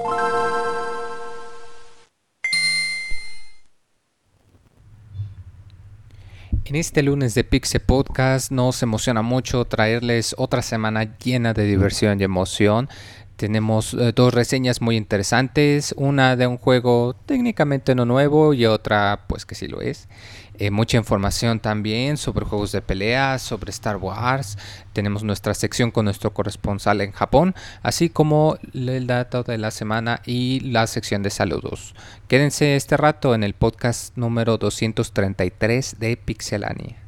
En este lunes de Pixel Podcast nos emociona mucho traerles otra semana llena de diversión y emoción. Tenemos eh, dos reseñas muy interesantes, una de un juego técnicamente no nuevo y otra pues que sí lo es. Eh, mucha información también sobre juegos de pelea, sobre Star Wars. Tenemos nuestra sección con nuestro corresponsal en Japón, así como el dato de la semana y la sección de saludos. Quédense este rato en el podcast número 233 de Pixelania.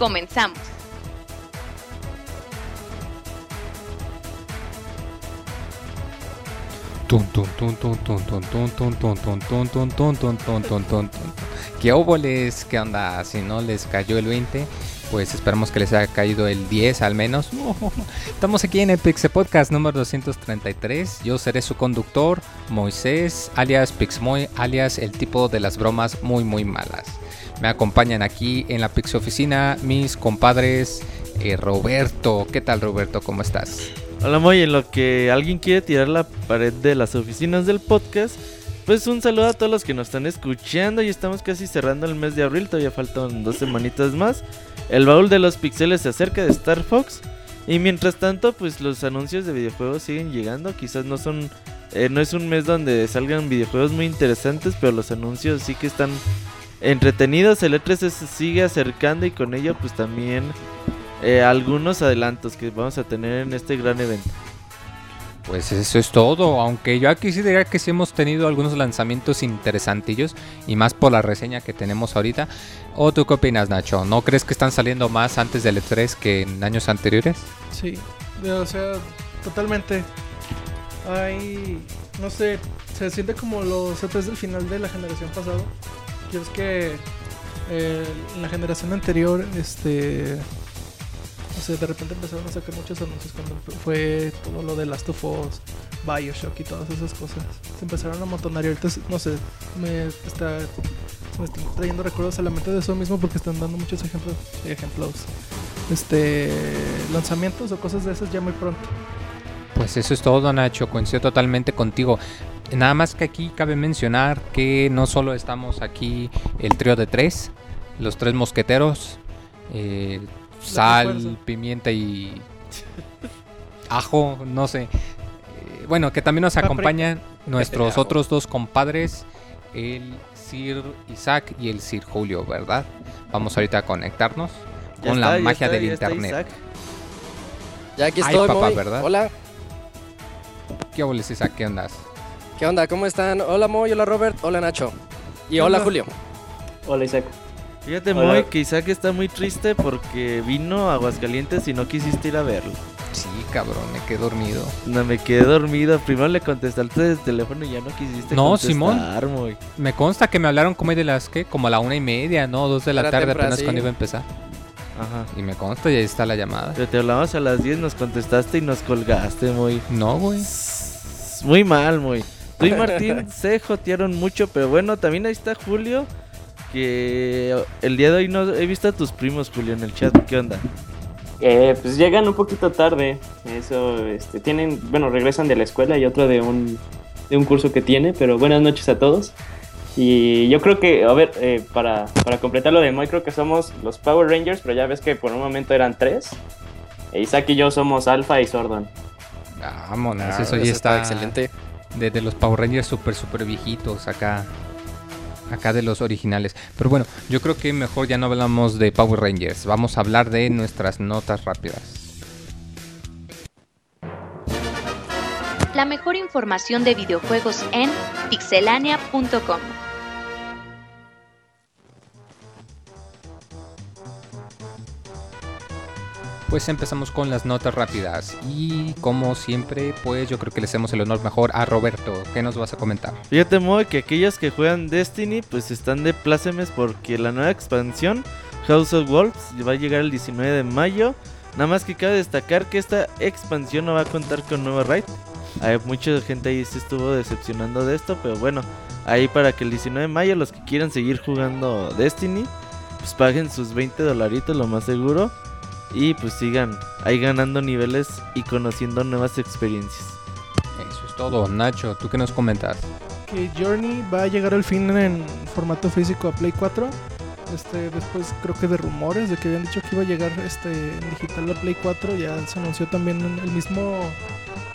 Comenzamos. ¿Qué óboles? ¿Qué onda? Si no les cayó el 20, pues esperamos que les haya caído el 10 al menos. Estamos aquí en el Pixel Podcast número 233. Yo seré su conductor, Moisés, alias Pixmoy, alias el tipo de las bromas muy muy malas. Me acompañan aquí en la Pix Oficina mis compadres eh, Roberto. ¿Qué tal Roberto? ¿Cómo estás? Hola Moy, en lo que alguien quiere tirar la pared de las oficinas del podcast, pues un saludo a todos los que nos están escuchando y estamos casi cerrando el mes de abril, todavía faltan dos semanitas más. El baúl de los pixeles se acerca de Star Fox y mientras tanto pues los anuncios de videojuegos siguen llegando, quizás no son... Eh, no es un mes donde salgan videojuegos muy interesantes, pero los anuncios sí que están entretenidos. El E3 se sigue acercando y con ello pues también eh, algunos adelantos que vamos a tener en este gran evento. Pues eso es todo, aunque yo aquí sí diría que sí hemos tenido algunos lanzamientos interesantillos y más por la reseña que tenemos ahorita. ¿O tú qué opinas, Nacho? ¿No crees que están saliendo más antes del E3 que en años anteriores? Sí, o sea, totalmente. Hay, no sé, se siente como los E3 del final de la generación pasada. Y es que eh, en la generación anterior, este. No sé, de repente empezaron a sacar muchos anuncios cuando fue todo lo de Last of Us, Bioshock y todas esas cosas. Se empezaron a amontonar y ahorita, no sé, me está, me están trayendo recuerdos a la mente de eso mismo porque están dando muchos ejemplos, ejemplos, este, lanzamientos o cosas de esas ya muy pronto. Pues eso es todo, Nacho. Coincido totalmente contigo. Nada más que aquí cabe mencionar que no solo estamos aquí el trío de tres, los tres mosqueteros, eh, sal, pimienta y ajo, no sé. Eh, bueno, que también nos acompañan nuestros otros dos compadres, el Sir Isaac y el Sir Julio, ¿verdad? Vamos ahorita a conectarnos con la magia del internet. Ya aquí estoy, papá, ¿verdad? Hola. ¿Qué boles Isaac? ¿Qué andas? ¿Qué onda? ¿Cómo están? Hola Moy, hola Robert, hola Nacho. Y hola, Julio. Hola Isaac. Fíjate Moy que Isaac está muy triste porque vino a Aguascalientes y no quisiste ir a verlo. Sí, cabrón, me quedé dormido. No, me quedé dormido. Primero le contestaste desde el teléfono y ya no quisiste No, contestar, Simón. Me consta que me hablaron como de las que, como a la una y media, ¿no? Dos de la Era tarde temprano, apenas sí. cuando iba a empezar. Ajá. Y me consta y ahí está la llamada. Pero te hablamos a las 10, nos contestaste y nos colgaste, muy. No, güey. Muy mal, muy. Tú y Martín se jotearon mucho, pero bueno, también ahí está Julio. Que el día de hoy no he visto a tus primos, Julio, en el chat. ¿Qué onda? Eh, pues llegan un poquito tarde. Eso, este, tienen, bueno, regresan de la escuela y otro de un, de un curso que tiene. Pero buenas noches a todos. Y yo creo que, a ver, eh, para, para completar lo de Moy, creo que somos los Power Rangers, pero ya ves que por un momento eran tres. E Isaac y yo somos Alpha y Sordon. Vámonos, Ah, eso ya está. excelente. Desde los Power Rangers super, super viejitos acá. acá de los originales. Pero bueno, yo creo que mejor ya no hablamos de Power Rangers. Vamos a hablar de nuestras notas rápidas. La mejor información de videojuegos en pixelania.com. Pues empezamos con las notas rápidas y como siempre pues yo creo que le hacemos el honor mejor a Roberto. ¿Qué nos vas a comentar? Fíjate Moe que aquellos que juegan Destiny pues están de plácemes porque la nueva expansión House of Wolves va a llegar el 19 de mayo. Nada más que cabe destacar que esta expansión no va a contar con nuevo raid. Hay mucha gente ahí se estuvo decepcionando de esto, pero bueno, ahí para que el 19 de mayo los que quieran seguir jugando Destiny pues paguen sus 20 dolaritos lo más seguro y pues sigan ahí ganando niveles y conociendo nuevas experiencias. Eso es todo. Nacho, ¿tú qué nos comentas? Que Journey va a llegar al fin en formato físico a Play 4. Este, después creo que de rumores de que habían dicho que iba a llegar este en digital a Play 4, ya se anunció también el mismo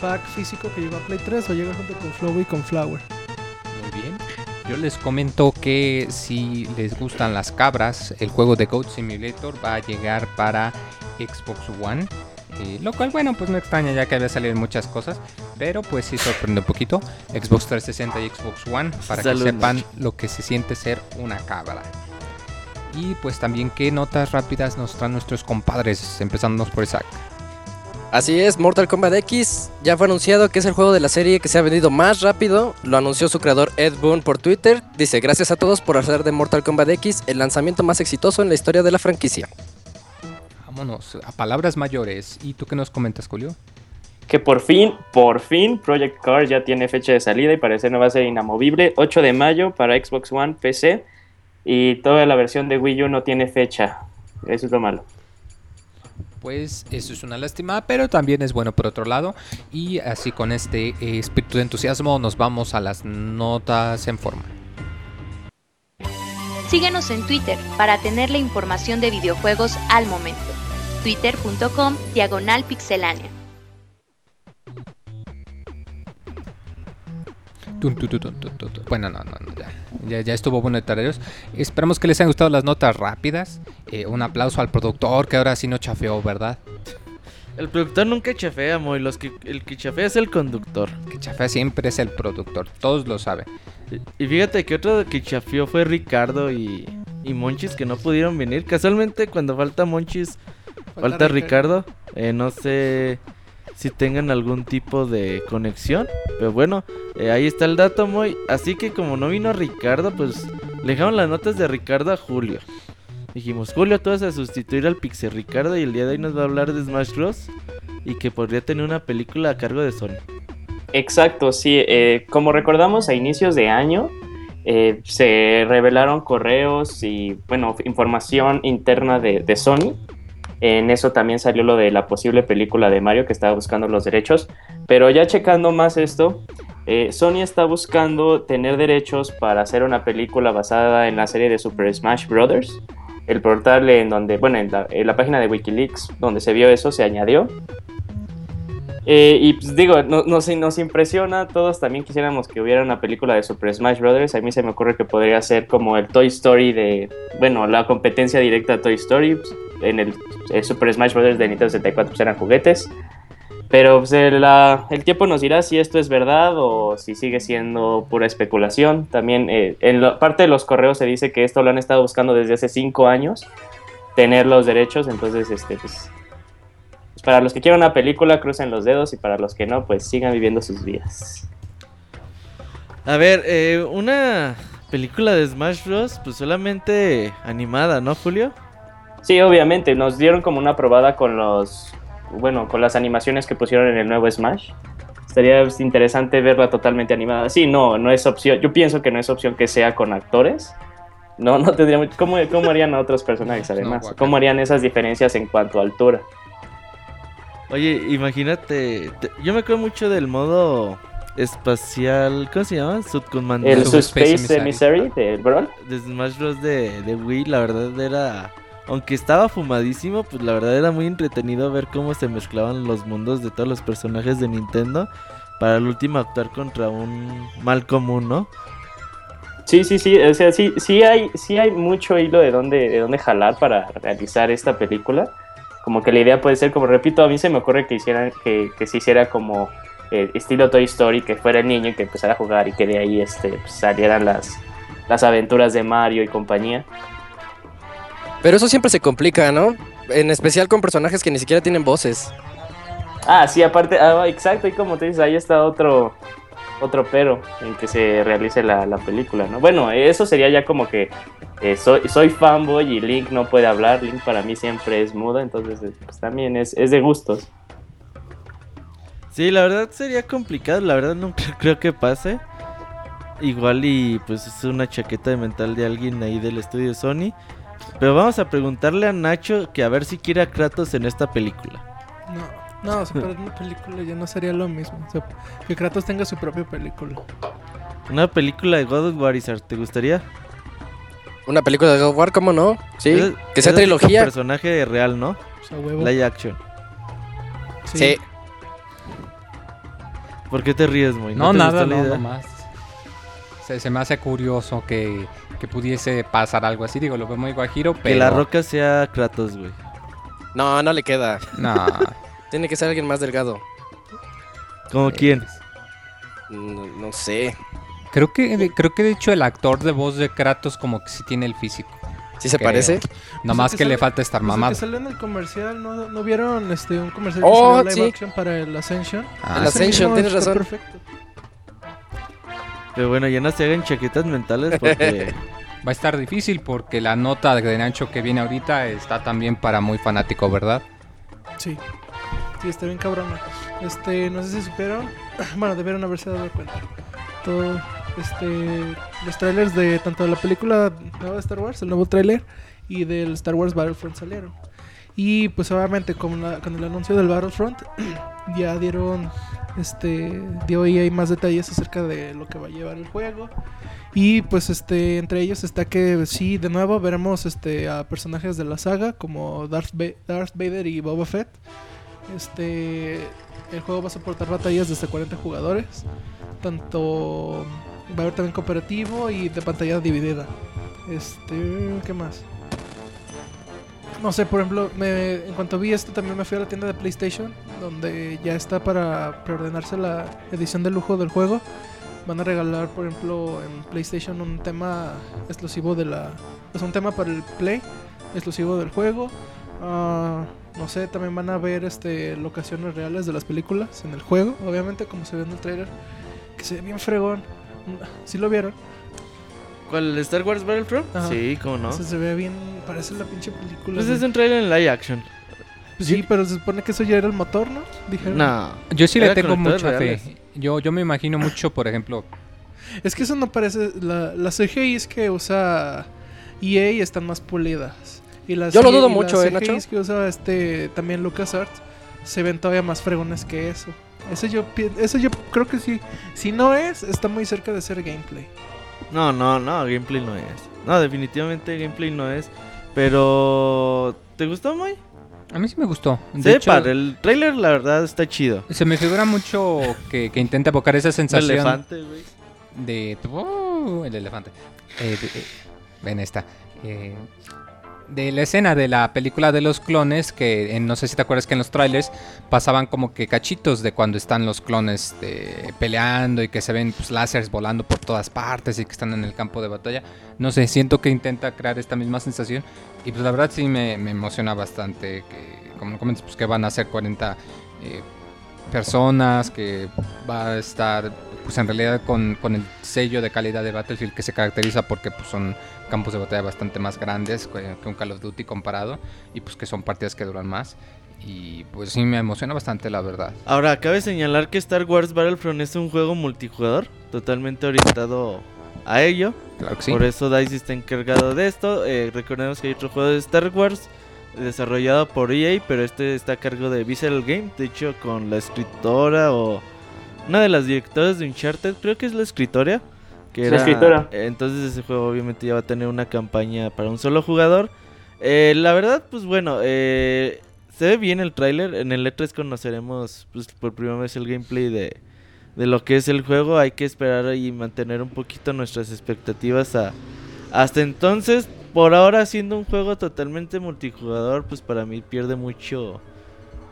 pack físico que llegó a Play 3 o llega junto con Flow y con Flower. Muy bien. Yo les comento que si les gustan las cabras, el juego de Goat Simulator va a llegar para Xbox One. Eh, lo cual, bueno, pues no extraña ya que había salido muchas cosas. Pero pues sí sorprende un poquito. Xbox 360 y Xbox One. Para Salud, que sepan Nacho. lo que se siente ser una cabra. Y pues también qué notas rápidas nos traen nuestros compadres. Empezándonos por Isaac. Así es, Mortal Kombat X ya fue anunciado que es el juego de la serie que se ha vendido más rápido. Lo anunció su creador Ed Boon por Twitter. Dice, gracias a todos por hacer de Mortal Kombat X el lanzamiento más exitoso en la historia de la franquicia. Vámonos a palabras mayores. ¿Y tú qué nos comentas, Julio? Que por fin, por fin, Project Cars ya tiene fecha de salida y parece no va a ser inamovible. 8 de mayo para Xbox One, PC. Y toda la versión de Wii U no tiene fecha. Eso es lo malo. Pues eso es una lástima, pero también es bueno por otro lado. Y así con este eh, espíritu de entusiasmo nos vamos a las notas en forma. Síguenos en Twitter para tener la información de videojuegos al momento. Twitter.com Diagonal Pixelánea. Bueno, no, no, no, ya. ya. ya estuvo bueno de tareros. Esperamos que les hayan gustado las notas rápidas. Eh, un aplauso al productor que ahora sí no chafeó, ¿verdad? El productor nunca chafea, Moy. Los que, el que chafea es el conductor. Que chafea siempre es el productor, todos lo saben. Y- Y fíjate que otro que chafeó fue Ricardo y, y Monchis que no pudieron venir. Casualmente cuando falta Monchis, falta, Ricardo. Eh, no sé si tengan algún tipo de conexión. Pero bueno, eh, ahí está el dato, Moy. Así que como no vino Ricardo, pues le dejaron las notas de Ricardo a Julio. Dijimos, Julio, tú vas a sustituir al Pixel Ricardo y el día de hoy nos va a hablar de Smash Bros. Y que podría tener una película a cargo de Sony. Exacto, sí. eh, como recordamos a inicios de año, eh, se revelaron correos y, bueno, información interna de, de Sony. En eso también salió lo de la posible película de Mario que estaba buscando los derechos. Pero ya checando más esto, eh, Sony está buscando tener derechos para hacer una película basada en la serie de Super Smash Bros. El portal en donde, bueno, en la, en la página de Wikileaks donde se vio eso se añadió. Eh, y pues digo, no- nos, impresiona, todos también quisiéramos que hubiera una película de Super Smash Bros. A mí se me ocurre que podría ser como el Toy Story de, bueno, la competencia directa a Toy Story. pues, en el, el Super Smash Bros. de Nintendo 64 pues, eran juguetes. Pero pues, el, tiempo nos dirá si esto es verdad o si sigue siendo pura especulación. También eh, en la parte de los correos se dice que esto lo han estado buscando desde hace 5 años, tener los derechos, entonces este pues, pues, para los que quieran una película, crucen los dedos y para los que no, pues sigan viviendo sus vidas. A ver, eh, una película de Smash Bros. Pues solamente animada, ¿no, Julio? Sí, obviamente, nos dieron como una probada con los, bueno, con las animaciones que pusieron en el nuevo Smash. Estaría interesante verla totalmente animada. Sí, no, no es opción. Yo pienso que no es opción que sea con actores. No, no tendría mucho- ¿Cómo, cómo harían a otros personajes además? ¿Cómo harían esas diferencias en cuanto a altura? Oye, imagínate, te- yo me acuerdo mucho del modo espacial, ¿cómo se llama? El Subspace. Emissary de Brawl. de Smash Bros. De, de Wii, la verdad era... Aunque estaba fumadísimo, pues la verdad era muy entretenido ver cómo se mezclaban los mundos de todos los personajes de Nintendo para el último actuar contra un mal común, ¿no? Sí, sí, sí, o sea, sí, sí hay, sí hay mucho hilo de dónde, de dónde jalar para realizar esta película. Como que la idea puede ser, como repito, a mí se me ocurre que hicieran, que, se hiciera como eh, estilo Toy Story, que fuera el niño y que empezara a jugar y que de ahí este, pues, salieran las, las aventuras de Mario y compañía. Pero eso siempre se complica, ¿no? En especial con personajes que ni siquiera tienen voces. Ah, sí, aparte, ah, exacto, y como te dices, ahí está otro, otro pero en que se realice la, la película, ¿no? Bueno, eso sería ya como que eh, soy, soy fanboy y Link no puede hablar, Link para mí siempre es muda, entonces eh, pues también es, es de gustos. Sí, la verdad sería complicado, la verdad no creo, creo que pase. Igual y pues es una chaqueta de mental de alguien ahí del estudio Sony. Pero vamos a preguntarle a Nacho que a ver si quiere a Kratos en esta película. No, no, o sea, pero en una película ya no sería lo mismo. O sea, que Kratos tenga su propia película. Una película de God of War, Isar, ¿te gustaría? Una película de God of War, ¿cómo no? Sí, Es- que sea es un trilogía. personaje real, ¿no? O sea, huevo. Live action. Sí. ¿Por qué te ríes, Moy? No, te nada, no, idea? nomás. Se, se me hace curioso que, que pudiese pasar algo así. Digo, lo veo muy guajiro, pero. Que la roca sea Kratos, güey. No, no le queda. No. Tiene que ser alguien más delgado. ¿Como quién? No, no sé. Creo que, de- creo que de hecho el actor de voz de Kratos como que sí tiene el físico. ¿Sí se Creo. parece? Nomás el que, que le sale- falta estar Pues mamado. que salió en el comercial, ¿no, ¿no vieron este, un comercial Oh, que salió live sí. action para el Ascension? Ah, El Ascension, tienes razón. Perfecto. Pero bueno, ya no se hagan chaquetas mentales porque... Va a estar difícil porque la nota de Nacho que viene ahorita está también para muy fanático, ¿verdad? Sí. Sí, está bien cabrona. Este, no sé si supieron. Bueno, debieron haberse dado cuenta. Todo, este, los trailers de tanto de la película nueva de Star Wars, el nuevo trailer, y del Star Wars Battlefront salieron. Y pues obviamente con, la- con el anuncio del Battlefront ya dieron, este, dio EA más detalles acerca de lo que va a llevar el juego. Y pues este, entre ellos está que sí, de nuevo veremos este a personajes de la saga como Darth, Darth Vader y Boba Fett. Este, el juego va a soportar batallas de hasta 40 jugadores. Tanto va a haber también cooperativo y de pantalla dividida. Este, ¿qué más? No sé, por ejemplo, me, en cuanto vi esto también me fui a la tienda de PlayStation, donde ya está para preordenarse la edición de lujo del juego. Van a regalar, por ejemplo, en PlayStation un tema exclusivo de la... Es un tema para el Play, exclusivo del juego. Ah, no sé, también van a ver este locaciones reales de las películas en el juego, obviamente, como se ve en el trailer. Que se ve bien fregón. ¿Sí lo vieron? ¿Cuál? ¿El Star Wars Battlefront? Ajá. Sí, cómo no. Ese se ve bien, parece la pinche película. Pues güey. es un trailer en live action. Pues sí, pero se supone que eso ya era el motor, ¿no? Dijeron. No. Yo sí le tengo mucha reales. fe. Yo, yo me imagino mucho, por ejemplo, Es que eso no parece. La, las CGIs que usa EA están más pulidas. Y las Yo lo dudo las mucho, ¿eh, CGIs Nacho? que usa este también LucasArts se ven todavía más fregones que eso. Eso yo, eso yo creo que sí. Si no es, está muy cerca de ser gameplay. No, no, no, gameplay no es. No, definitivamente gameplay no es. Pero... ¿Te gustó, Moy? a mí sí me gustó. De hecho, padre, el trailer la verdad está chido. se me figura mucho que, que intenta evocar esa sensación elefante, güey. de... ¡Oh! el elefante. Eh, de- eh, ven esta. Eh, de la escena de la película de los clones, que eh, no sé si te acuerdas que en los trailers pasaban como que cachitos de cuando están los clones eh, peleando y que se ven pues, láseres volando por todas partes y que están en el campo de batalla. No sé, siento que intenta crear esta misma sensación y pues la verdad sí me, emociona bastante que, como comentas, pues que van a ser 40 eh, personas, que va a estar pues en realidad con, con el sello de calidad de Battlefield que se caracteriza porque pues son campos de batalla bastante más grandes que, que un Call of Duty comparado y pues que son partidas que duran más y pues sí me emociona bastante la verdad. Ahora, cabe señalar que Star Wars Battlefront es un juego multijugador, totalmente orientado a ello. Claro que sí. Por eso DICE está encargado de esto. Eh, recordemos que hay otro juego de Star Wars desarrollado por EA, pero este está a cargo de Visceral Game. De hecho, con la escritora o una de las directoras de Uncharted, creo que es la escritora. Que La era, escritora. Entonces ese juego obviamente ya va a tener una campaña para un solo jugador. Eh, la verdad, pues bueno, eh, se ve bien el tráiler. En el E3 conoceremos pues, por primera vez el gameplay de, de lo que es el juego. Hay que esperar y mantener un poquito nuestras expectativas a, hasta entonces. Por ahora, siendo un juego totalmente multijugador, pues para mí pierde mucho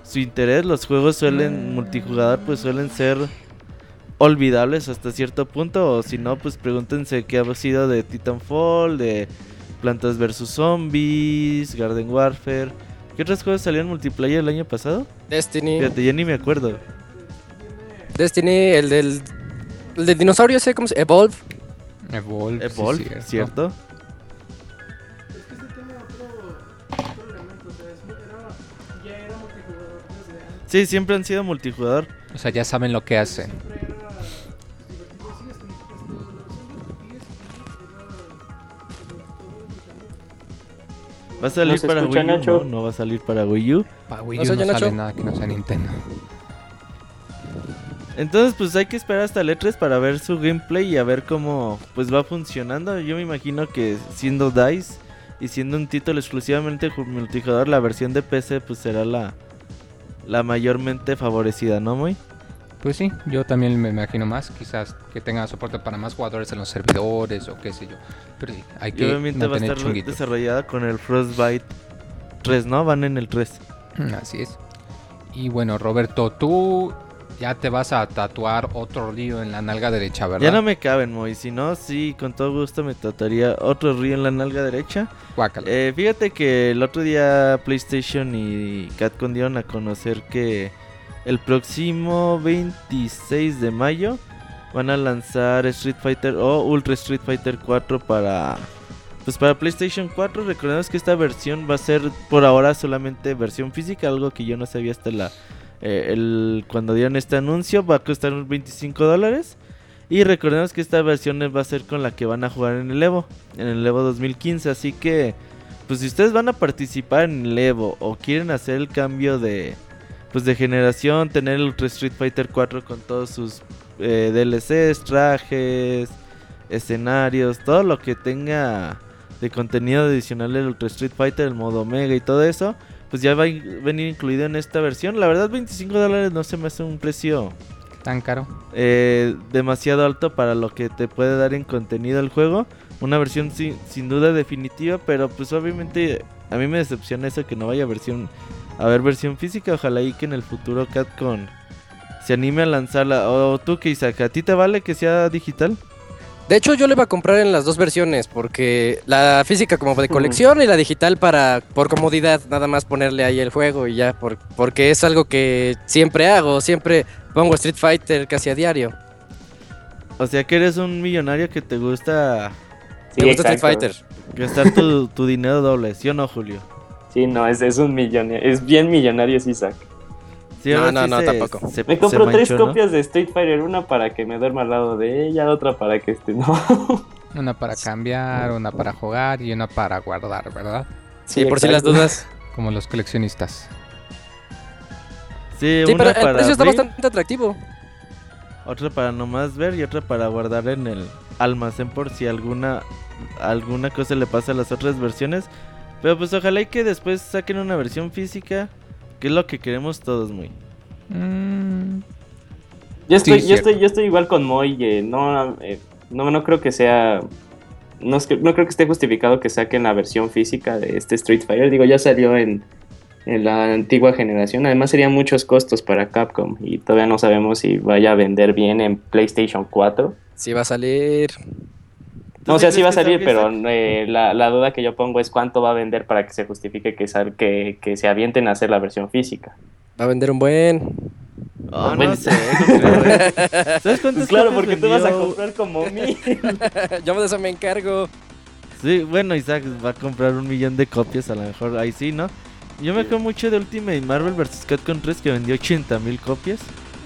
su interés. Los juegos suelen, multijugador, pues suelen ser olvidables hasta cierto punto. O si no, pues pregúntense qué ha sido de Titanfall, de Plantas vs Zombies, Garden Warfare. ¿Qué otros juegos salieron multiplayer el año pasado? Destiny. Fíjate, ya ni me acuerdo. Destiny, el del. El del dinosaurio ese, ¿cómo se Evolve. Evolve, sí, Evolve, cierto. ¿cierto? Sí, siempre han sido multijugador. O sea, ya saben lo que hacen. ¿Va a salir ¿No para escucha, Wii U? Nacho? No, no va a salir para Wii U. Para Wii ¿No U no oye, sale nada que no sea Nintendo. Entonces, pues hay que esperar hasta el E3 para ver su gameplay y a ver cómo pues va funcionando. Yo me imagino que siendo DICE y siendo un título exclusivamente ju- multijugador, la versión de PC pues será la, la mayormente favorecida, ¿no, muy? Pues sí, yo también me imagino más. Quizás que tenga soporte para más jugadores en los servidores o qué sé yo. Pero sí, hay que obviamente va a estar chunguito. desarrollada con el Frostbite 3, ¿no? Van en el 3. Así es. Y bueno, Roberto, tú ya te vas a tatuar otro río en la nalga derecha, ¿verdad? Ya no me caben, Moy. Si no, sí, con todo gusto me trataría otro río en la nalga derecha. Eh, fíjate que el otro día PlayStation y Capcom dieron a conocer que el próximo 26 de mayo van a lanzar Street Fighter o Ultra Street Fighter 4 para pues para PlayStation 4. Recordemos que esta versión va a ser por ahora solamente versión física, algo que yo no sabía hasta la eh, el, cuando dieron este anuncio. Va a costar unos 25 dólares. Y recordemos que esta versión va a ser con la que van a jugar en el Evo, en el Evo 2015. Así que, pues si ustedes van a participar en el Evo o quieren hacer el cambio de, pues de generación, tener el Ultra Street Fighter 4 con todos sus eh, DLCs, trajes, escenarios, todo lo que tenga de contenido adicional del Ultra Street Fighter, el modo Omega y todo eso, pues ya va a venir incluido en esta versión. La verdad, 25 dólares no se me hace un precio Tan caro. eh, demasiado alto para lo que te puede dar en contenido el juego. Una versión sin, sin duda definitiva, pero pues obviamente a mí me decepciona eso que no vaya versión a ver versión física. Ojalá y que en el futuro Capcom se anime a lanzarla. O tú que Isaac, ¿a ti te vale que sea digital? De hecho, yo le iba a comprar en las dos versiones, porque la física como de colección y la digital para, por comodidad, nada más ponerle ahí el juego y ya, por- porque es algo que siempre hago, siempre pongo Street Fighter casi a diario. O sea que eres un millonario que te gusta Sí, gusta exacto. Street Fighter. gastar tu, tu dinero doble, ¿sí o no, Julio? Sí, no, es, es un millonario. Es bien millonario, sí, Isaac. Sí, No, no, sí no, se- tampoco. se- Me compro tres copias de Street Fighter, una para que me duerma al lado de ella, otra para que esté. No. Una para cambiar, una para jugar y una para guardar, ¿verdad? Sí, Sí, por si las dudas. Como los coleccionistas. Sí, Sí, una pero el para precio está abrir. bastante atractivo. Otra para nomás ver y otra para guardar en el almacén por si alguna alguna cosa le pasa a las otras versiones. Pero pues ojalá y que después saquen una versión física, que es lo que queremos todos muy. Mm, Yo estoy, Sí, yo estoy, yo estoy igual con Moy. eh, no, eh, no, no creo que sea. No, es que- no creo que esté justificado que saquen la versión física de este Street Fighter. Digo, ya salió en, en la antigua generación. Además, serían muchos costos para Capcom. Y todavía no sabemos si vaya a vender bien en PlayStation 4. Sí va a salir. No, o sea, sí va a salir, pero eh, la, la duda que yo pongo es cuánto va a vender para que se justifique que, sal- que, que se avienten a hacer la versión física. Va a vender un buen. Oh, no sé, no creo, eh. ¿Sabes cuántas Pues claro, porque tú vas a comprar como mí. Yo de eso me encargo. Sí, bueno, Isaac va a comprar un millón de copias, a lo mejor ahí sí, ¿no? Yo me acuerdo mucho de Ultimate Marvel vs. Capcom 3 que vendió 80 mil copias.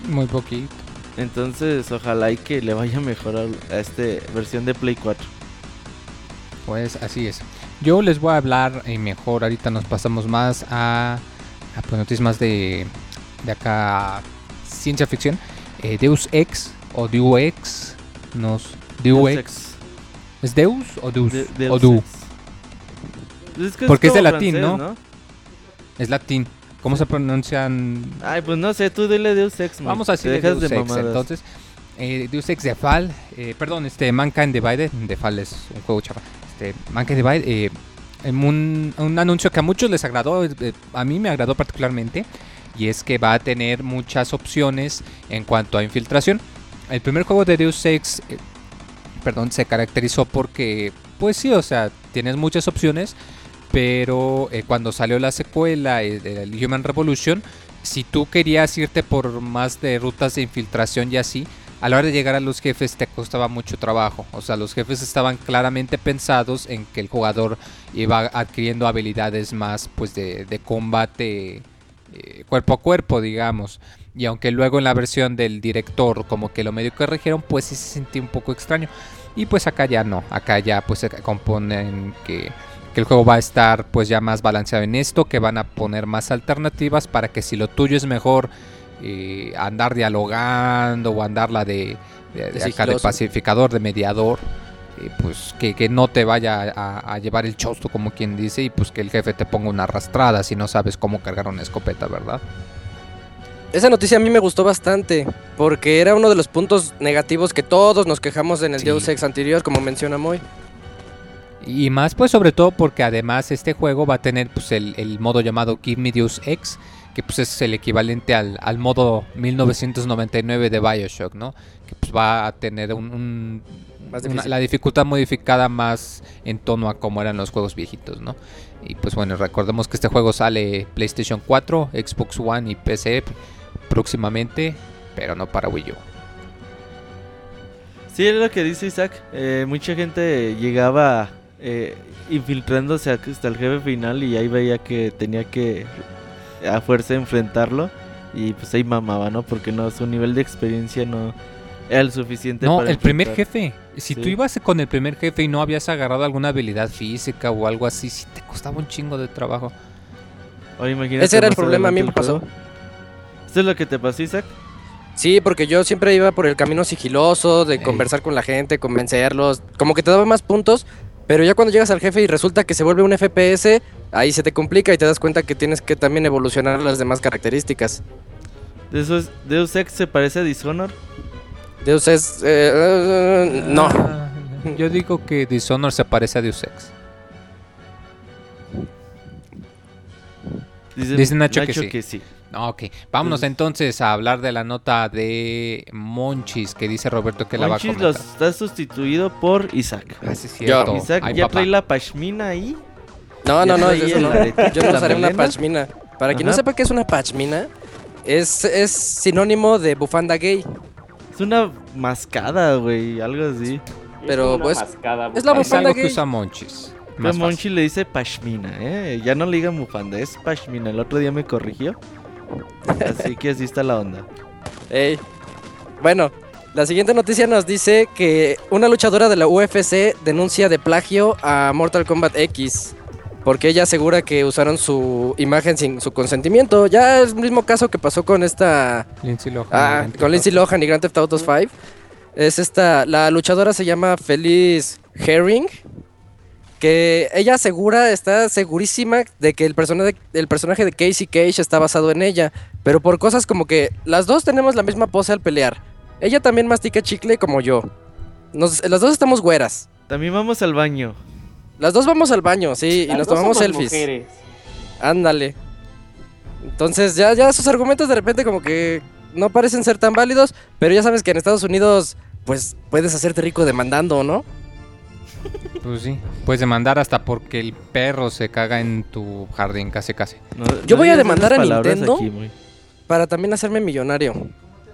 muy poquito. Entonces, ojalá y que le vaya mejor a, esta versión de Play 4. Pues así es. Yo les voy a hablar eh, mejor. Ahorita nos pasamos más a, a pues, noticias más de, de acá ciencia ficción. Eh, Deus Ex o Deus Ex. Nos, Deus Ex. ¿Es Deus o Deus? De- Deus o es que Porque es de latín, francés, ¿no? Es latín. ¿Cómo se pronuncian? Ay, pues no sé, tú dile Deus Ex, man. Vamos a decir Deus de Ex. Entonces, eh, Deus Ex Defal, eh, perdón, este Mankind Divided, Defal es un juego chafa, este Mankind Divided, eh, en un, un anuncio que a muchos les agradó, eh, a mí me agradó particularmente, y es que va a tener muchas opciones en cuanto a infiltración. El primer juego de Deus Ex, eh, perdón, se caracterizó porque, pues sí, o sea, tienes muchas opciones, pero eh, cuando salió la secuela eh, del Human Revolution, si tú querías irte por más de rutas de infiltración y así, a la hora de llegar a los jefes te costaba mucho trabajo. O sea, los jefes estaban claramente pensados en que el jugador iba adquiriendo habilidades más pues de, de combate eh, cuerpo a cuerpo, digamos. Y aunque luego en la versión del director como que lo medio corrigieron, pues sí se sentía un poco extraño. Y pues acá ya no, acá ya pues se componen que, que el juego va a estar pues ya más balanceado en esto, que van a poner más alternativas para que si lo tuyo es mejor eh, andar dialogando o andarla de, de, de acá de sigiloso. pacificador, de mediador, eh, pues que, que no te vaya a, a llevar el chosto como quien dice y pues que el jefe te ponga una arrastrada si no sabes cómo cargar una escopeta, ¿verdad? Esa noticia a mí me gustó bastante, porque era uno de los puntos negativos que todos nos quejamos en el Sí. Deus Ex anterior, como menciona Moy. Y más pues sobre todo porque además este juego va a tener pues el, el modo llamado Give Me Deus Ex, que pues es el equivalente al, al modo 1999 de Bioshock, ¿no? Que pues va a tener un, un- Más una- difícil. la dificultad modificada más en tono a como eran los juegos viejitos, ¿no? Y pues bueno, recordemos que este juego sale PlayStation 4, Xbox One y PC próximamente, pero no para Wii U. Sí, es lo que dice Isaac. Eh, mucha gente llegaba eh, infiltrándose hasta el jefe final y ahí veía que tenía que a fuerza enfrentarlo. Y pues ahí mamaba, ¿no? Porque no, su nivel de experiencia no era el suficiente No, para el primer enfrentar. jefe. Si tú ibas con el primer jefe y no habías agarrado alguna habilidad física o algo así, sí te costaba un chingo de trabajo. Imagínate Ese era el problema, a mí me pasó. ¿Esto es lo que te pasó, Isaac? Sí, porque yo siempre iba por el camino sigiloso, de Ey. conversar con la gente, convencerlos, como que te daba más puntos, pero ya cuando llegas al jefe y resulta que se vuelve un FPS, ahí se te complica y te das cuenta que tienes que también evolucionar las demás características. Eso es, Deus Ex se parece a Dishonor. Deus es... eh, eh, no. Ah, yo digo que Dishonor se parece a Deus Ex. Dice, Dice Nacho que sí. sí. Ah, Ok, vámonos Entonces- entonces a hablar de la nota de Monchis que dice Roberto que la va a Monchis comentar. los está sustituido por Isaac. Ah, sí, es cierto. Isaac Ay, ya papá. trae la pashmina ahí. No, no, no, eso no. Yo no usaré una pashmina. Para quien no sepa qué es una pashmina, es, es sinónimo de bufanda gay. Es una mascada, güey, algo así. Pero, una pues, mascada, es la bufanda. Es algo bufanda que gay. usa Monchis. Monchi le dice pashmina, ¿eh? Ya no le diga bufanda, es pashmina. El otro día me corrigió. Así que así está la onda. Ey. Bueno, la siguiente noticia nos dice que una luchadora de la UFC denuncia de plagio a Mortal Kombat X. Porque ella asegura que usaron su imagen sin su consentimiento. Ya es el mismo caso que pasó con esta. Lindsay Lohan. Ah, con Lindsay. Lohan y Grand Theft Auto 5. Es esta. La luchadora se llama Feliz Herring. Que ella asegura, está segurísima de que el personaje, el personaje de Casey Cage está basado en ella. Pero por cosas como que las dos tenemos la misma pose al pelear. Ella también mastica chicle como yo. Nos- las dos estamos güeras. También vamos al baño. Las dos vamos al baño, sí, y Las nos dos tomamos somos selfies. mujeres. Ándale. Entonces ya, ya sus argumentos de repente como que no parecen ser tan válidos, pero ya sabes que en Estados Unidos pues puedes hacerte rico demandando, ¿no? Pues sí, puedes demandar hasta porque el perro se caga en tu jardín, casi casi. No- Yo no voy a demandar a Nintendo. aquí, muy. Para también hacerme millonario.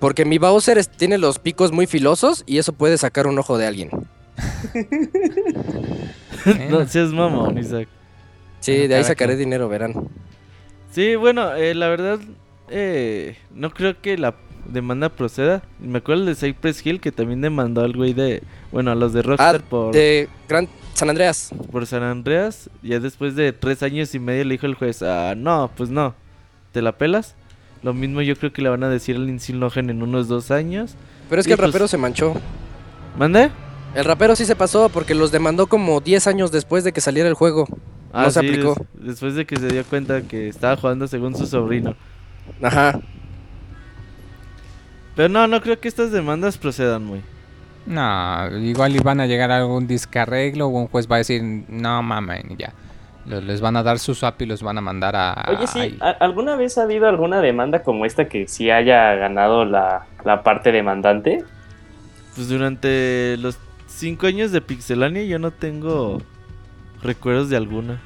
Porque mi Bowser es- tiene los picos muy filosos y eso puede sacar un ojo de alguien. no seas mamón, Isaac. Sí, Bueno, de ahí sacaré dinero, verán. Sí, bueno, eh, la verdad, eh, no creo que la demanda proceda. Me acuerdo de Cypress Hill que también demandó al güey de, bueno, a los de Rockstar Ah, por, de Gran San Andreas. por San Andreas. Ya después de tres años y medio le dijo el juez, ah, no, pues no, ¿te la pelas? Lo mismo yo creo que le van a decir al Lindsay Lohan en unos dos años. Pero es Y que el pues- rapero se manchó. ¿Mande? El rapero sí se pasó porque los demandó como 10 años después de que saliera el juego. No se aplicó. Ah, des- después de que se dio cuenta que estaba jugando según su sobrino. Ajá. Pero no, no creo que estas demandas procedan muy. No, igual van a llegar a algún discarreglo o un juez va a decir, no mames, ya. Les van a dar su swap y los van a mandar a... Oye, sí, ahí. ¿a- ¿alguna vez ha habido alguna demanda como esta que sí haya ganado la, la parte demandante? Pues durante los cinco años de Pixelania yo no tengo recuerdos de alguna.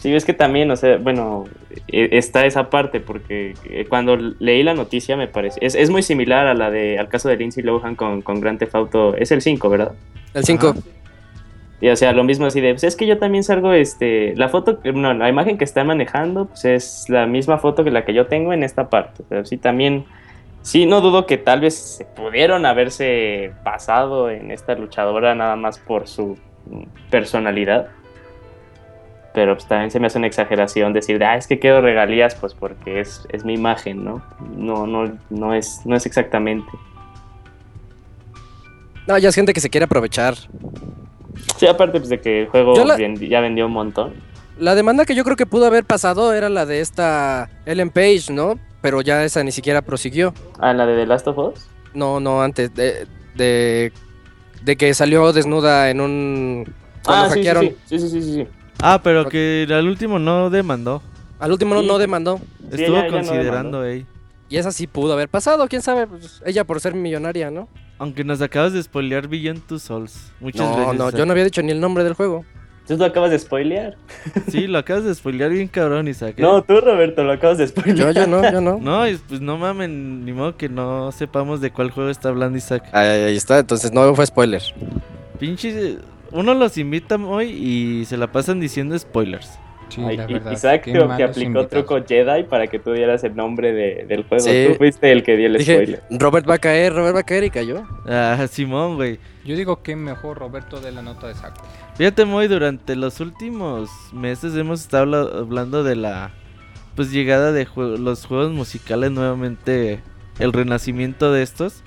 Sí, es que también, o sea, bueno, e- está esa parte, porque eh, cuando leí la noticia me parece, es, es muy similar a la de, al caso de Lindsay Lohan con, con Grand Theft Auto, es el 5, ¿verdad? El 5. Y o sea, lo mismo así de, pues es que yo también salgo, este, la foto, no, la imagen que está manejando, pues es la misma foto que la que yo tengo en esta parte. Pero sí también, sí, no dudo que tal vez se pudieron haberse pasado en esta luchadora nada más por su personalidad. Pero pues también se me hace una exageración decir, ah, es que quiero regalías, pues porque es, es mi imagen, ¿no? No, no, no es, no es exactamente. No, ya es gente que se quiere aprovechar. Sí, aparte pues, de que el juego Yo la- vendi- ya vendió un montón. La demanda que yo creo que pudo haber pasado era la de esta Ellen Page, ¿no? Pero ya esa ni siquiera prosiguió. Ah, la de The Last of Us. No, no, antes de, de, de que salió desnuda en un... Cuando ah, sí, hackearon. sí, sí, sí, sí, sí, sí. Ah, pero que al último no demandó. Al último no, Sí. no demandó. Sí, Estuvo ella- ella no considerando, ey. Y esa sí pudo haber pasado, quién sabe. Pues, ella por ser millonaria, ¿no? Aunque nos acabas de spoilear Beyond Two Souls. Muchas No, gracias. no, yo no había dicho ni el nombre del juego. Tú lo acabas de spoilear. Sí, lo acabas de spoilear bien cabrón, Isaac. ¿eh? No, tú, Roberto, lo acabas de spoilear. Yo, yo no, yo no. No, y pues no mamen, ni modo que no sepamos de cuál juego está hablando Isaac. Ahí, ahí está, entonces no fue spoiler. Pinche. Uno los invita hoy y se la pasan diciendo spoilers. Sí, Ay, la y- verdad. Isaac creo que aplicó invitados. truco Jedi para que tú dieras el nombre de- del juego. Sí. Tú fuiste el que dio el Dije, spoiler. Robert va a caer, Robert va a caer y cayó. Ah, Simón, güey. Yo digo que mejor Roberto de la nota de saco. Fíjate, muy durante los últimos meses hemos estado habla- hablando de la pues llegada de jue- los juegos musicales nuevamente, el renacimiento de estos.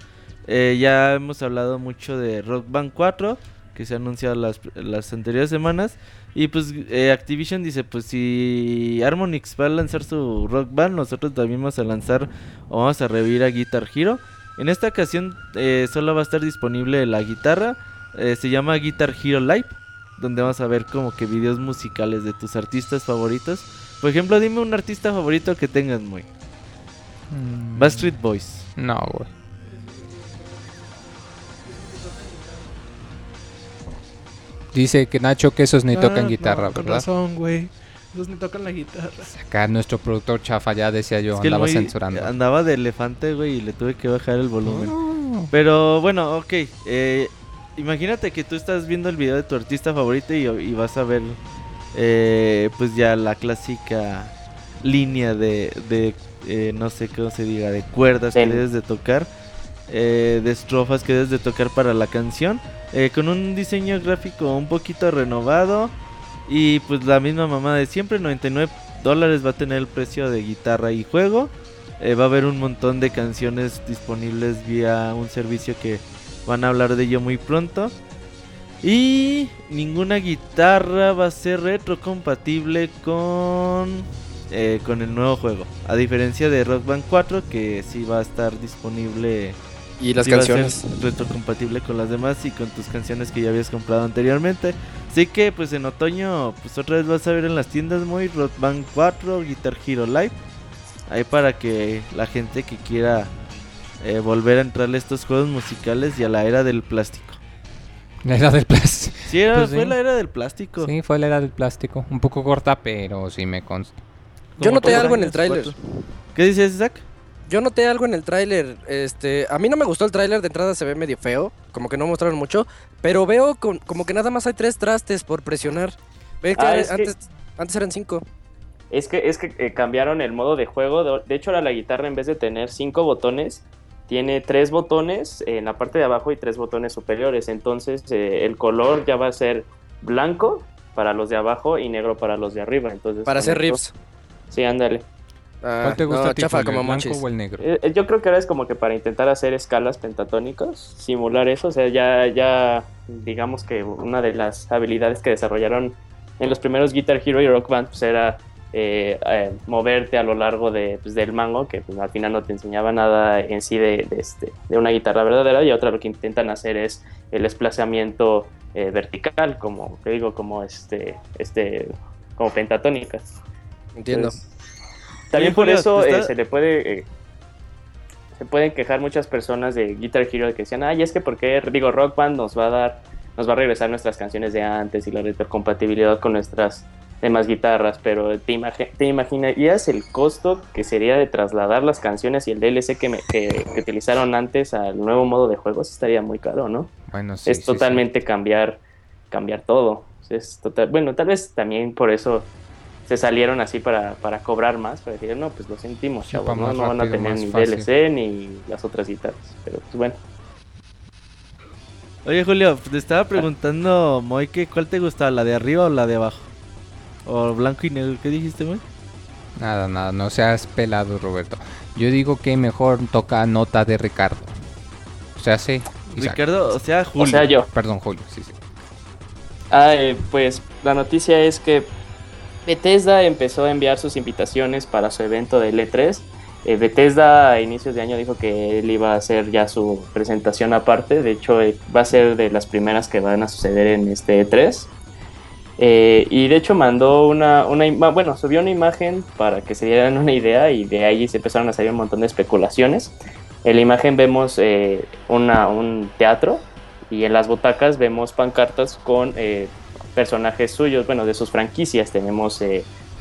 Eh, ya hemos hablado mucho de Rock Band 4, que se ha anunciado las, las anteriores semanas. Y pues eh, Activision dice, pues si Harmonix va a lanzar su Rock Band, nosotros también vamos a lanzar o vamos a revivir a Guitar Hero. En esta ocasión eh, solo va a estar disponible la guitarra, eh, se llama Guitar Hero Live, donde vamos a ver como que videos musicales de tus artistas favoritos. Por ejemplo, dime un artista favorito que tengas muy. Mm, Backstreet Boys. No, güey. Dice que Nacho que esos ni Ah, tocan no, guitarra, Con ¿verdad? razón, güey. Esos ni tocan la guitarra. Acá nuestro productor chafa ya decía yo, es que el andaba censurando. andaba de elefante, güey, y le tuve que bajar el volumen. Oh. Pero bueno, ok. eh, imagínate que tú estás viendo el video de tu artista favorito y, y vas a ver, eh, pues ya la clásica línea de, de eh, no sé cómo se diga, de cuerdas que debes de tocar, eh, de estrofas que debes de tocar para la canción, eh, con un diseño gráfico un poquito renovado y pues la misma mamá de siempre, 99 dólares va a tener el precio de guitarra y juego. Eh, va a haber un montón de canciones disponibles vía un servicio que van a hablar de ello muy pronto. Y ninguna guitarra va a ser retrocompatible con, eh, con el nuevo juego. A diferencia de Rock Band 4 que sí va a estar disponible Y las sí canciones. retrocompatible con las demás y con tus canciones que ya habías comprado anteriormente. Así que pues en otoño pues otra vez vas a ver en las tiendas muy Rock Band 4, Guitar Hero Live. Ahí para que la gente que quiera eh, volver a entrarle a estos juegos musicales y a la era del plástico. La era del plástico. Sí, era, Pues sí. fue la era del plástico. Sí, fue la era del plástico. Un poco corta, pero sí me consta. Yo noté algo en el tráiler. ¿Qué dices, Isaac? Yo noté algo en el tráiler, este, a mí no me gustó el tráiler, de entrada se ve medio feo, como que no mostraron mucho, pero veo con- como que nada más hay tres trastes por presionar. Ve que Ah, que- antes, antes eran cinco. Es que, es que eh, cambiaron el modo de juego. De, de hecho, ahora la guitarra, en vez de tener cinco botones, tiene tres botones en la parte de abajo y tres botones superiores. Entonces, eh, el color ya va a ser blanco para los de abajo y negro para los de arriba. Entonces, Para hacer esto- riffs. Sí, ándale. Ah, ¿Cuál te gusta no, a ti, chafa como el blanco o el negro? Eh, yo creo que ahora es como que para intentar hacer escalas pentatónicas, simular eso. O sea, ya, ya digamos que una de las habilidades que desarrollaron en los primeros Guitar Hero y Rock Band pues era eh, eh, moverte a lo largo de, pues, del mango, que pues, al final no te enseñaba nada en sí de, este, de una guitarra verdadera, y otra lo que intentan hacer es el desplazamiento eh, vertical, como te digo, como este, este, como pentatónicas. Entiendo. También por eso se le puede se pueden quejar muchas personas de Guitar Hero de que decían, ay, es que porque digo Rock Band nos va a dar, nos va a regresar nuestras canciones de antes y la retrocompatibilidad con nuestras demás guitarras, pero te, te imaginarías el costo que sería de trasladar las canciones y el DLC que, que, utilizaron antes al nuevo modo de juegos estaría muy caro, ¿no? Bueno, sí, es totalmente cambiar cambiar todo. Es total, bueno, tal vez también por eso se salieron así para, para cobrar más, para decir, no, pues lo sentimos, chavos, ¿no? no van a tener ni DLC ni las otras guitarras, pero pues bueno. Oye Julio, te estaba preguntando, Moike, ¿cuál te gustaba, la de arriba o la de abajo? O blanco y negro, ¿qué dijiste, güey? Nada, nada, no seas pelado, Roberto. Yo digo que mejor toca nota de Ricardo. O sea, sí. Ricardo, o sea, Julio. O sea, yo. Perdón, Julio, sí, sí. Ah, eh, pues la noticia es que Bethesda empezó a enviar sus invitaciones para su evento de E3. Eh, Bethesda a inicios de año dijo que él iba a hacer ya su presentación aparte. De hecho, eh, va a ser de las primeras que van a suceder en este E3. Eh, y de hecho mandó una, una, bueno, subió una imagen para que se dieran una idea y de ahí se empezaron a salir un montón de especulaciones. En la imagen vemos eh, un teatro y en las butacas vemos pancartas con eh, personajes suyos, bueno, de sus franquicias. Tenemos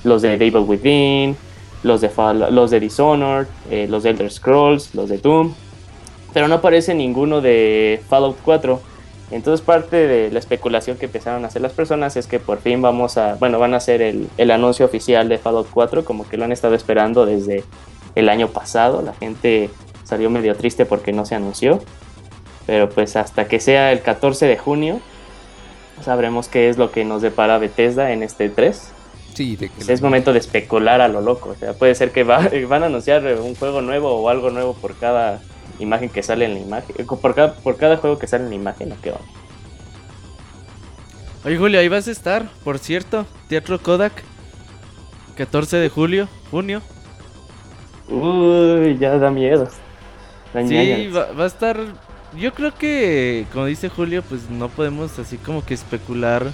los de Devil Within, los de, los de Dishonored, los de Elder Scrolls, los de Doom, pero no aparece ninguno de Fallout 4. Entonces parte de la especulación que empezaron a hacer las personas es que por fin vamos a, bueno, van a hacer el, el, anuncio oficial de Fallout 4, como que lo han estado esperando desde el año pasado. La gente salió medio triste porque no se anunció. Pero pues hasta que sea el 14 de junio, sabremos qué es lo que nos depara Bethesda en este 3. Sí, de pues es momento de especular a lo loco. O sea, puede ser que va, van a anunciar un juego nuevo o algo nuevo por cada imagen que sale en la imagen. Eh, por cada, por cada juego que sale en la imagen, ¿o qué va? Oye, Julio, ahí vas a estar, por cierto. Teatro Kodak. 14 de julio, junio. Uy, ya da miedo. sí, va, a estar. Yo creo que, como dice Julio, pues no podemos así como que especular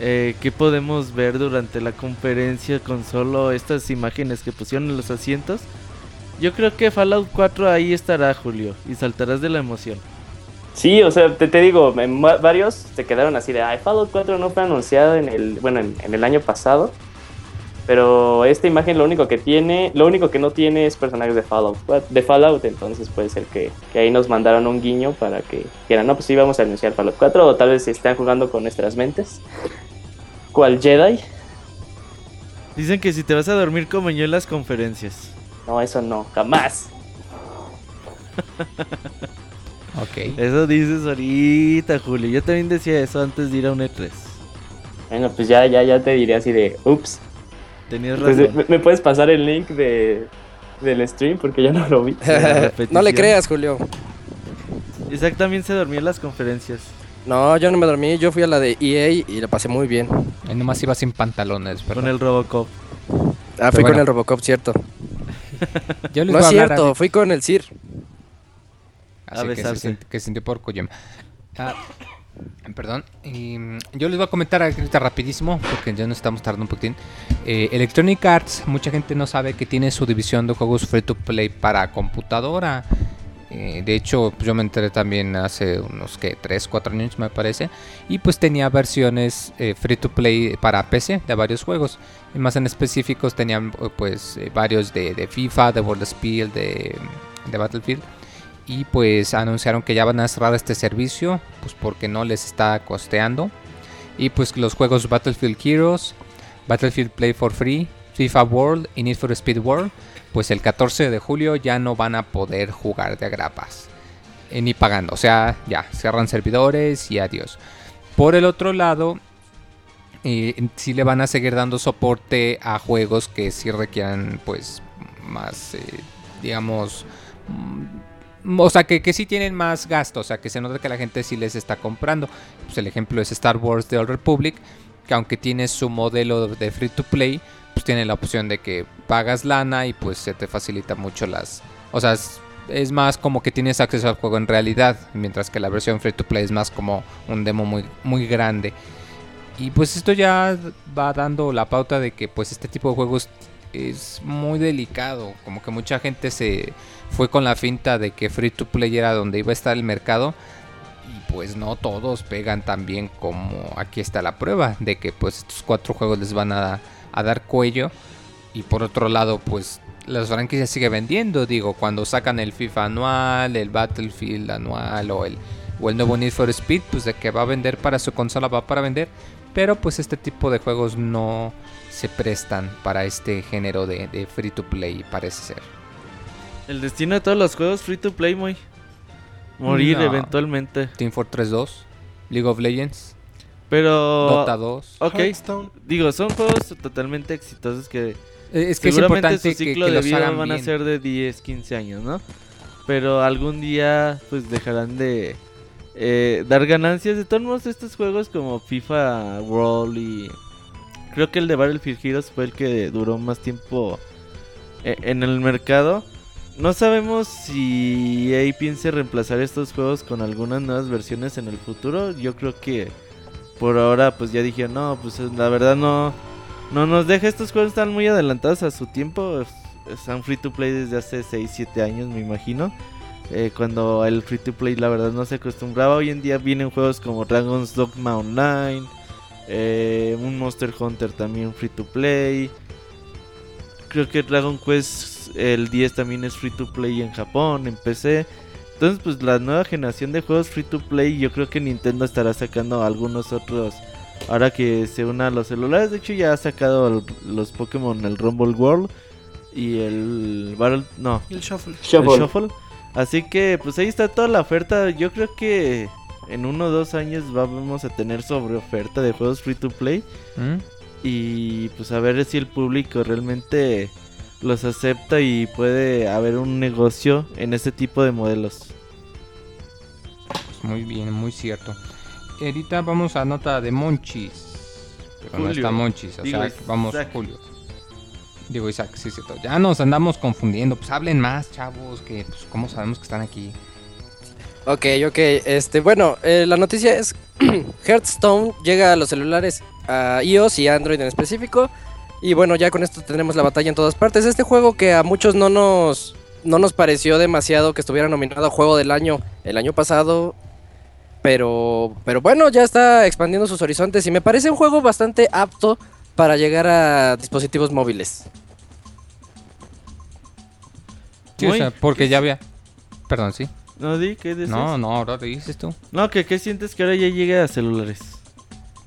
eh, qué podemos ver durante la conferencia con solo estas imágenes que pusieron en los asientos. Yo creo que Fallout 4 ahí estará, Julio, y saltarás de la emoción. Sí, o sea, te, digo, varios se quedaron así de, ay, Fallout 4 no fue anunciado en el, bueno, en, el año pasado, pero esta imagen lo único que tiene, lo único que no tiene es personajes de Fallout, de Fallout, entonces puede ser que, que ahí nos mandaron un guiño para que quieran, no, pues sí vamos a anunciar Fallout 4, o tal vez están jugando con nuestras mentes. ¿Cuál Jedi? Dicen que si te vas a dormir como yo en las conferencias. No, eso no, jamás. ok. Eso dices ahorita, Julio. Yo también decía eso antes de ir a un E3. Bueno, pues ya, ya, ya te diré así de, ups. Tenías pues. ¿me, puedes pasar el link de, del stream? Porque ya no lo vi. no le creas, Julio. Isaac también se dormía en las conferencias. No, yo no me dormí. Yo fui a la de EA y la pasé muy bien. Y nomás iba sin pantalones, Con el Robocop. Ah, fui con el Robocop, cierto no es cierto, fui con el CIR. Así que, se, que sintió por Kojima. Ah, perdón. Mm, yo les voy a comentar ahorita rapidísimo, porque ya no estamos tardando un poquitín. Eh, Electronic Arts, mucha gente no sabe que tiene su división de juegos free to play para computadora. Eh, de hecho, pues, yo me enteré también hace unos que 3, 4 años me parece. Y pues tenía versiones eh, free to play para PC de varios juegos. Y más en específicos tenían pues varios de, FIFA, de World Speed, de, de Battlefield. Y pues anunciaron que ya van a cerrar este servicio, pues porque no les está costeando. Y pues los juegos Battlefield Heroes, Battlefield Play for Free, FIFA World y Need for Speed World pues el 14 de julio ya no van a poder jugar de agrapas. Eh, ni pagando. O sea, ya, cierran servidores y adiós. Por el otro lado, eh, sí le van a seguir dando soporte a juegos que sí requieran, pues, más, eh, digamos... O sea, que, que sí tienen más gasto, o sea, que se nota que la gente sí les está comprando. Pues el ejemplo es Star Wars The Old Republic, que aunque tiene su modelo de free to play, pues tiene la opción de que pagas lana y pues se te facilita mucho las... O sea, es, es más como que tienes acceso al juego en realidad, mientras que la versión free to play es más como un demo muy, muy grande. Y pues esto ya va dando la pauta de que pues este tipo de juegos es muy delicado, como que mucha gente se fue con la finta de que free to play era donde iba a estar el mercado y pues no todos pegan tan bien como aquí está la prueba de que pues estos cuatro juegos les van a, a dar cuello y por otro lado pues las franquicias sigue vendiendo, digo, cuando sacan el FIFA anual, el Battlefield anual o el, o el nuevo Need for Speed, pues de que va a vender para su consola va para vender, pero pues este tipo de juegos no se prestan para este género de, de free to play, parece ser. El destino de todos los juegos free to play, muy. Morir No. eventualmente. Team Fortress 2, League of Legends, Pero. Dota 2. Ok. Hearthstone. Digo, son juegos totalmente exitosos que Eh, Es que es seguramente importante su ciclo que de vida van a ser de 10, 15 años, ¿no? Pero algún día pues dejarán de eh, dar ganancias. De todos modos, estos juegos como FIFA World y creo que el de Battlefield Heroes fue el que duró más tiempo eh, en el mercado. No sabemos si EA piense reemplazar estos juegos con algunas nuevas versiones en el futuro. Yo creo que por ahora pues ya dije, no, pues la verdad no, no nos deja. Estos juegos están muy adelantados a su tiempo. es- Están free to play desde hace 6, 7 años, me imagino. Eh, cuando el free to play la verdad no se acostumbraba. Hoy en día vienen juegos como Dragon's Dogma Online. eh, un Monster Hunter también free to play. Creo que Dragon Quest el 10 también es free to play en Japón, en PC. Entonces, pues la nueva generación de juegos free to play, yo creo que Nintendo estará sacando algunos otros ahora que se una a los celulares. De hecho, ya ha sacado el- los Pokémon, el Rumble World y el Battle. No, el Shuffle. el Shuffle. Shuffle. Así que, pues ahí está toda la oferta. Yo creo que en uno o dos años vamos a tener sobre oferta de juegos free to play. ¿Mm? Y pues a ver si el público realmente los acepta y puede haber un negocio en ese tipo de modelos. Pues muy bien, muy cierto. Ahorita vamos a nota de Monchis. Pero no Julio. está Monchis, o Digo, sea, vamos Isaac. Julio. Digo Isaac, sí, cierto. Ya nos andamos confundiendo. Pues hablen más, chavos, que pues cómo sabemos que están aquí. Ok, ok. Este, bueno, eh, la noticia es Hearthstone llega a los celulares a iOS y Android en específico. Y bueno, ya con esto tendremos la batalla en todas partes. Este juego que a muchos no nos no nos pareció demasiado que estuviera nominado a juego del año el año pasado. Pero pero bueno, ya está expandiendo sus horizontes y me parece un juego bastante apto para llegar a dispositivos móviles. Sí, o sea, porque ya había. Perdón, sí. ¿No, Di? ¿Qué dices? No, no, ahora dices tú. No, que ¿qué sientes que ahora ya llegue a celulares?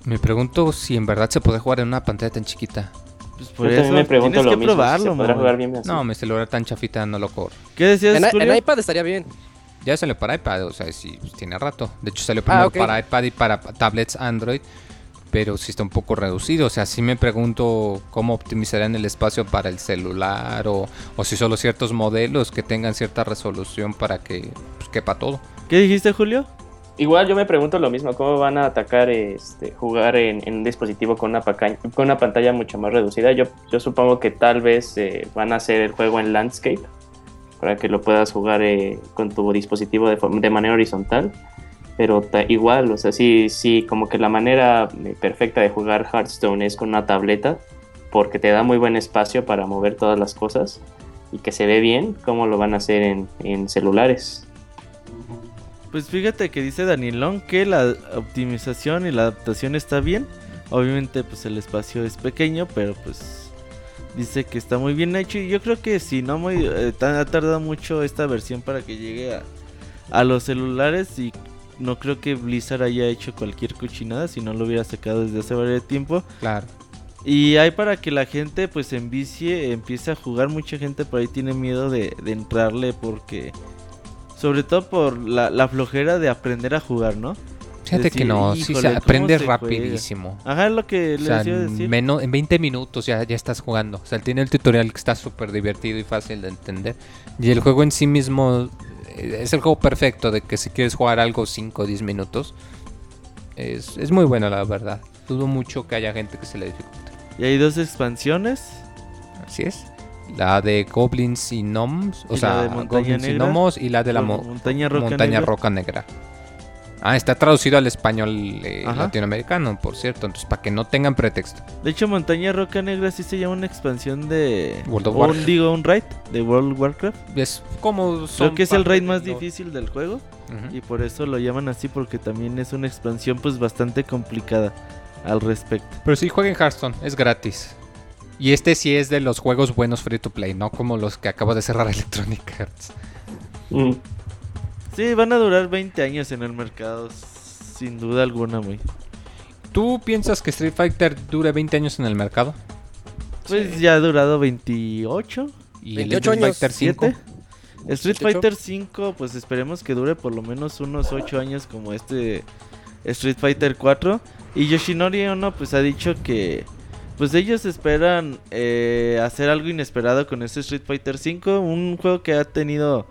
Me pregunto si en verdad se puede jugar en una pantalla tan chiquita. Pues por eso me pregunto tienes lo que mismo. si probarlo, ¿Se podrá mo. jugar bien así? No, mi celular tan chafita no lo corre. ¿Qué decías, En, Julio? en iPad estaría bien. Ya salió para iPad, o sea, sí, pues, tiene rato. De hecho, salió primero Ah, ok. para iPad y para tablets Android. Pero sí está un poco reducido. O sea, sí me pregunto cómo optimizarán el espacio para el celular. O, o si solo ciertos modelos que tengan cierta resolución para que pues, quepa todo. ¿Qué dijiste, Julio? Igual yo me pregunto lo mismo, ¿cómo van a atacar este jugar en, en un dispositivo con una, con una pantalla mucho más reducida? Yo, yo supongo que tal vez eh, van a hacer el juego en landscape para que lo puedas jugar eh, con tu dispositivo de, de manera horizontal. Pero igual, o sea, sí, sí, como que la manera eh, perfecta de jugar Hearthstone es con una tableta porque te da muy buen espacio para mover todas las cosas y que se ve bien, ¿cómo lo van a hacer en, en celulares? Pues fíjate que dice Danielón que la optimización y la adaptación está bien. Obviamente pues el espacio es pequeño, pero pues dice que está muy bien hecho y yo creo que si no muy eh, ha tardado mucho esta versión para que llegue a, a los celulares y no creo que Blizzard haya hecho cualquier cochinada si no lo hubiera sacado desde hace varios tiempo. Claro. Y hay para que la gente pues envicie, empiece a jugar. Mucha gente por ahí tiene miedo de, de entrarle porque... Sobre todo por la, la flojera de aprender a jugar, ¿no? Fíjate Decir, que no, sí "Híjole, se ¿cómo aprende se juega?". rapidísimo. Ajá, es lo que O le sea, decía en, decir. menos, en 20 minutos ya, ya estás jugando. O sea, tiene el tutorial que está súper divertido y fácil de entender. Y el juego en sí mismo eh, es el juego perfecto de que si quieres jugar algo 5 o 10 minutos, es, es muy bueno la verdad. Dudo mucho que haya gente que se le dificulte. Y hay dos expansiones. Así es. La de Goblins y Gnomes, o Y sea, Goblins y. Gnomos y la de la mo- Montaña Roca Montaña Negra. Roca Negra. Ah, está traducido al español eh, latinoamericano, por cierto, entonces para que no tengan pretexto. De hecho, Montaña Roca Negra sí se llama una expansión de. World of Warcraft. Un, digo, un raid de World of Warcraft. Es como son Creo que es el raid más difícil del juego. Y por eso lo llaman así, porque también es una expansión, pues bastante complicada al respecto. Pero sí jueguen Hearthstone, es gratis. Y este sí es de los juegos buenos free to play, no como los que acabo de cerrar Electronic Arts. Mm. Sí, van a durar 20 años en el mercado, sin duda alguna, muy. ¿Tú piensas que Street Fighter dure 20 años en el mercado? Pues ya ha durado 28, ¿Y 28 el Street años. Fighter 5? 7. Street 28. Fighter 5, pues esperemos que dure por lo menos unos 8 años como este Street Fighter 4. Y Yoshinori Ono pues ha dicho que pues ellos esperan eh, hacer algo inesperado con este Street Fighter 5. Un juego que ha tenido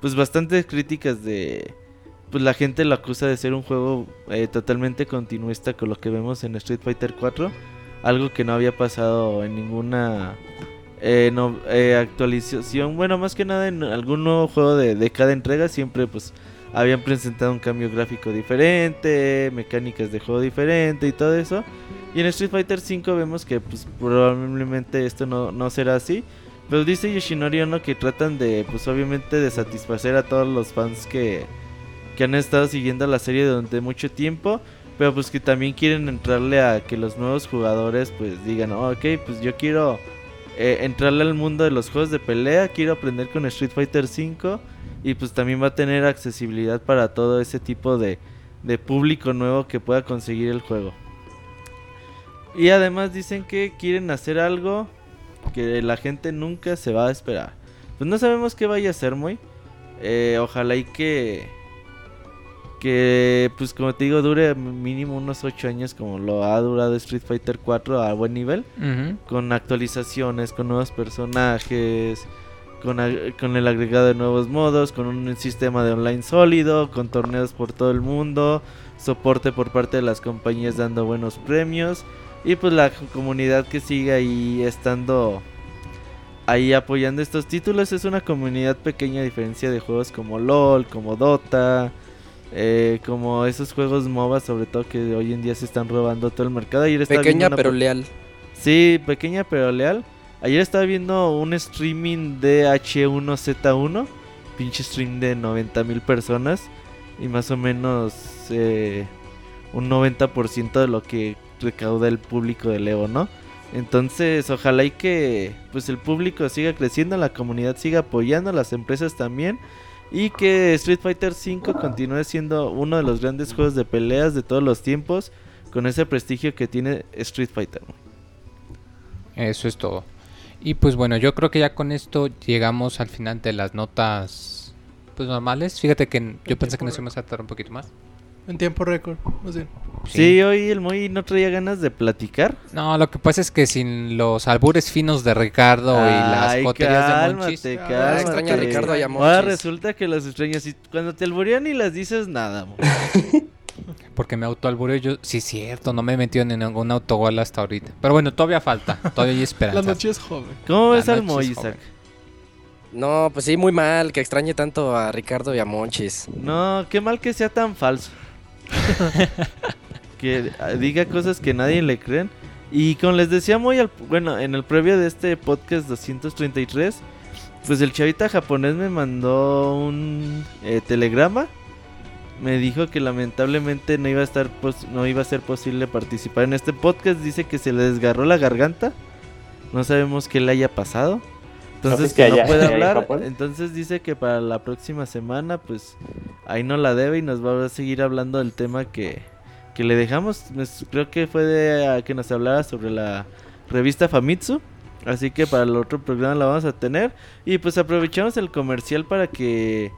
pues bastantes críticas de... Pues la gente lo acusa de ser un juego eh, totalmente continuista con lo que vemos en Street Fighter 4. Algo que no había pasado en ninguna eh, no- eh, actualización. Bueno, más que nada en algún nuevo juego de, de cada entrega siempre pues habían presentado un cambio gráfico diferente, mecánicas de juego diferente y todo eso. Y en Street Fighter 5 vemos que pues probablemente esto no, no será así. Pero dice Yoshinori Ono que tratan de pues obviamente de satisfacer a todos los fans que, que han estado siguiendo la serie durante mucho tiempo. Pero pues que también quieren entrarle a que los nuevos jugadores pues digan, "Oh, ok, pues yo quiero eh, entrarle al mundo de los juegos de pelea, quiero aprender con Street Fighter 5 y pues también va a tener accesibilidad para todo ese tipo de, de público nuevo que pueda conseguir el juego. Y además dicen que quieren hacer algo que la gente nunca se va a esperar. Pues no sabemos qué vaya a ser muy. Eh, ojalá y que que pues como te digo dure mínimo unos 8 años como lo ha durado Street Fighter 4 a buen nivel con actualizaciones, con nuevos personajes, con, con el agregado de nuevos modos, con un sistema de online sólido, con torneos por todo el mundo, soporte por parte de las compañías dando buenos premios y pues la co- comunidad que sigue ahí estando ahí apoyando estos títulos es una comunidad pequeña a diferencia de juegos como LOL, como Dota, eh, como esos juegos MOBA sobre todo que hoy en día se están robando todo el mercado. Ayer Pequeña una pero leal. Sí, pequeña pero leal. Ayer estaba viendo un streaming de H1Z1, pinche stream de 90 mil personas y más o menos eh, un 90% de lo que recauda el público de Leo, ¿no? Entonces, ojalá y que pues el público siga creciendo, la comunidad siga apoyando, las empresas también y que Street Fighter V continúe siendo uno de los grandes juegos de peleas de todos los tiempos con ese prestigio que tiene Street Fighter. Eso es todo. Y pues bueno, yo creo que ya con esto llegamos al final de las notas pues normales. Fíjate que yo pensé que nos íbamos a tardar un poquito más. En tiempo récord, más bien. Sí. hoy el Moy no traía ganas de platicar. No, lo que pasa es que sin los albures finos de Ricardo y las coterías de cálmate, Monchis. Ah, extraña a Ricardo y a Ahora resulta que los extrañas y cuando te alburean ni las dices nada. Porque me autoalbureo yo. Sí, cierto, no me he metido en ningún autogol hasta ahorita. Pero bueno, todavía falta. Todavía hay esperanza. La noche es joven. ¿Cómo ves al Moy, Isaac? No, pues sí, muy mal que extrañe tanto a Ricardo y a Monchis. No, qué mal que sea tan falso. que diga cosas que nadie le creen. Y como les decía muy al, bueno, en el previo de este podcast 233, pues el chavita japonés me mandó un eh, telegrama. Me dijo que lamentablemente no iba a estar pos- no iba a ser posible participar en este podcast. Dice que se le desgarró la garganta. No sabemos qué le haya pasado. Entonces pues que que no puede hablar. Entonces dice que para la próxima semana, pues ahí no la debe y nos va a seguir hablando del tema que, que le dejamos. Creo que fue de a que nos hablara sobre la revista Famitsu. Así que para el otro programa la vamos a tener. Y pues aprovechamos el comercial para que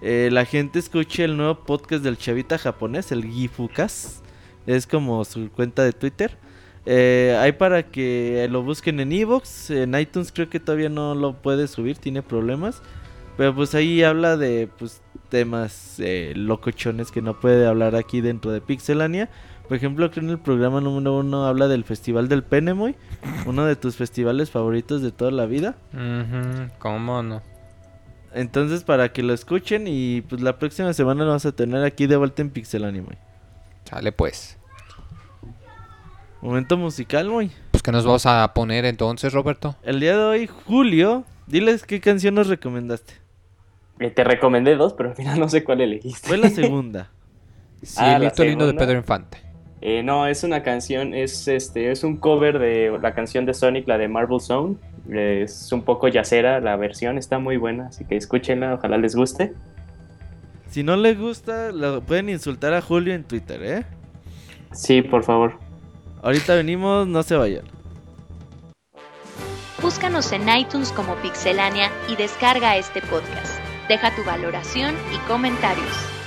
eh, la gente escuche el nuevo podcast del chavita japonés, el Gifukas. Es como su cuenta de Twitter. Eh, hay para que lo busquen en Evox. En iTunes creo que todavía no lo puede subir, tiene problemas. Pero pues ahí habla de pues temas eh, locochones que no puede hablar aquí dentro de Pixelania. Por ejemplo, aquí en el programa número uno habla del Festival del Penemoy, uno de tus festivales favoritos de toda la vida. ¿Cómo no? Entonces, para que lo escuchen y pues la próxima semana lo vamos a tener aquí de vuelta en Pixel Anime. Sale pues. Momento musical, muy. Pues que nos vamos a poner entonces, Roberto. El día de hoy, Julio, diles qué canción nos recomendaste. Eh, te recomendé dos, pero al final no sé cuál elegiste. Fue la segunda. Ah, la Cielito lindo de. Pedro Infante. Eh, no, es una canción, es este, es un cover de la canción de Sonic, la de Marble Zone. Es un poco yacera la versión, está muy buena, así que escúchenla, ojalá les guste. si no les gusta, lo pueden insultar a Julio en Twitter, ¿eh? Sí, por favor. Ahorita venimos, no se vayan. Búscanos en iTunes como Pixelania y descarga este podcast. Deja tu valoración y comentarios.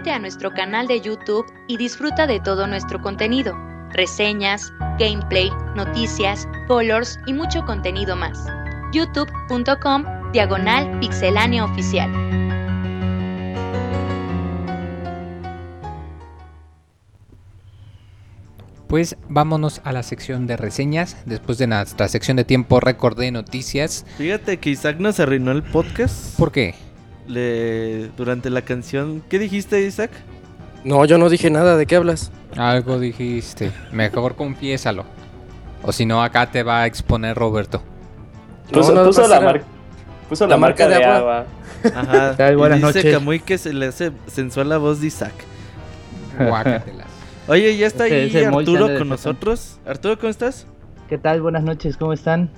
Suscríbete a nuestro canal de YouTube y disfruta de todo nuestro contenido, reseñas, gameplay, noticias, colors y mucho contenido más. youtube.com diagonal pixelánea oficial. Pues vámonos a la sección de reseñas. Después de nuestra sección de tiempo récord de noticias. Fíjate que Isaac nos arruinó el podcast. ¿Por qué? Le, durante la canción. ¿Qué dijiste, Isaac? No, yo no dije nada, ¿de qué hablas? Algo dijiste. Mejor confiésalo. O si no, acá te va a exponer Roberto. Puso, No, no puso pasa la, mar- puso La la, marca, marca de de agua. agua. Ajá. tal? y Buenas dice noches. Camuy que se le hace sensual la voz de Isaac. Guácatelas. Oye, ya está Ese- ahí Arturo con nosotros. Arturo, ¿cómo estás? ¿Qué tal? Buenas noches, ¿cómo están?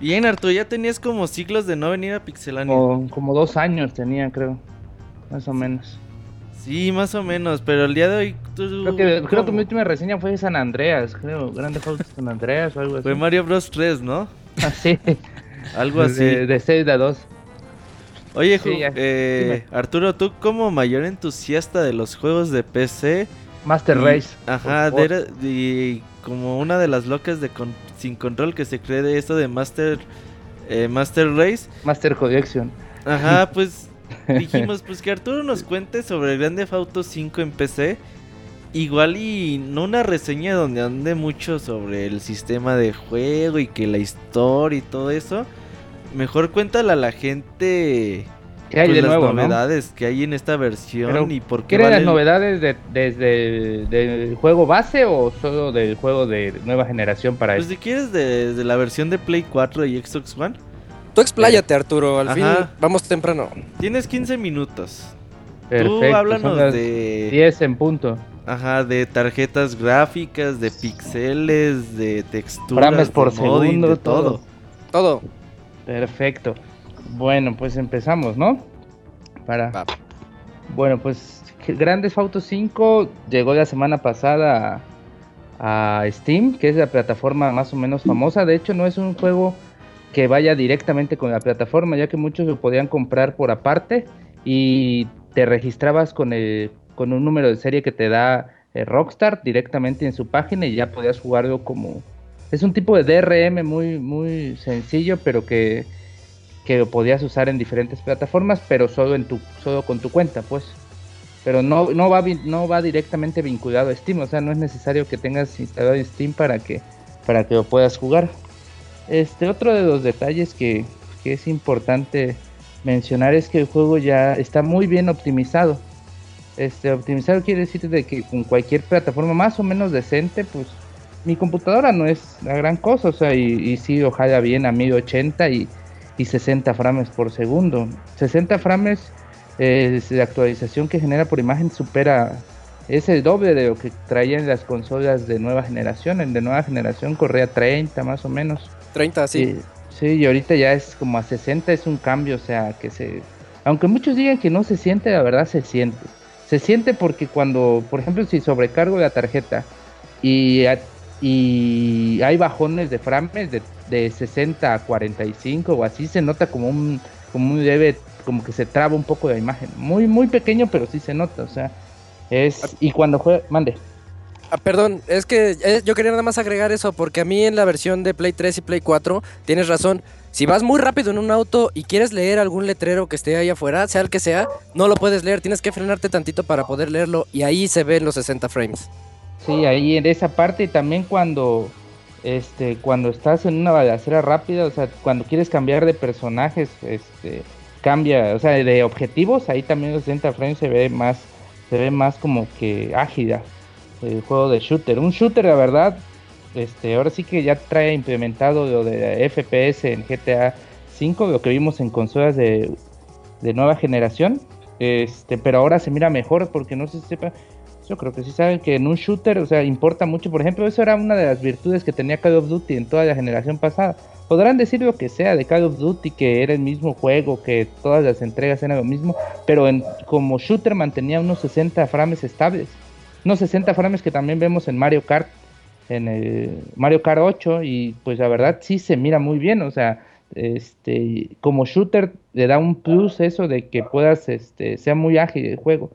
Bien, Arturo, ya tenías como siglos de no venir a Pixelania. Como, como dos años tenía, creo. Más o menos. Sí, más o menos, pero el día de hoy tú... Creo que, creo que mi última reseña fue San Andreas, creo. Grande Auto San Andreas o algo así. Fue Mario Bros 3, ¿no? Ah, sí. Algo así. De, de 6 a 2. Oye, Sí, eh, Arturo, tú como mayor entusiasta de los juegos de PC... Master y- Race. Ajá, de, y como una de las locas de con- sin control que se cree de esto de Master eh, Master Race. Master Collection. Ajá, pues dijimos pues que Arturo nos cuente sobre el Grande Auto 5 en PC. Igual y no una reseña donde ande mucho sobre el sistema de juego y que la historia y todo eso. Mejor cuéntale a la gente ¿Qué hay pues, de las nuevo, no? novedades que hay en esta versión Pero, y por qué ¿Qué eran vale las el- novedades de- desde del juego base o solo del juego de nueva generación para Pues este? si quieres de, de la versión de Play 4 y Xbox One. Tú expláyate, Arturo, al fin Ajá. vamos temprano. Tienes 15 minutos. Perfecto, Tú háblanos son las de 10 en punto. ajá, de tarjetas gráficas, de píxeles, de texturas, Frames por de modding, segundo, de todo. Todo. Perfecto. Bueno, pues empezamos, ¿no? Para. Va. Bueno, pues Grandes Auto 5 llegó la semana pasada a, a Steam, que es la plataforma más o menos famosa. De hecho, no es un juego que vaya directamente con la plataforma, ya que muchos lo podían comprar por aparte y te registrabas con el con un número de serie que te da eh, Rockstar directamente en su página y ya podías jugarlo como es un tipo de DRM muy muy sencillo, pero que que podías usar en diferentes plataformas, pero solo en tu solo con tu cuenta, pues. Pero no no va no va directamente vinculado a Steam, o sea, no es necesario que tengas instalado Steam para que para que lo puedas jugar. Este otro de los detalles que, que es importante mencionar es que el juego ya está muy bien optimizado. Este optimizado quiere decir de que con cualquier plataforma más o menos decente, pues mi computadora no es la gran cosa, o sea, y, y sí ojalá bien a 1080 y, y 60 frames por segundo. 60 frames eh, la actualización que genera por imagen supera es el doble de lo que traían las consolas de nueva generación. El de nueva generación corría 30 más o menos. 30, sí. Sí, sí, y ahorita ya es como a 60, es un cambio, o sea, que se... Aunque muchos digan que no se siente, la verdad se siente. Se siente porque cuando, por ejemplo, si sobrecargo la tarjeta y, y hay bajones de frames de, de 60 a 45 o así, se nota como un, como un leve, como que se traba un poco la imagen. Muy, muy pequeño, pero sí se nota, o sea, es... Y cuando juega... Mande. Ah, perdón, es que eh, yo quería nada más agregar eso, porque a mí en la versión de Play 3 y Play 4, tienes razón, si vas muy rápido en un auto y quieres leer algún letrero que esté ahí afuera, sea el que sea, no lo puedes leer, tienes que frenarte tantito para poder leerlo y ahí se ven los 60 frames. Sí, ahí en esa parte y también cuando este cuando estás en una balacera rápida, o sea, cuando quieres cambiar de personajes, este cambia, o sea, de objetivos, ahí también los 60 frames se ve más se ve más como que ágil el juego de shooter. Un shooter, la verdad, este ahora sí que ya trae implementado lo de FPS en GTA 5, lo que vimos en consolas de, de nueva generación. Este, pero ahora se mira mejor porque no si sepa, yo creo que sí saben que en un shooter, o sea, importa mucho. Por ejemplo, eso era una de las virtudes que tenía Call of Duty en toda la generación pasada. Podrán decir lo que sea de Call of Duty, que era el mismo juego, que todas las entregas eran lo mismo, pero en, como shooter mantenía unos 60 frames estables. Unos 60 frames que también vemos en Mario Kart, en el Mario Kart 8, y pues la verdad sí se mira muy bien, o sea, este, como shooter le da un plus eso de que puedas, este, sea muy ágil el juego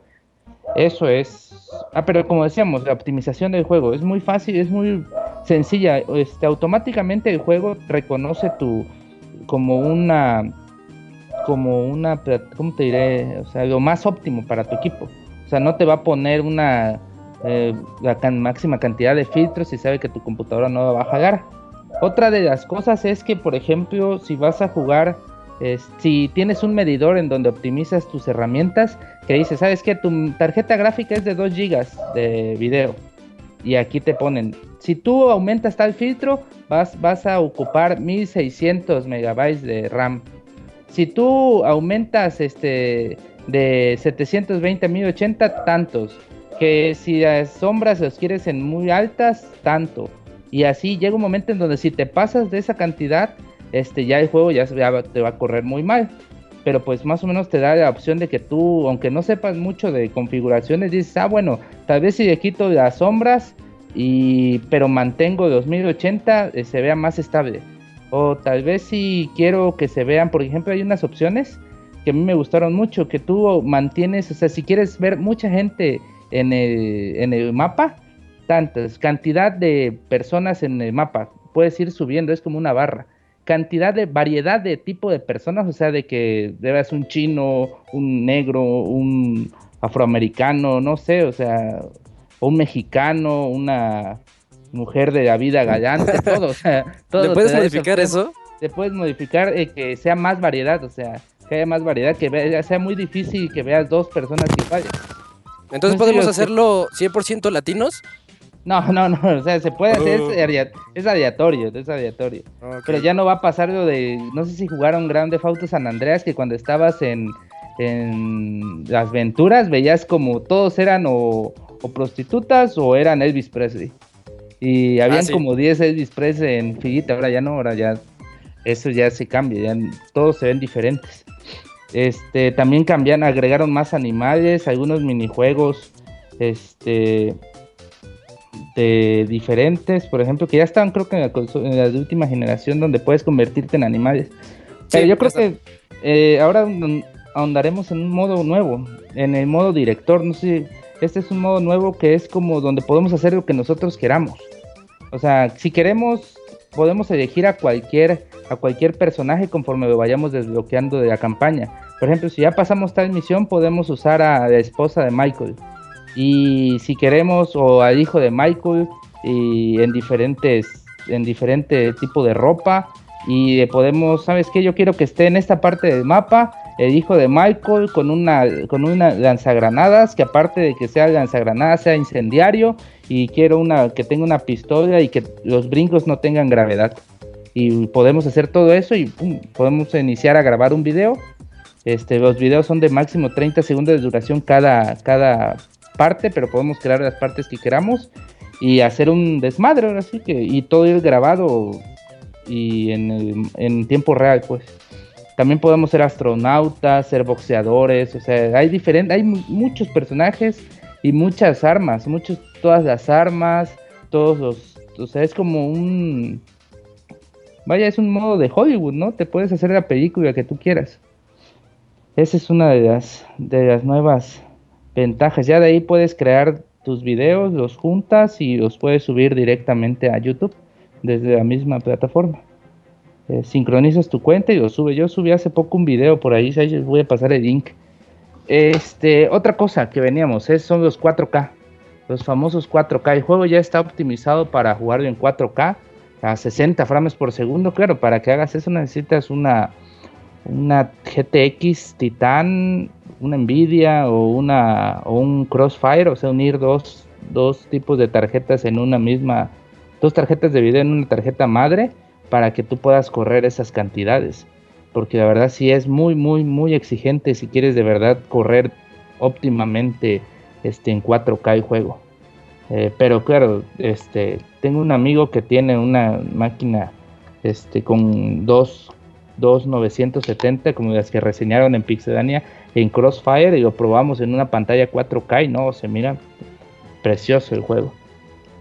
Eso es. Ah, pero como decíamos, la optimización del juego es muy fácil, es muy sencilla. Este, automáticamente el juego reconoce tu como una como una ¿cómo te diré? O sea, lo más óptimo para tu equipo. O sea, no te va a poner una eh, la máxima cantidad de filtros y sabe que tu computadora no va a jalar. Otra de las cosas es que, por ejemplo, si vas a jugar, si tienes un medidor en donde optimizas tus herramientas, que dice, sabes que tu tarjeta gráfica es de 2 GB de video, y aquí te ponen, si tú aumentas tal filtro, vas, vas a ocupar 1600 megabytes de RAM. Si tú aumentas este de 720 a 1080, tantos. Que si las sombras las quieres en muy altas, tanto. Y así llega un momento en donde si te pasas de esa cantidad, este, ya el juego ya, te va a correr muy mal. Pero pues más o menos te da la opción de que tú, aunque no sepas mucho de configuraciones, dices, ah, bueno, tal vez si le quito las sombras, y, pero mantengo 2080, eh, se vea más estable. O tal vez si quiero que se vean, por ejemplo, hay unas opciones que a mí me gustaron mucho, que tú mantienes, o sea, si quieres ver mucha gente en el, en el mapa, tantas, cantidad de personas en el mapa, puedes ir subiendo, es como una barra. Cantidad de variedad de tipo de personas, o sea, de que debas un chino, un negro, un afroamericano, no sé, o sea, un mexicano, una mujer de la vida gallante, todo, o sea, todo. ¿Le puedes modificar eso? Te puedes modificar eh, que sea más variedad, o sea, que haya más variedad, que sea muy difícil que veas dos personas iguales. Entonces, ¿podemos hacerlo 100% latinos? No, no, no, o sea, se puede hacer, es, oh. aleatorio, es aleatorio. Pero ya no va a pasar lo de, no sé si jugaron Grande Auto San Andreas, que cuando estabas en, en las venturas veías como todos eran o, prostitutas o eran Elvis Presley. Y habían ah, como 10 Elvis Presley en Fillita, ahora ya no, ahora ya eso ya se cambia, ya todos se ven diferentes. Este, también cambian, agregaron más animales, algunos minijuegos, este, de diferentes, por ejemplo, que ya están creo que en la, última generación donde puedes convertirte en animales. Pero yo creo que eh, ahora ahondaremos en un modo nuevo, en el modo director, no sé, este es un modo nuevo que es como donde podemos hacer lo que nosotros queramos. O sea, si queremos, podemos elegir a cualquier, a cualquier personaje conforme lo vayamos desbloqueando de la campaña. Por ejemplo, si ya pasamos tal misión, podemos usar a la esposa de Michael y si queremos o al hijo de Michael y en diferentes en diferente tipo de ropa y podemos sabes qué yo quiero que esté en esta parte del mapa el hijo de Michael con una con una lanzagranadas que aparte de que sea lanzagranadas sea incendiario y quiero una que tenga una pistola y que los brincos no tengan gravedad. Y podemos hacer todo eso y podemos iniciar a grabar un video. Este, los videos son de máximo 30 segundos de duración cada, cada parte, pero podemos crear las partes que queramos y hacer un desmadre así que y todo ir grabado y en, tiempo real pues. También podemos ser astronautas ser boxeadores o sea hay diferentes hay muchos personajes y muchas armas muchos todas las armas todos los o sea es como un vaya es un modo de Hollywood no te puedes hacer la película que tú quieras. Esa es una de las de las nuevas ventajas. Ya de ahí puedes crear tus videos, los juntas y los puedes subir directamente a YouTube desde la misma plataforma. Eh, sincronizas tu cuenta y lo sube. Yo subí hace poco un video por ahí, ahí les voy a pasar el link. Este, otra cosa que veníamos es, son los 4K, los famosos 4K. El juego ya está optimizado para jugarlo en 4K a 60 frames por segundo. Claro, para que hagas eso necesitas una, una GTX Titan una Nvidia o, una, o un Crossfire, o sea, unir dos, dos tipos de tarjetas en una misma, dos tarjetas de video en una tarjeta madre para que tú puedas correr esas cantidades. Porque la verdad sí es muy, muy, muy exigente si quieres de verdad correr óptimamente este, en 4K el juego. Eh, pero claro, este, tengo un amigo que tiene una máquina este, con dos, dos 970 como las que reseñaron en Pixedania en Crossfire y lo probamos en una pantalla 4K y no, se mira precioso el juego.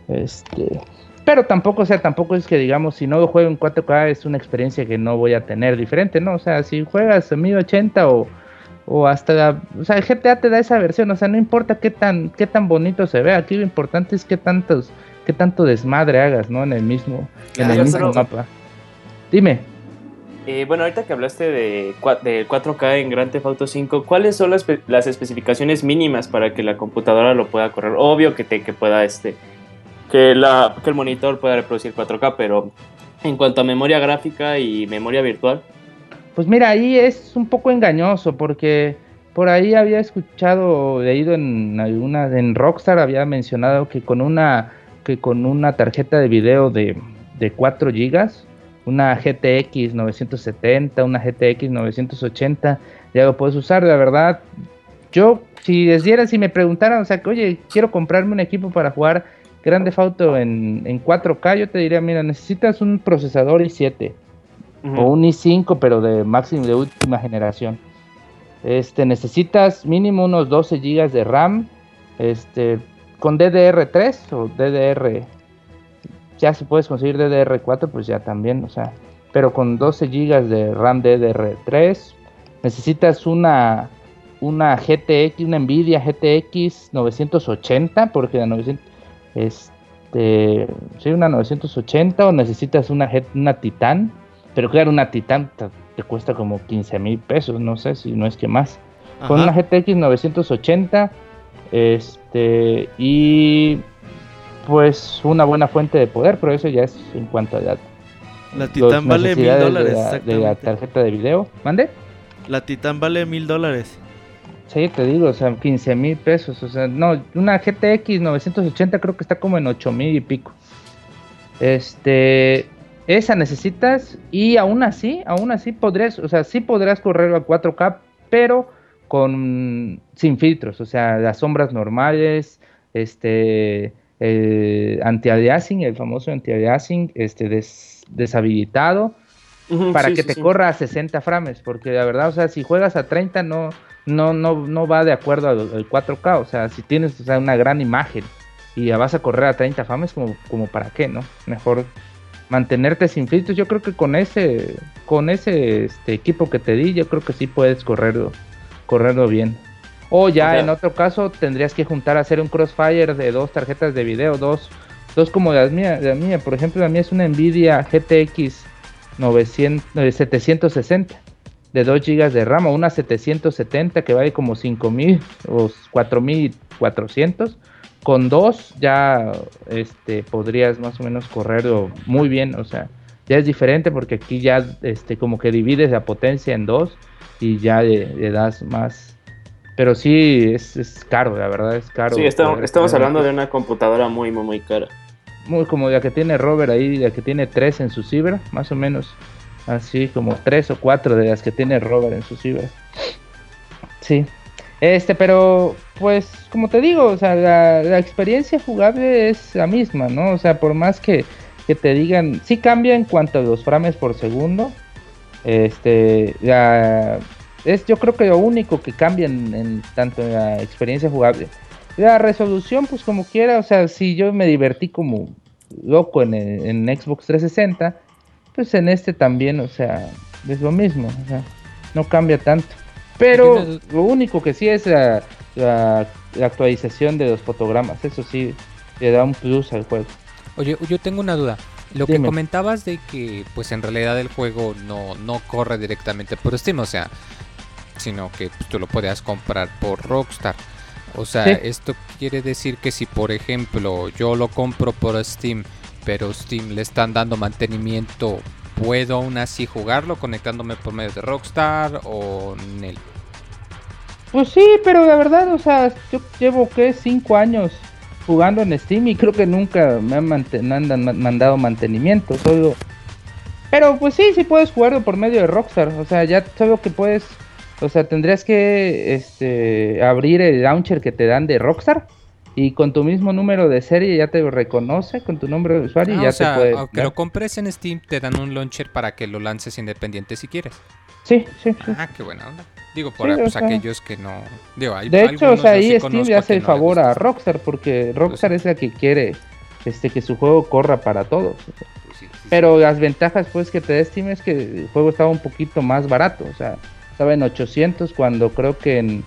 Este, pero tampoco, o sea, tampoco es que digamos, si no lo juego en 4K es una experiencia que no voy a tener diferente, ¿no? O sea, si juegas en 1080 o, o hasta, o sea, el GTA te da esa versión, o sea, no importa qué tan, qué tan bonito se ve, aquí lo importante es qué tantos, qué tanto desmadre hagas, ¿no? En el mismo, en el mismo mapa. Dime. Eh, bueno, ahorita que hablaste de, de 4K en Grand Theft Auto 5, ¿cuáles son las, las especificaciones mínimas para que la computadora lo pueda correr? Obvio que, te, que pueda este que, la, que el monitor pueda reproducir 4K, pero en cuanto a memoria gráfica y memoria virtual, Pues mira, ahí es un poco engañoso porque por ahí había escuchado, leído en alguna, en Rockstar había mencionado que con una, que con una tarjeta de video de, de 4 GB, una GTX 970, una GTX 980, ya lo puedes usar, la verdad. Yo, si les diera, si me preguntaran, o sea, que oye, quiero comprarme un equipo para jugar Grande Auto en, en 4K, yo te diría, mira, necesitas un procesador i7 o un i5, pero de máximo de última generación. Este, necesitas mínimo unos 12 GB de RAM, este, con DDR3 o DDR, ya si puedes conseguir DDR4, pues ya también, o sea, pero con 12 GB de RAM DDR3, necesitas una, una GTX, una Nvidia GTX 980, porque la 900, este, sí, una 980 o necesitas una, una Titan, pero claro, una Titan te, te cuesta como 15 mil pesos, no sé si no es que más. Con una. GTX 980, este, y pues una buena fuente de poder, pero eso ya es en cuanto a la, La Titan vale mil dólares, de la, de la exactamente. tarjeta de video. ¿Mande? La Titan vale mil dólares. Sí, te digo, o sea, 15 mil pesos. O sea, no, una GTX 980 creo que está como en 8 mil y pico. Este, esa necesitas y aún así, aún así podrías, o sea, sí podrás correr a 4K, pero con sin filtros, o sea, las sombras normales, este, el anti-aliasing, el famoso anti-aliasing, este, des- deshabilitado para sí, que sí, te sí. corra a 60 frames, porque la verdad, o sea, si juegas a 30 no no no no va de acuerdo al, al 4K, o sea, si tienes o sea, una gran imagen y ya vas a correr a 30 frames como como para qué, ¿no? Mejor mantenerte sin filtros. Yo creo que con ese con ese este, equipo que te di, yo creo que sí puedes correrlo correrlo bien. O ya O sea- en otro caso tendrías que juntar a hacer un crossfire de dos tarjetas de video, dos dos como las mías, la mía, por ejemplo, la mía es una Nvidia GTX 900, eh, 760 de 2 GB de RAM o una 770 que vale como 5000 o 4400 con dos ya este podrías más o menos correrlo muy bien, o sea, ya es diferente porque aquí ya este como que divides la potencia en dos y ya le, le das más pero sí es, es caro, la verdad es caro. Sí, estamos, poder estamos hablando de una computadora muy, muy, muy cara. muy como la que tiene Robert ahí, la que tiene tres en su cibra, más o menos. Así como tres o cuatro de las que tiene Robert en su cibra. Sí. Este, pero pues como te digo, o sea, la, la experiencia jugable es la misma, ¿no? O sea, por más que, que te digan, sí cambia en cuanto a los frames por segundo. Este, la, es yo creo que lo único que cambia en, en tanto en la experiencia jugable. La resolución, pues como quiera, o sea, si yo me divertí como loco en, el- en Xbox 360, pues en este también, o sea, es lo mismo, o sea, no cambia tanto. Pero lo único que sí es la, la- la actualización de los fotogramas, eso sí, le da un plus al juego. Oye, yo tengo una duda. Lo que comentabas de que, pues en realidad el juego no, no corre directamente por Steam, o sea, sino que pues, tú lo podías comprar por Rockstar. O sea, Sí. esto quiere decir que si, por ejemplo, yo lo compro por Steam, pero Steam le están dando mantenimiento, ¿puedo aún así jugarlo conectándome por medio de Rockstar o Nel? Pues sí, pero la verdad, o sea, yo llevo que cinco años jugando en Steam y creo que nunca me han, mante- me han mandado mantenimiento, solo... Pero pues sí, sí puedes jugarlo por medio de Rockstar, o sea, ya solo que puedes, o sea, tendrías que este, abrir el launcher que te dan de Rockstar y con tu mismo número de serie ya te reconoce con tu nombre de usuario y Ah, ya o sea, te puede... aunque lo compres en Steam, te dan un launcher para que lo lances independiente si quieres. Sí, sí, sí. Ah, qué buena onda. Digo, Sí, o pues, aquellos que no. Digo, hay De hecho, o sea, sí ahí Steam le hace el no favor a. Rockstar porque Rockstar es la que quiere este que su juego corra para todos. Pues sí. Pero las ventajas pues que te da Steam es que el juego estaba un poquito más barato, o sea, estaba en 800 cuando creo que en,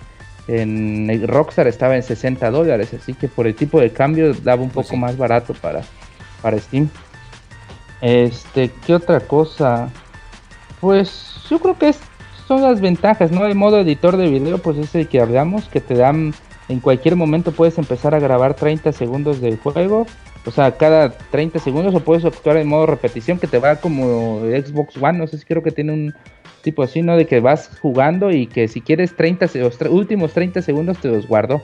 en Rockstar estaba en 60 dólares, así que por el tipo de cambio daba un Pues poco sí. más barato para, para Steam. Este, ¿qué otra cosa? Pues yo creo que es- son las ventajas, ¿no? El modo editor de video, pues es el que hablamos, que te dan, en cualquier momento puedes empezar a grabar 30 segundos del juego, o sea, cada 30 segundos, o puedes actuar en modo repetición, que te va como Xbox One, no sé si creo que tiene un tipo así, ¿no? De que vas jugando y que si quieres 30, se- los últimos 30 segundos te los guardo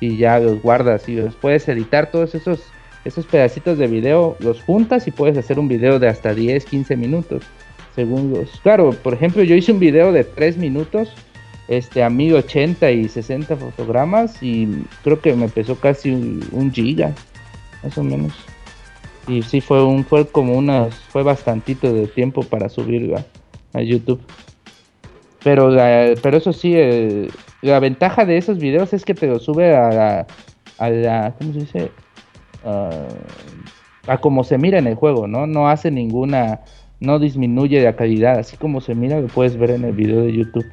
y ya los guardas y los puedes editar todos esos esos pedacitos de video los juntas y puedes hacer un video de hasta 10, 15 minutos según los claro por ejemplo yo hice un video de 3 minutos este a 1080 y 60 fotogramas y creo que me pesó casi un, un giga más o menos. Y sí fue un fue como unas fue bastantito de tiempo para subirlo a, a YouTube pero la- pero eso sí eh, la ventaja de esos videos es que te lo sube a la, a la ¿cómo se dice? Ah, a como se mira en el juego, ¿no? No hace ninguna, no disminuye la calidad, así como se mira lo puedes ver en el video de YouTube.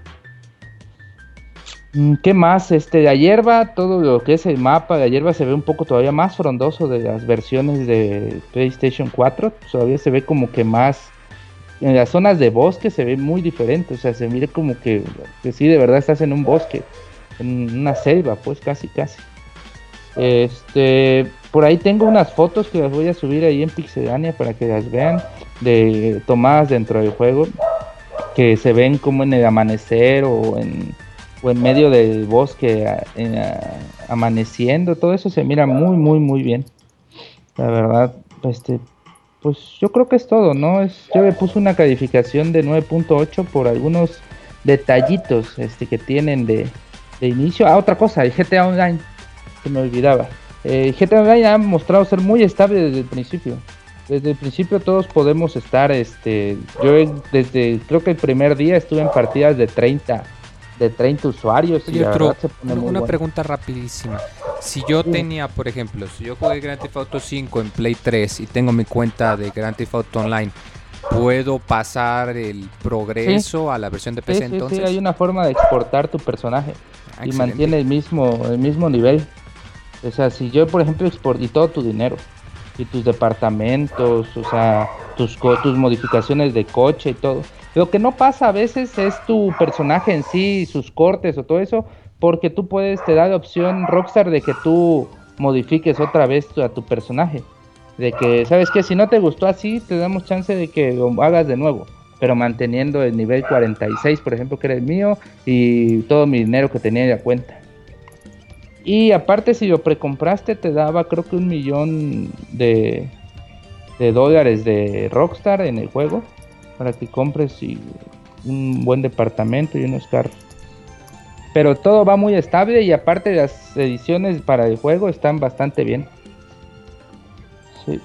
Mm, ¿Qué más? Este, la hierba, todo lo que es el mapa, la hierba se ve un poco todavía más frondoso de las versiones de PlayStation 4, todavía se ve como que más, en las zonas de bosque se ve muy diferente, o sea, se mira como que, que sí, de verdad estás en un bosque, en una selva, pues casi, casi. Este, por ahí tengo unas fotos que las voy a subir ahí en Pixelania para que las vean, de tomadas dentro del juego, que se ven como en el amanecer o en, o en medio del bosque amaneciendo, todo eso se mira muy, muy, muy bien. La verdad, este, pues yo creo que es todo, ¿no? Yo le puse una calificación de 9.8 por algunos detallitos este, que tienen de, de inicio. Ah, otra cosa, el GTA Online, se me olvidaba. Eh, GTA Online ha mostrado ser muy estable desde el principio. Desde el principio todos podemos estar, este, yo desde, creo que el primer día estuve en partidas de 30, de 30 usuarios y la se pone una, muy una bueno. pregunta rapidísima. Si yo tenía, por ejemplo, si yo jugué Grand Theft Auto 5 en Play 3 y tengo mi cuenta de Grand Theft Auto Online, ¿puedo pasar el progreso a la versión de Sí, PC sí, sí, entonces? hay una forma de exportar tu personaje. Ah, y excelente. mantiene el mismo, el mismo nivel. O sea, si yo, por ejemplo, export y todo tu dinero, y tus departamentos, o sea, tus, co- tus modificaciones de coche y todo. Lo que no pasa a veces es tu personaje en sí, sus cortes o todo eso, porque tú puedes, te da la opción Rockstar de que tú modifiques otra vez a tu personaje. De que, ¿sabes qué? Si no te gustó así, te damos chance de que lo hagas de nuevo. Pero manteniendo el nivel 46, por ejemplo, que era el mío, y todo mi dinero que tenía en la cuenta. Y aparte, si lo precompraste, te daba creo que un millón de, de dólares de Rockstar en el juego. Para que compres y un buen departamento y unos carros. Pero todo va muy estable y aparte las ediciones para el juego están bastante bien. Sí.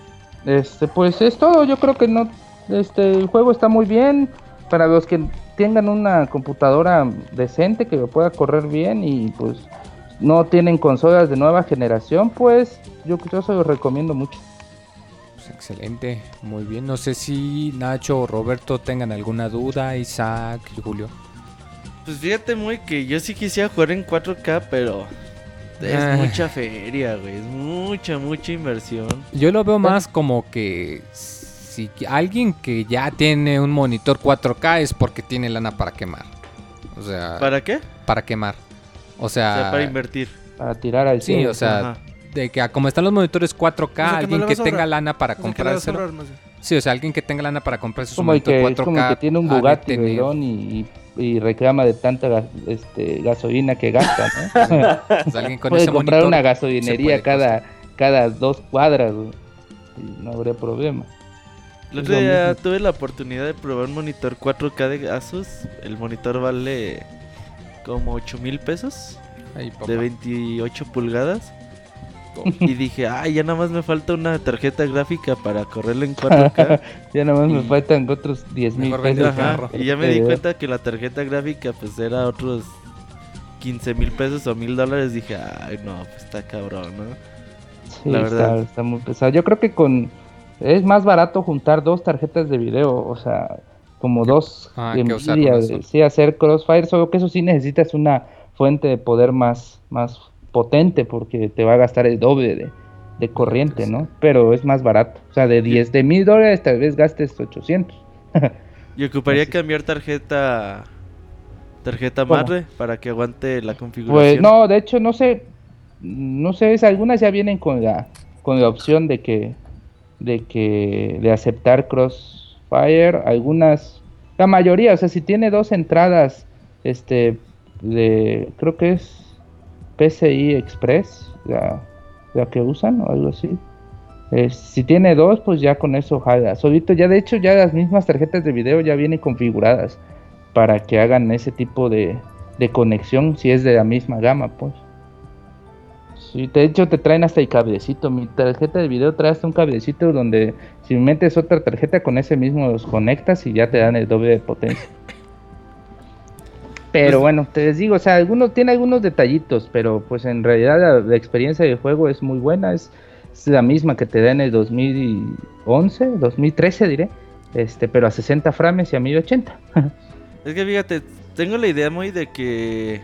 Este, pues es todo. Yo creo que no. Este, el juego está muy bien. Para los que tengan una computadora decente que lo pueda correr bien y pues no tienen consolas de nueva generación, pues yo, yo se los recomiendo mucho. Excelente, muy bien. No sé si Nacho o Roberto tengan alguna duda, Isaac y Julio. Pues fíjate muy que yo sí quisiera jugar en 4K, pero es Ah. mucha feria, güey. Es mucha, mucha inversión. Yo lo veo más como que si alguien que ya tiene un monitor 4K es porque tiene lana para quemar. O sea, para, ¿Para qué? quemar. O O sea, sea, para invertir. Para tirar al sí, o sea, Ajá. De que a como están los monitores 4K, O sea, que no alguien que tenga lana para O sea, bien. Sí, o sea, alguien que tenga lana para comprarse su monitor que, 4K. es como el que tiene un Bugatti y, y reclama de tanta este, gasolina que gasta, ¿no? o sea, alguien con Puede ese comprar monitor una gasolinería cada, cada dos cuadras, y no habría problema. El otro día tuve la oportunidad de probar un monitor 4K de Asus. El monitor vale como 8 mil pesos Ay, de 28 pulgadas. Y dije, ay, ya nada más me falta una tarjeta gráfica para correrlo en 4K. Ya nada más me faltan otros 10 mil pesos. Ajá. Y ya me di Eh, cuenta que la tarjeta gráfica pues era otros 15 mil pesos o mil dólares. Dije, ay, no, pues está cabrón, ¿no? Sí, la está, verdad. está muy pesado. Yo creo que con es más barato juntar dos tarjetas de video, o sea, como dos Ah, que Nvidia, sí, hacer Crossfire, solo que eso sí necesitas una fuente de poder más, más potente porque te va a gastar el doble de, de corriente, ¿no? Pero es más barato. O sea, de 10 de mil dólares tal vez gastes 800. Y ocuparía Así. cambiar tarjeta tarjeta madre para que aguante la configuración. Pues no, de hecho no sé, no sé, algunas ya vienen con la con la opción de que de que de aceptar Crossfire, algunas la mayoría, o sea, si tiene dos entradas este de creo que es PCI Express, la, la que usan o algo así. Eh, si tiene dos, pues ya con eso jala. Solito ya de hecho ya las mismas tarjetas de video ya vienen configuradas para que hagan ese tipo de, de conexión si es de la misma gama, pues. Sí, de hecho te traen hasta el cablecito. Mi tarjeta de video trae hasta un cablecito donde si metes otra tarjeta con ese mismo los conectas y ya te dan el doble de potencia. Pero Pues- bueno, te les digo, o sea, algunos tiene algunos detallitos, pero pues en realidad la, la experiencia del juego es muy buena, es, es la misma que te da en el 2011, 2013 diré, este, pero a 60 frames y a 1080. Es que fíjate, tengo la idea muy de que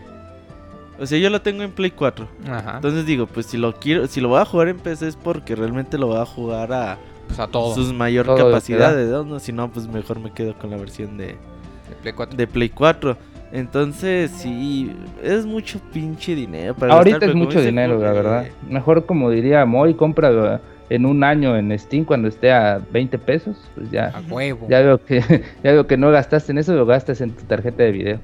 o sea, yo lo tengo en Play 4. Ajá. Entonces digo, pues si lo quiero, si lo voy a jugar en PC es porque realmente lo voy a jugar a Pues a todo. sus mayor Todo capacidades, ¿no? No, Si no, pues mejor me quedo con la versión de, de Play 4. de Play 4. Entonces, sí, es mucho pinche dinero para Ahorita gastar, es mucho dinero, la verdad. Mejor como diría Moy, compra en un año en Steam cuando esté a 20 pesos, pues ya. A huevo. Ya veo que ya veo que no gastaste en eso, lo gastas en tu tarjeta de video.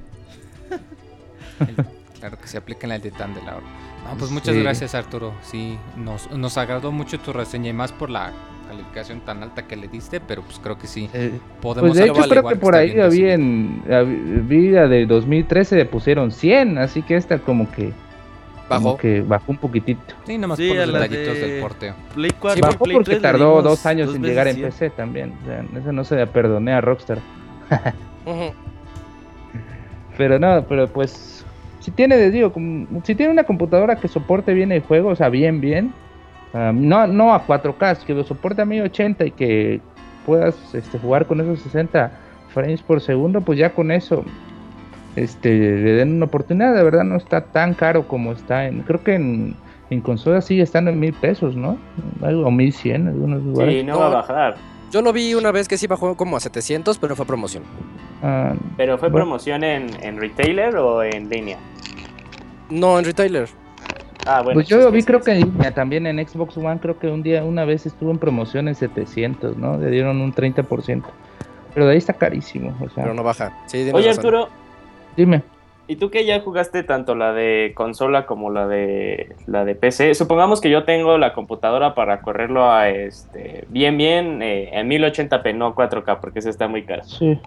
Claro que se aplica en el titán de la hora. No, pues muchas Sí. gracias Arturo. Sí, nos, nos agradó mucho tu reseña y más por la calificación tan alta que le diste, pero pues creo que sí. Eh, Podemos pues de hecho creo que por ahí había sí. en hab- vi la de 2013 le pusieron 100, así que esta como que como Bajó. que bajó un poquitito. Sí, nomás Sí, por los detallitos de- del porteo. Play 4 Sí, y bajó Play porque 3 le tardó dos años dos en llegar en 100. PC también. O sea, eso no se la perdoné a Rockstar. Pero no, pero pues si tiene, digo, como- si tiene una computadora que soporte bien el juego, o sea, bien, bien, ah, no, no a 4K, que lo soporte a 1080 y que puedas este, jugar con esos 60 frames por segundo, pues ya con eso este, le den una oportunidad, de verdad no está tan caro como está en, creo que en, en consola sigue estando en mil pesos, ¿no? Algo, o 1100 en algunos lugares. Sí, no va a bajar. Yo lo vi una vez que sí bajó como a 700, pero fue promoción. Ah, ¿Pero fue Bueno. promoción en, en retailer o en línea? No, en retailer. Ah, bueno. pues yo es lo vi creo que en línea, también en Xbox One, creo que un día, una vez estuvo en promoción en 700, ¿no? Le dieron un 30%. Pero de ahí está carísimo, o sea, Pero no baja. Sí, Oye, razón. Arturo, dime. ¿y tú que ya jugaste tanto la de consola como la de la de PC? Supongamos que yo tengo la computadora para correrlo a este bien bien eh, en 1080p, no 4K, porque esa está muy cara. Sí.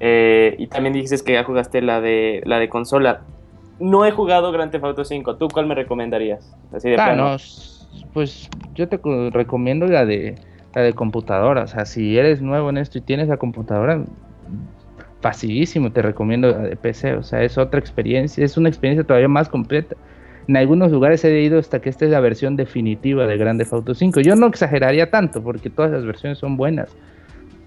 Eh, y también dices que ya jugaste la de la de consola. No he jugado Grand Theft Auto 5. ¿Tú cuál me recomendarías? Así de Ah, plano. pues yo te co- recomiendo la de la de computadora, o sea, si eres nuevo en esto y tienes la computadora, facilísimo, te recomiendo la de PC, o sea, es otra experiencia, es una experiencia todavía más completa. En algunos lugares he leído hasta que esta es la versión definitiva de Grand Theft Auto 5. Yo no exageraría tanto porque todas las versiones son buenas.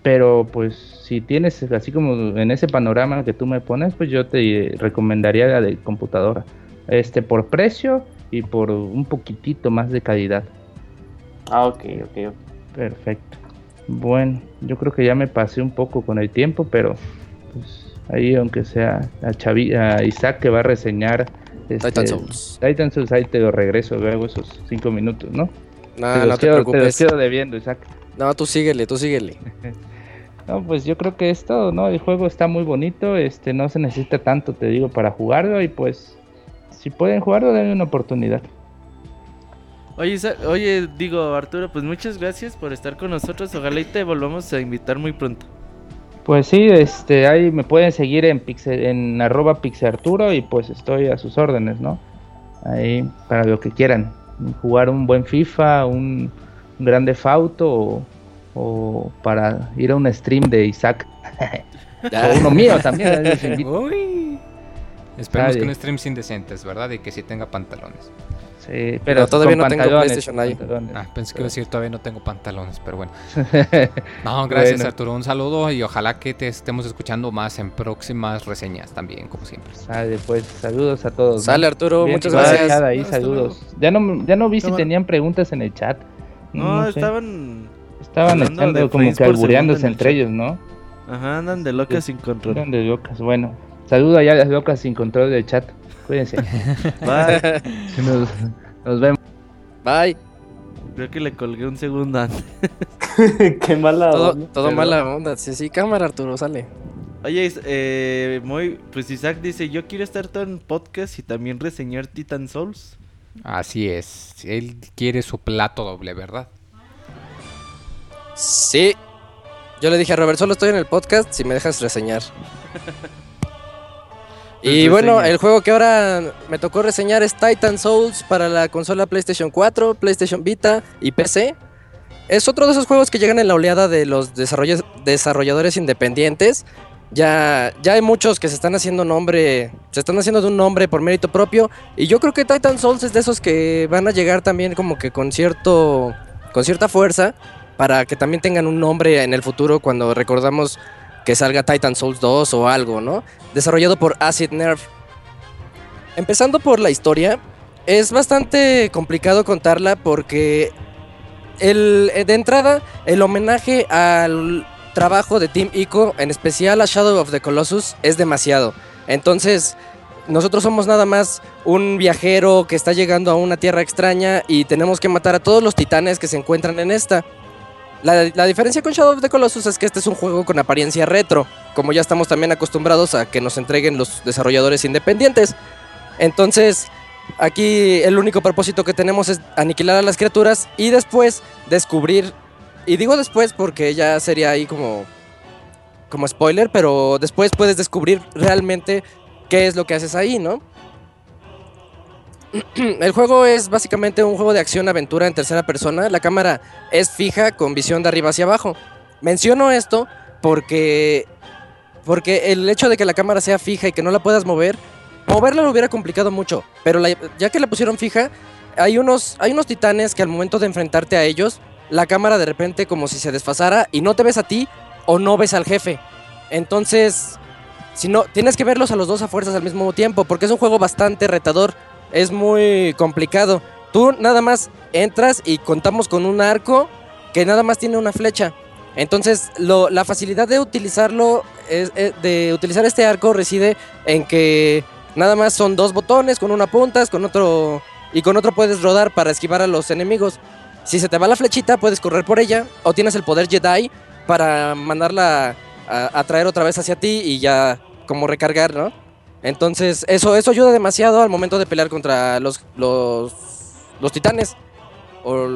Pero pues si tienes así como en ese panorama que tú me pones, pues yo te recomendaría la de computadora. Este por precio y por un poquitito más de calidad. Ah, ok, ok, ok. Perfecto. Bueno, yo creo que ya me pasé un poco con el tiempo, pero pues ahí aunque sea a, Chavi- a Isaac que va a reseñar este, Titan Souls. Titan Souls, ahí te lo regreso luego esos cinco minutos, ¿no? No, te, no te quedo, te los preocupes. quedo debiendo, Isaac. No, tú síguele, tú síguele. No, pues yo creo que es todo, ¿no? El juego está muy bonito, este, no se necesita tanto, te digo, para jugarlo y pues si pueden jugarlo, denle una oportunidad. Oye, oye, digo, Arturo, pues muchas gracias por estar con nosotros. Ojalá y te volvamos a invitar muy pronto. Pues sí, este, ahí me pueden seguir en pixel, en arroba pixearturo y pues estoy a sus órdenes, ¿no? Ahí para lo que quieran, jugar un buen FIFA, un, un grande Fauto o, o para ir a un stream de Isaac o uno mío también. Uy. Esperemos que no streams indecentes, ¿verdad? Y que sí tenga pantalones. Sí, pero No, todavía no tengo pantalones, PlayStation ahí. Ah, pensé que iba a decir todavía no tengo pantalones, pero bueno. No, gracias Bueno. Arturo, un saludo y ojalá que te estemos escuchando más en próximas reseñas también, como siempre. Sale, pues, saludos a todos. ¿no? Sale Arturo, Bien, muchas gracias. Ahí, saludos. Ya no, ya no vi si tenían preguntas en el chat. No, sé. estaban. Estaban hablando echando como frames que por segundo albureándose en el entre ellos, ¿no? Ajá, andan de locas sin control. Eran de locas. Bueno, saludo allá a las locas sin control del chat. Cuídense. Bye. nos, nos vemos. Bye. Creo que le colgué un segundo antes. Qué mala Todo, onda. todo mala onda. Sí, sí, cámara Arturo, sale. Oye, eh, muy, pues Isaac dice, yo quiero estar todo en podcast y también reseñar Titan Souls. Así es, él quiere su plato doble, ¿verdad? Sí. Yo le dije a Robert, solo estoy en el podcast si me dejas reseñar. y bueno, el juego que ahora me tocó reseñar es Titan Souls para la consola PlayStation 4, PlayStation Vita y PC. Es otro de esos juegos que llegan en la oleada de los desarrolla- desarrolladores independientes. Ya, ya hay muchos que se están haciendo nombre, se están haciendo de un nombre por mérito propio. Y yo creo que Titan Souls es de esos que van a llegar también como que con cierto, con cierta fuerza para que también tengan un nombre en el futuro cuando recordamos que salga Titan Souls 2 o algo, ¿no? Desarrollado por Acid Nerve. Empezando por la historia, es bastante complicado contarla porque el, eh, de entrada el homenaje al trabajo de Team Ico, en especial a Shadow of the Colossus, es demasiado. Entonces, nosotros somos nada más un viajero que está llegando a una tierra extraña y tenemos que matar a todos los titanes que se encuentran en esta. La, diferencia con Shadow of the Colossus es que este es un juego con apariencia retro, como ya estamos también acostumbrados a que nos entreguen los desarrolladores independientes. Entonces, aquí el único propósito que tenemos es aniquilar a las criaturas y después descubrir, y digo después porque ya sería ahí como, como spoiler, pero después puedes descubrir realmente qué es lo que haces ahí, ¿no? El juego es básicamente un juego de acción-aventura en tercera persona. La cámara es fija con visión de arriba hacia abajo. Menciono esto porque, porque el hecho de que la cámara sea fija y que no la puedas mover, moverla lo hubiera complicado mucho. Pero ya que la pusieron fija, hay unos, hay unos titanes que al momento de enfrentarte a ellos, la cámara de repente como si se desfasara y no te ves a ti o no ves al jefe. Entonces, si no, tienes que verlos a los dos a fuerzas al mismo tiempo porque es un juego bastante retador es muy complicado. Tú nada más entras y contamos con un arco que nada más tiene una flecha. Entonces, la facilidad de utilizarlo, es- eh, de utilizar este arco reside en que nada más son dos botones, con una puntas, con otro y con otro puedes rodar para esquivar a los enemigos. Si se te va la flechita, puedes correr por ella o tienes el poder Jedi para mandarla a, a traer otra vez hacia ti y ya como recargar, ¿no? Entonces, eso, eso ayuda demasiado al momento de pelear contra los, los, los titanes. O,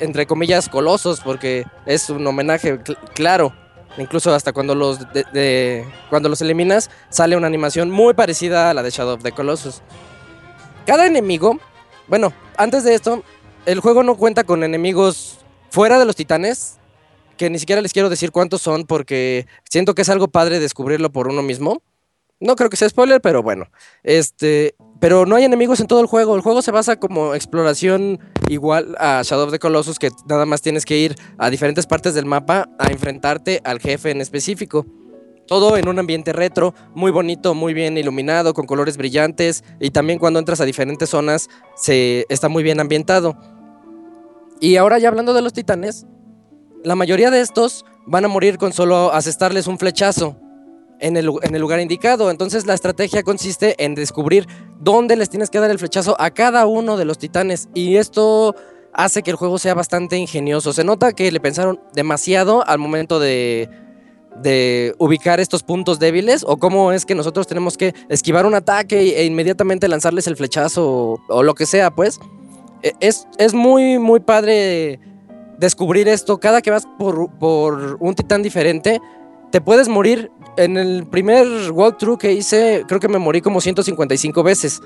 entre comillas, colosos, porque es un homenaje cl- claro. Incluso hasta cuando los, de- de- cuando los eliminas, sale una animación muy parecida a la de Shadow of the Colossus. Cada enemigo, bueno, antes de esto, el juego no cuenta con enemigos fuera de los titanes, que ni siquiera les quiero decir cuántos son, porque siento que es algo padre descubrirlo por uno mismo. No creo que sea spoiler, pero bueno. Este, pero no hay enemigos en todo el juego. El juego se basa como exploración igual a Shadow of the Colossus, que nada más tienes que ir a diferentes partes del mapa a enfrentarte al jefe en específico. Todo en un ambiente retro, muy bonito, muy bien iluminado, con colores brillantes y también cuando entras a diferentes zonas se está muy bien ambientado. Y ahora ya hablando de los titanes, la mayoría de estos van a morir con solo asestarles un flechazo en el, lugar indicado. Entonces la estrategia consiste en descubrir dónde les tienes que dar el flechazo a cada uno de los titanes. Y esto hace que el juego sea bastante ingenioso. Se nota que le pensaron demasiado al momento de, ubicar estos puntos débiles o cómo es que nosotros tenemos que esquivar un ataque e inmediatamente lanzarles el flechazo o, lo que sea, pues. E- Es, muy, muy padre descubrir esto. Cada que vas por un titán diferente, te puedes morir. En el primer walkthrough que hice, creo que me morí como 155 veces.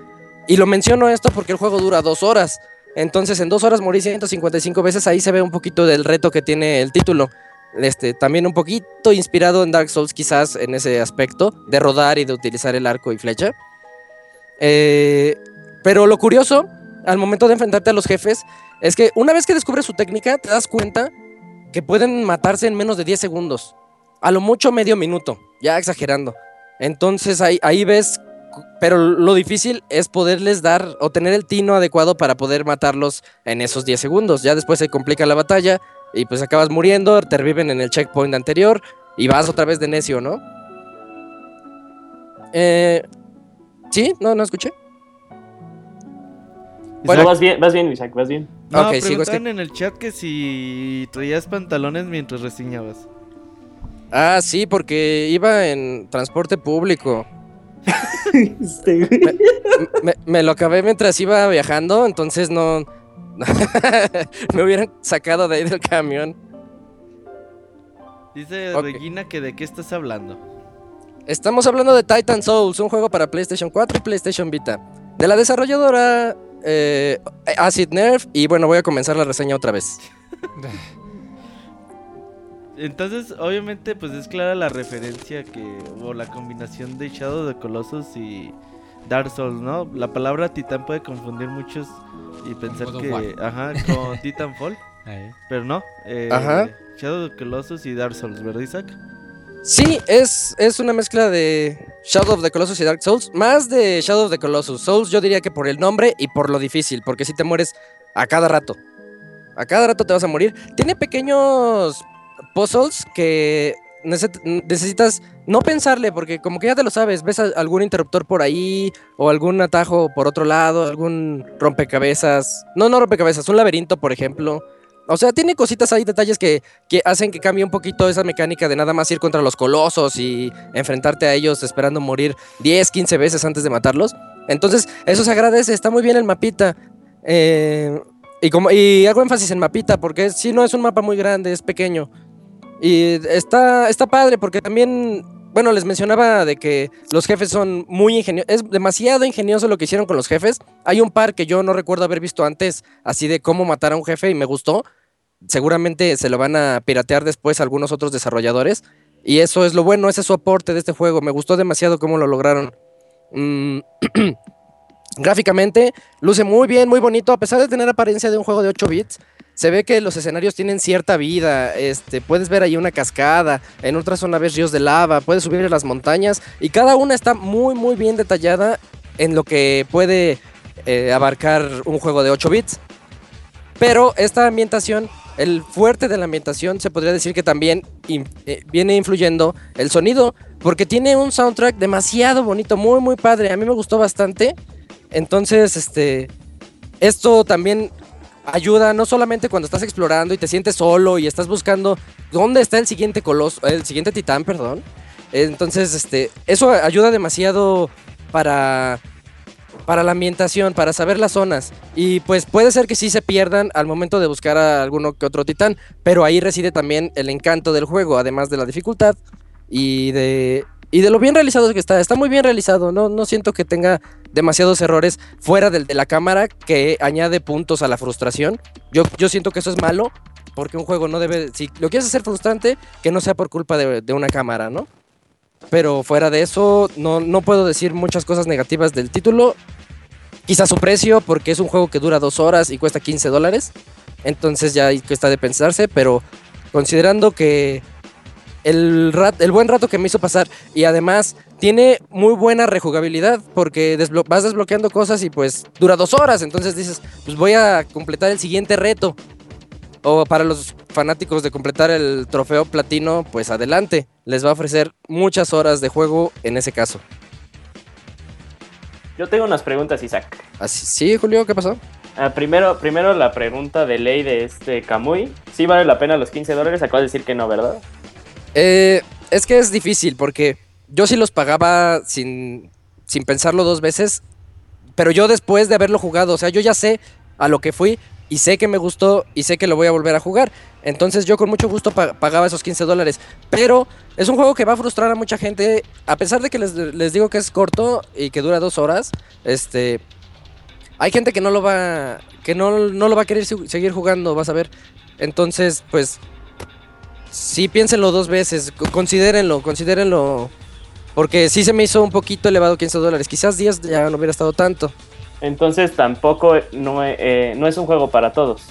Y lo menciono esto porque el juego dura dos horas. Entonces, en dos horas morí 155 veces. Ahí se ve un poquito del reto que tiene el título. Este, también un poquito inspirado en Dark Souls, quizás en ese aspecto, de rodar y de utilizar el arco y flecha. Eh, pero lo curioso al momento de enfrentarte a los jefes es que una vez que descubres su técnica, te das cuenta que pueden matarse en menos de 10 segundos. A lo mucho medio minuto, ya exagerando. Entonces ahí, ahí ves, pero lo difícil es poderles dar o tener el tino adecuado para poder matarlos en esos 10 segundos. Ya después se complica la batalla y pues acabas muriendo, te reviven en el checkpoint anterior y vas otra vez de necio, ¿no? Eh, ¿Sí? No, no escuché. Bueno, vas bien, vas bien, Isaac, vas bien. No, Ok, sigo, es que- en el chat que si traías pantalones mientras reseñabas. Ah, sí, porque iba en transporte público. Este, güey. Me, me lo acabé mientras iba viajando, entonces no... me hubieran sacado de ahí del camión. Dice. Regina que de qué estás hablando. Estamos hablando de Titan Souls, un juego para PlayStation 4 y PlayStation Vita. De la desarrolladora eh, Acid Nerve. Y bueno, voy a comenzar la reseña otra vez. Entonces, obviamente, pues es clara la referencia que o la combinación de Shadow of the Colossus y Dark Souls, ¿no? La palabra titán puede confundir muchos y pensar que, War. ajá, con Titanfall, pero no. eh, Ajá. Shadow of the Colossus y Dark Souls, ¿verdad, Isaac? Sí, es, es una mezcla de Shadow of the Colossus y Dark Souls. Más de Shadow of the Colossus. Souls yo diría que por el nombre y por lo difícil. Porque si te mueres a cada rato. A cada rato te vas a morir. Tiene pequeños puzzles que neces- necesitas no pensarle. Porque como que ya te lo sabes. Ves algún interruptor por ahí. O algún atajo por otro lado. Algún rompecabezas. No, no rompecabezas. Un laberinto, por ejemplo. O sea, tiene cositas ahí, detalles que, que hacen que cambie un poquito esa mecánica de nada más ir contra los colosos y enfrentarte a ellos esperando morir 10, 15 veces antes de matarlos. Entonces, eso se agradece, está muy bien el mapita. Eh, y, como, y hago énfasis en mapita porque si no es un mapa muy grande, es pequeño. Y está, está padre porque también, bueno, les mencionaba de que los jefes son muy ingeniosos. Es demasiado ingenioso lo que hicieron con los jefes. Hay un par que yo no recuerdo haber visto antes, así de cómo matar a un jefe y me gustó. Seguramente se lo van a piratear después algunos otros desarrolladores. Y eso es lo bueno, ese aporte de este juego. Me gustó demasiado cómo lo lograron. Mm, Gráficamente, luce muy bien, muy bonito. A pesar de tener apariencia de un juego de 8 bits, se ve que los escenarios tienen cierta vida. Este, puedes ver ahí una cascada, en otra zona ves ríos de lava, puedes subir a las montañas. Y cada una está muy, muy bien detallada en lo que puede eh, abarcar un juego de 8 bits. Pero esta ambientación, el fuerte de la ambientación, se podría decir que también eh, viene influyendo el sonido, porque tiene un soundtrack demasiado bonito, muy, muy padre. A mí me gustó bastante. Entonces, este, esto también ayuda no solamente cuando estás explorando y te sientes solo y estás buscando dónde está el siguiente coloso, el siguiente titán, perdón. Entonces, este, eso ayuda demasiado para para la ambientación, para saber las zonas. Y pues puede ser que sí se pierdan al momento de buscar a alguno que otro titán, pero ahí reside también el encanto del juego, además de la dificultad y de, y de lo bien realizado que está. Está muy bien realizado, no, no siento que tenga demasiados errores fuera de la cámara que añade puntos a la frustración. Yo, yo siento que eso es malo, porque un juego no debe, si lo quieres hacer frustrante, que no sea por culpa de, una cámara, ¿no? Pero fuera de eso, no, no puedo decir muchas cosas negativas del título. Quizás su precio, porque es un juego que dura dos horas y cuesta 15 dólares. Entonces ya está de pensarse, pero considerando que el, rat- el buen rato que me hizo pasar y además tiene muy buena rejugabilidad porque desblo- vas desbloqueando cosas y pues dura dos horas. Entonces dices, pues voy a completar el siguiente reto. O para los fanáticos de completar el trofeo platino, pues adelante. Les va a ofrecer muchas horas de juego en ese caso. Yo tengo unas preguntas, Isaac. Así, ¿Sí, Julio? ¿Qué pasó? Ah, primero, primero la pregunta de ley de este Kamui. ¿Sí vale la pena los 15 dólares? Acabas de decir que no, ¿verdad? Eh, es que es difícil porque yo sí los pagaba sin, sin pensarlo dos veces, pero yo después de haberlo jugado, o sea, yo ya sé a lo que fui y sé que me gustó y sé que lo voy a volver a jugar. Entonces yo con mucho gusto pa- pagaba esos 15 dólares. Pero es un juego que va a frustrar a mucha gente, a pesar de que les, les digo que es corto y que dura dos horas. Este, hay gente que no lo va, que no, no lo va a querer seguir jugando, vas a ver. Entonces, pues sí piénsenlo dos veces, co- considérenlo, considérenlo. Porque sí se me hizo un poquito elevado 15 dólares. Quizás 10 ya no hubiera estado tanto. Entonces tampoco no, eh, no es un juego para todos.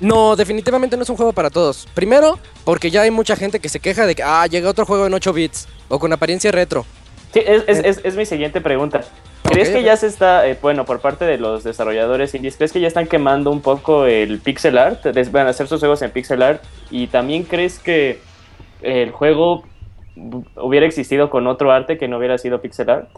No, definitivamente no es un juego para todos. Primero, porque ya hay mucha gente que se queja de que, ah, llega otro juego en 8 bits o con apariencia retro. Sí, es, es, es, es mi siguiente pregunta. ¿Crees que ya se está, eh, bueno, por parte de los desarrolladores indies, crees que ya están quemando un poco el pixel art? Van a hacer sus juegos en pixel art. ¿Y también crees que el juego hubiera existido con otro arte que no hubiera sido pixel art?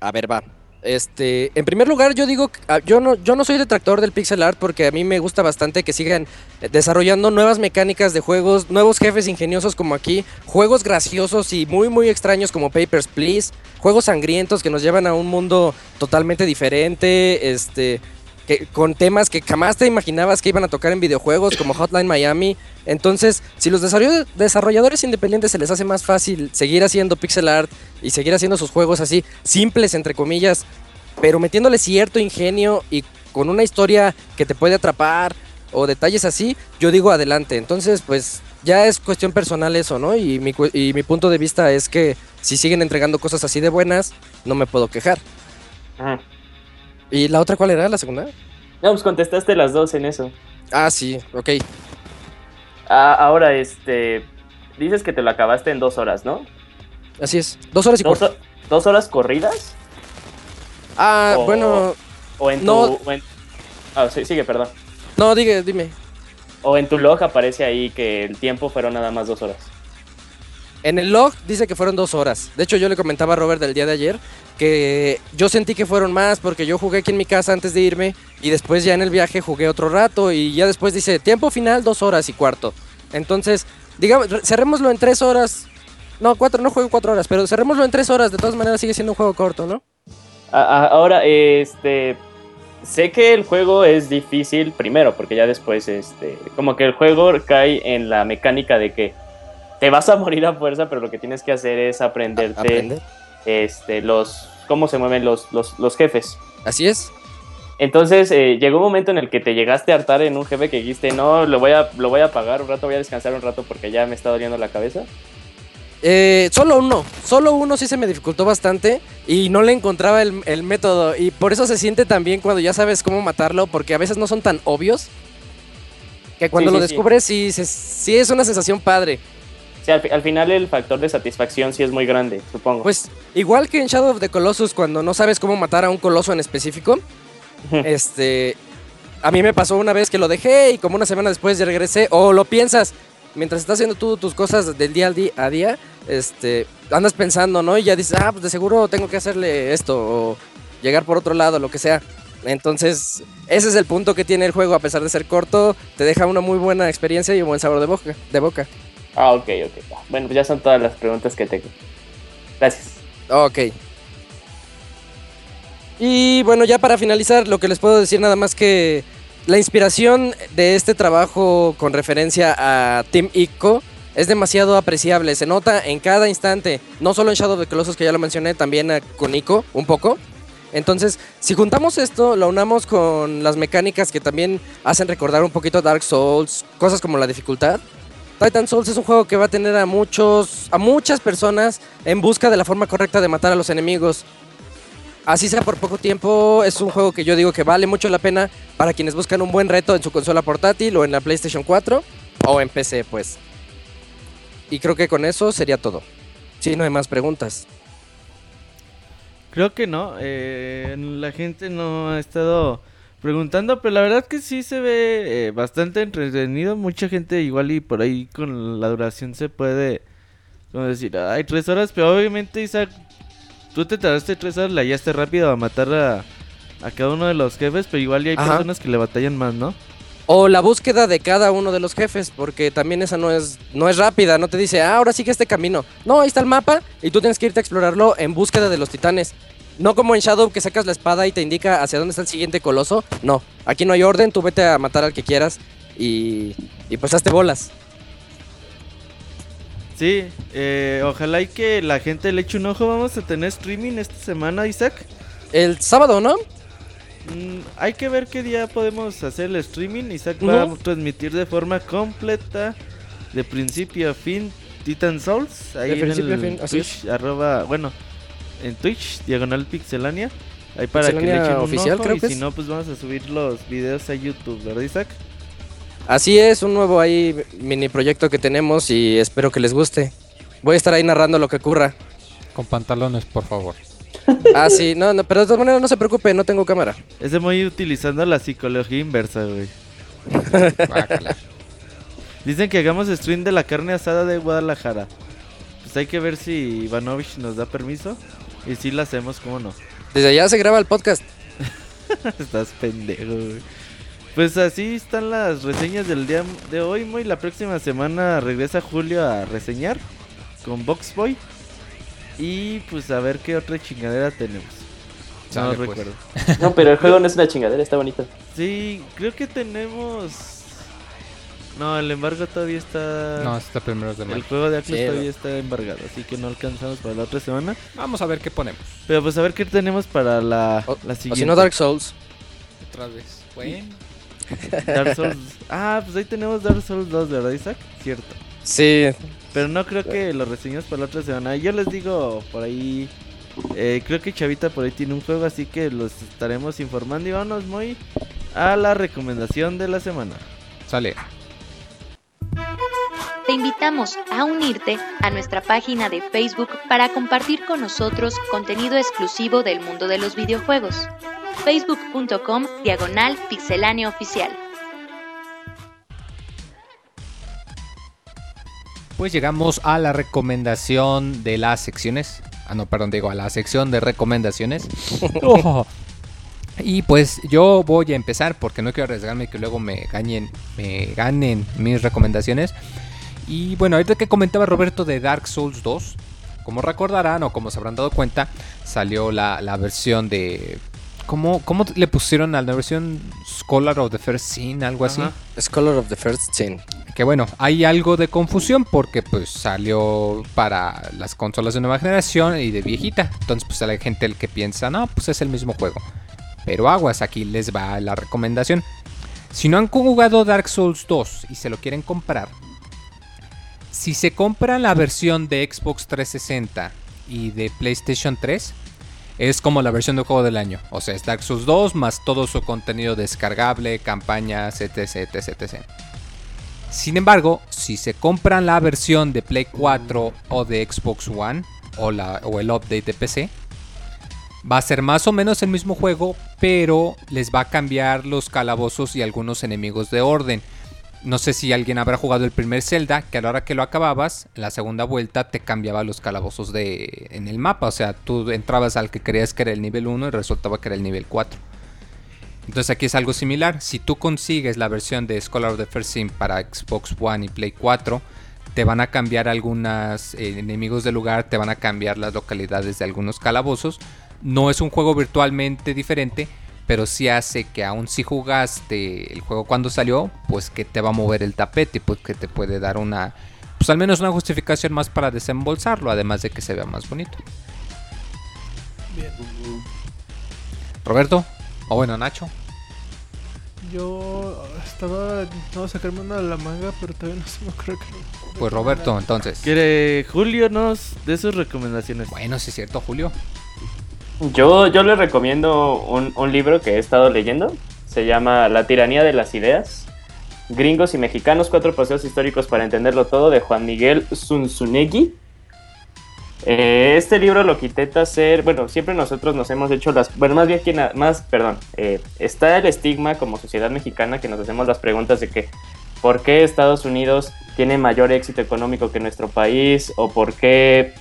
A ver, va. Este, en primer lugar, yo digo, ah, yo no, yo no soy detractor del pixel art porque a mí me gusta bastante que sigan eh, desarrollando nuevas mecánicas de juegos, nuevos jefes ingeniosos como aquí, juegos graciosos y muy muy extraños como Papers Please, juegos sangrientos que nos llevan a un mundo totalmente diferente, este, que, con temas que jamás te imaginabas que iban a tocar en videojuegos como Hotline Miami. Entonces, si los desarroll- desarrolladores independientes se les hace más fácil seguir haciendo pixel art y seguir haciendo sus juegos así, simples entre comillas, pero metiéndole cierto ingenio y con una historia que te puede atrapar o detalles así, yo digo adelante. Entonces, pues ya es cuestión personal eso, ¿no? Y mi, y mi punto de vista es que si siguen entregando cosas así de buenas, no me puedo quejar. Ajá. ¿Y la otra cuál era? ¿La segunda? No, pues contestaste las dos en eso. Ah, sí, ok. Ah, ahora, este, dices que te lo acabaste en dos horas, ¿no? Así es. Dos horas y ¿Dos, cuarto. dos horas corridas? Ah, o- bueno, ¿O en tu...? No. o en- Ah, sí, sigue, perdón. no, diga, dime. O en tu log aparece ahí que el tiempo fueron nada más dos horas. En el log dice que fueron dos horas. De hecho, yo le comentaba a Robert del día de ayer que yo sentí que fueron más porque yo jugué aquí en mi casa antes de irme y después ya en el viaje jugué otro rato y ya después dice tiempo final dos horas y cuarto. Entonces, digamos, cerrémoslo en tres horas. No, cuatro, no juego cuatro horas, pero cerrémoslo en tres horas. De todas maneras sigue siendo un juego corto, ¿no? Ahora, este. Sé que el juego es difícil primero, porque ya después, este. Como que el juego cae en la mecánica de que te vas a morir a fuerza, pero lo que tienes que hacer es aprenderte Aprender. Este, los. cómo se mueven los, los, los jefes. Así es. Entonces eh, llegó un momento en el que te llegaste a hartar en un jefe que dijiste, no, lo voy a, lo voy a apagar un rato, voy a descansar un rato porque ya me está doliendo la cabeza. Eh, solo uno, solo uno sí se me dificultó bastante y no le encontraba el, el método y por eso se siente tan bien cuando ya sabes cómo matarlo porque a veces no son tan obvios que cuando Sí, lo sí, descubres sí, sí es una sensación padre. Sea, al, fi- al final el factor de satisfacción sí es muy grande, supongo. Pues igual que en Shadow of the Colossus cuando no sabes cómo matar a un coloso en específico, este a mí me pasó una vez que lo dejé y como una semana después ya regresé o lo piensas mientras estás haciendo tú tus cosas del día al día a día, este andas pensando, ¿no? Y ya dices, "Ah, pues de seguro tengo que hacerle esto o llegar por otro lado, lo que sea." Entonces, ese es el punto que tiene el juego, a pesar de ser corto, te deja una muy buena experiencia y un buen sabor de boca. De boca. Ah, ok, ok. Bueno, pues ya son todas las preguntas que tengo. Gracias. Ok. Y bueno, ya para finalizar, lo que les puedo decir nada más que la inspiración de este trabajo con referencia a Team Ico es demasiado apreciable. Se nota en cada instante, no solo en Shadow of the Colossus, que ya lo mencioné, también con Ico, un poco. Entonces, si juntamos esto, lo unamos con las mecánicas que también hacen recordar un poquito Dark Souls, cosas como la dificultad. Titan Souls es un juego que va a tener a muchos, a muchas personas en busca de la forma correcta de matar a los enemigos. Así sea por poco tiempo, es un juego que yo digo que vale mucho la pena para quienes buscan un buen reto en su consola portátil o en la PlayStation 4 o en PC, pues. Y creo que con eso sería todo. Si no hay más preguntas. Creo que no. eh, la gente no ha estado preguntando, pero la verdad que sí se ve eh, bastante entretenido. Mucha gente igual y por ahí con la duración se puede, como decir, ay, tres horas, pero obviamente Isaac, tú te tardaste tres horas, la hallaste rápido a matar a, a cada uno de los jefes, pero igual y hay Ajá. personas que le batallan más, ¿no? O la búsqueda de cada uno de los jefes, porque también esa no es, no es rápida, no te dice, ah, ahora sigue este camino. No, ahí está el mapa y tú tienes que irte a explorarlo en búsqueda de los titanes. No como en Shadow que sacas la espada y te indica hacia dónde está el siguiente coloso. No, aquí no hay orden, tú vete a matar al que quieras y, y pues hazte bolas. Sí, eh, ojalá y que la gente le eche un ojo. Vamos a tener streaming esta semana, Isaac. El sábado, ¿no? Mm, hay que ver qué día podemos hacer el streaming. Isaac va a transmitir de forma completa, de principio a fin, Titan Souls. Ahí De en principio a el fin, así Twitch, arroba, bueno, en Twitch, diagonal pixelania. Ahí para que le echen un oficial, ojo creo y que si es. no, pues vamos a subir los videos a YouTube, ¿verdad, Isaac? Así es, un nuevo ahí mini proyecto que tenemos y espero que les guste. Voy a estar ahí narrando lo que ocurra. Con pantalones, por favor. Ah, sí, no, no, pero de todas maneras no se preocupe, no tengo cámara. Ese muy utilizando la psicología inversa, güey. Dicen que hagamos stream de la carne asada de Guadalajara. Pues hay que ver si Ivanovich nos da permiso. Y si la hacemos, ¿cómo no? Desde allá se graba el podcast. Estás pendejo, güey. Pues así están las reseñas del día de hoy, muy. La próxima semana regresa Julio a reseñar con Boxboy. Y pues a ver qué otra chingadera tenemos. Sale, no pues. recuerdo. No, pero el juego no es una chingadera, está bonito. Sí, creo que tenemos. No, el embargo todavía está. No, está primero de el mayo. juego de Atlas Sí, todavía está embargado, así que no alcanzamos para la otra semana. Vamos a ver qué ponemos. Pero pues a ver qué tenemos para la, O, la o siguiente. si no, Dark Souls. Otra vez. Bueno. Dark Souls. Ah, pues ahí tenemos Dark Souls 2, ¿verdad, Isaac? Cierto. Sí, Pero no creo que lo reseñemos para la otra semana. Yo les digo por ahí. eh, creo que Chavita por ahí tiene un juego, así que los estaremos informando. Y vámonos muy a la recomendación de la semana. Sale. Te invitamos a unirte a nuestra página de Facebook para compartir con nosotros contenido exclusivo del mundo de los videojuegos. facebook.com diagonal pixelánea oficial. Pues llegamos a la recomendación de las secciones. Ah, no, perdón, digo, a la sección de recomendaciones. Oh. Y pues yo voy a empezar porque no quiero arriesgarme que luego me ganen, me ganen mis recomendaciones. Y bueno, ahorita que comentaba Roberto de Dark Souls 2, como recordarán o como se habrán dado cuenta, salió la, la versión de... ¿cómo, ¿Cómo le pusieron a la versión Scholar of the First Sin? Algo así. Ajá. Scholar of the First Sin. Que bueno, hay algo de confusión porque pues salió para las consolas de nueva generación y de viejita. Entonces pues hay gente el que piensa, no, pues es el mismo juego. Pero aguas, aquí les va la recomendación. Si no han jugado Dark Souls 2 y se lo quieren comprar, si se compran la versión de Xbox 360 y de PlayStation 3, es como la versión de juego del año. O sea, es Dark Souls 2 más todo su contenido descargable, campañas, etc, etc, etc. Sin embargo, si se compran la versión de Play 4 o de Xbox One o, la, o el update de PC, va a ser más o menos el mismo juego, pero les va a cambiar los calabozos y algunos enemigos de orden. No sé si alguien habrá jugado el primer Zelda, que a la hora que lo acababas, en la segunda vuelta te cambiaba los calabozos de en el mapa. O sea, tú entrabas al que creías que era el nivel 1 y resultaba que era el nivel 4. Entonces aquí es algo similar. Si tú consigues la versión de Scholar of the First Sin para Xbox One y Play 4, te van a cambiar algunos enemigos del lugar, te van a cambiar las localidades de algunos calabozos. No es un juego virtualmente diferente, pero sí hace que aún si jugaste el juego cuando salió, pues que te va a mover el tapete, pues que te puede dar una, pues al menos una justificación más para desembolsarlo, además de que se vea más bonito. Bien. Roberto, o bueno, Nacho. Yo estaba intentando sacarme una de la manga, pero todavía no se me ocurre que. Pues Roberto, entonces. Quiere Julio nos de sus recomendaciones. Bueno, sí es cierto, Julio. Yo, yo les recomiendo un, un libro que he estado leyendo. Se llama La tiranía de las ideas. Gringos y mexicanos, cuatro paseos históricos para entenderlo todo, de Juan Miguel Zunzunegui. Eh, este libro lo que intenta hacer, bueno, siempre nosotros nos hemos hecho las, bueno, más bien quien, ha- más, perdón, eh, está el estigma como sociedad mexicana que nos hacemos las preguntas de que, ¿por qué Estados Unidos tiene mayor éxito económico que nuestro país? ¿O por qué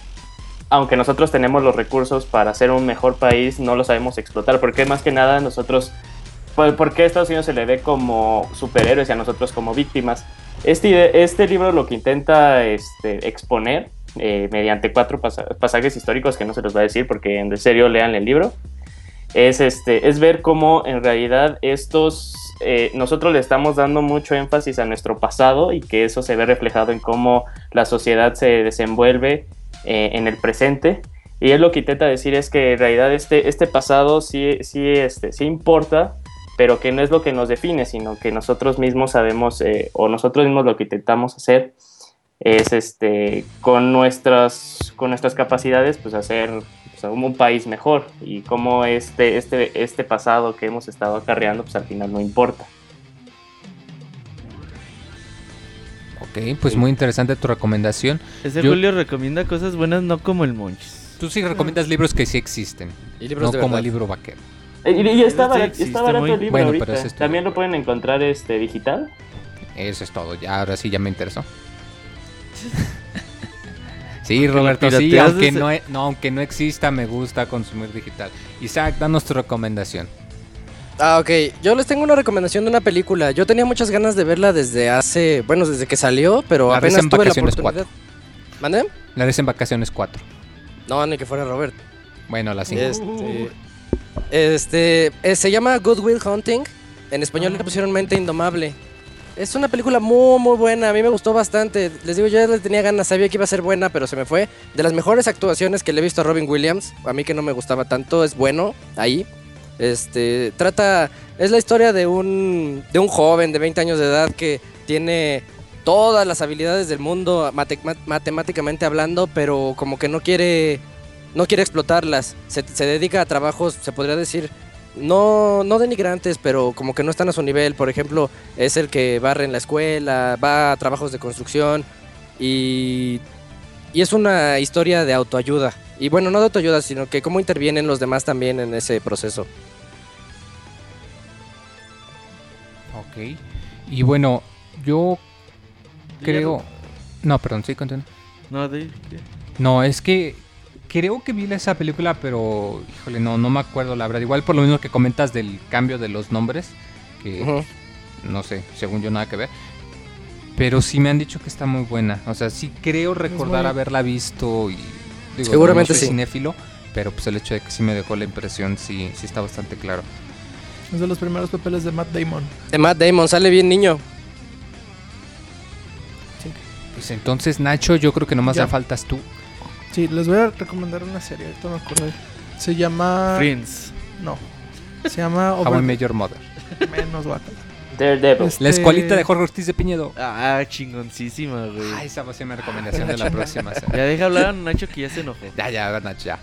aunque nosotros tenemos los recursos para ser un mejor país, no lo sabemos explotar. Porque más que nada nosotros, ¿por, qué a Estados Unidos se le ve como superhéroes y a nosotros como víctimas? Este, este libro lo que intenta este, exponer eh, mediante cuatro pasa- pasajes históricos que no se los va a decir porque en serio lean el libro. Es, este, es ver cómo en realidad estos, eh, nosotros le estamos dando mucho énfasis a nuestro pasado y que eso se ve reflejado en cómo la sociedad se desenvuelve eh, en el presente. Y él lo que intenta decir es que en realidad este, este pasado sí, sí, este, sí importa, pero que no es lo que nos define, sino que nosotros mismos sabemos, eh, o nosotros mismos lo que intentamos hacer es este, con, nuestras, con nuestras capacidades, pues hacer, pues, un país mejor y cómo este, este, este pasado que hemos estado acarreando, pues al final no importa. Ok, pues muy interesante tu recomendación. Ese Yo- Julio recomienda cosas buenas, no como el Monchis. Tú sí recomiendas libros que sí existen, Y libros no de como verdad. el libro vaquero. Eh, Y, y está, Este barato, existe está barato muy- el libro Bueno, ahorita. pero es También lo pueden encontrar este digital. Eso es todo, ya ahora sí ya me interesó. Sí, Roberto, sí, aunque no, e- no, aunque no exista, me gusta consumir digital. Isaac, danos tu recomendación. Ah, ok. Yo les tengo una recomendación de una película. Yo tenía muchas ganas de verla desde hace, bueno, desde que salió, pero La apenas tuve la oportunidad. ¿Mande? La ves en Vacaciones 4. No, ni que fuera Robert. Bueno, la 5. Este, este eh, se llama Good Will Hunting. En español le pusieron Mente Indomable. Es una película muy, muy buena. A mí me gustó bastante. Les digo, yo ya le tenía ganas. Sabía que iba a ser buena, pero se me fue. De las mejores actuaciones que le he visto a Robin Williams. A mí que no me gustaba tanto. Es bueno ahí. Este, trata. Es la historia de un, de un joven de 20 años de edad que tiene todas las habilidades del mundo mate- ma- matemáticamente hablando, pero como que no quiere no quiere explotarlas. Se, se dedica a trabajos, se podría decir, no, no denigrantes, pero como que no están a su nivel. Por ejemplo, es el que barre en la escuela, va a trabajos de construcción y, y es una historia de autoayuda. Y bueno, no de autoayuda, sino que cómo intervienen los demás también en ese proceso. Ok. Y bueno, yo creo... No, perdón, sí, continúa. No, de... No, es que creo que vi esa película, pero híjole, no, no me acuerdo la verdad. Igual por lo mismo que comentas del cambio de los nombres, que no sé, según yo nada que ver. Pero sí me han dicho que está muy buena. O sea, sí creo recordar muy- haberla visto y digo, Seguramente no soy sí. cinéfilo, pero pues el hecho de que sí me dejó la impresión sí, sí está bastante claro. Es de los primeros papeles de Matt Damon. De Matt Damon, sale bien niño. Pues entonces, Nacho, yo creo que nomás Ya. ya faltas tú. Sí, les voy a recomendar una serie, ahorita me acordé. Se llama... Friends. No. Se llama How I Over... Met Your Mother. Menos guacala. Daredevil. Este- La escuelita de Jorge Ortiz de Piñedo. Ah, chingoncísima, güey. Ah, esa va a ser mi recomendación de la próxima. semana. Ya deja hablar a Nacho que ya se enojó. Ya, ya, Nacho, ya.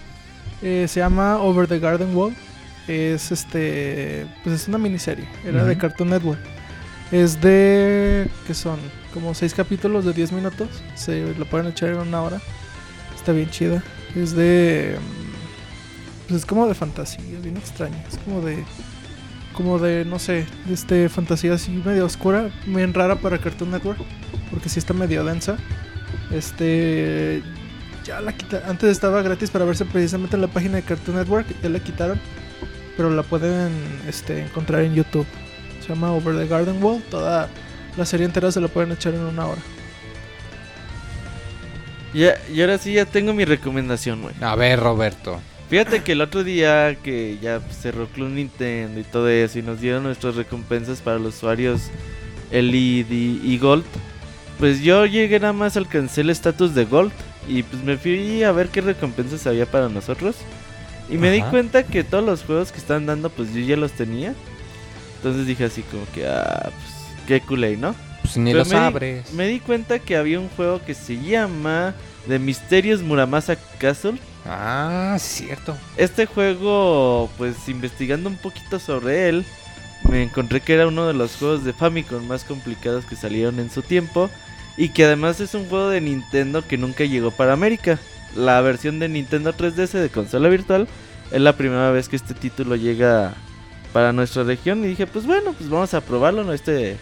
Eh, se llama Over the Garden Wall. Es este. Pues es una miniserie. Era de Ujú. Cartoon Network. Es de. ¿Qué son? Como seis capítulos de 10 minutos. Se lo pueden echar en una hora. Está bien chida. Es de. mm, Pues es como de fantasía, bien extraña. Es como de. Como de, no sé, de este fantasía así medio oscura, bien rara para Cartoon Network, porque sí está medio densa. Este, ya la quitaron. Antes estaba gratis para verse precisamente en la página de Cartoon Network, ya la quitaron, pero la pueden este, encontrar en YouTube. Se llama Over the Garden Wall. Toda la serie entera se la pueden echar en una hora. Ya, y ahora sí ya tengo mi recomendación, güey. A ver, Roberto. Fíjate que el otro día que ya cerró Club Nintendo y todo eso y nos dieron nuestras recompensas para los usuarios Elite y, y Gold, pues yo llegué nada más alcancé el estatus de Gold y pues me fui a ver qué recompensas había para nosotros y me di cuenta que todos los juegos que están dando pues yo ya los tenía. Entonces dije así como que ah, pues qué culé, ¿no? Pues ni Pero los me di- abres. Me di cuenta que había un juego que se llama The Mysterious Muramasa Castle. Ah, cierto. Este juego, pues investigando un poquito sobre él, me encontré que era uno de los juegos de Famicom más complicados que salieron en su tiempo. Y que además es un juego de Nintendo que nunca llegó para América. La versión de Nintendo 3DS de consola virtual es la primera vez que este título llega para nuestra región. Y dije, pues bueno, pues vamos a probarlo. ¿no? Este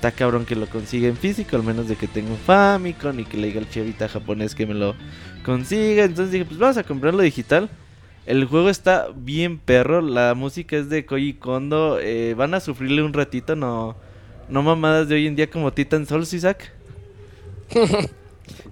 está cabrón que lo consiga en físico, al menos de que tenga un Famicom y que le diga al chavita japonés que me lo consiga. Entonces dije, pues vamos a comprarlo digital. El juego está bien perro, la música es de Koji Kondo, eh, van a sufrirle un ratito, no, no mamadas de hoy en día como Titan Souls, Isaac.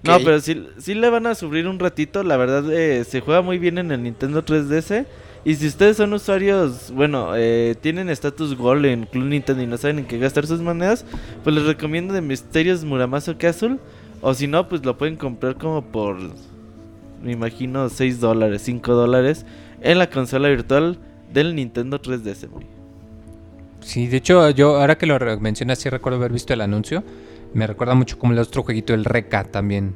No, pero sí, sí le van a sufrir un ratito, la verdad eh, se juega muy bien en el Nintendo 3DS. Y si ustedes son usuarios, bueno, eh, tienen estatus Gold en Club Nintendo y no saben en qué gastar sus monedas, pues les recomiendo de Misterios Muramasa Castle. O si no, pues lo pueden comprar como por, me imagino, 6 dólares, 5 dólares en la consola virtual del Nintendo 3DS. güey. Sí, de hecho, yo ahora que lo mencionas, sí recuerdo haber visto el anuncio. Me recuerda mucho como el otro jueguito, el Reca también.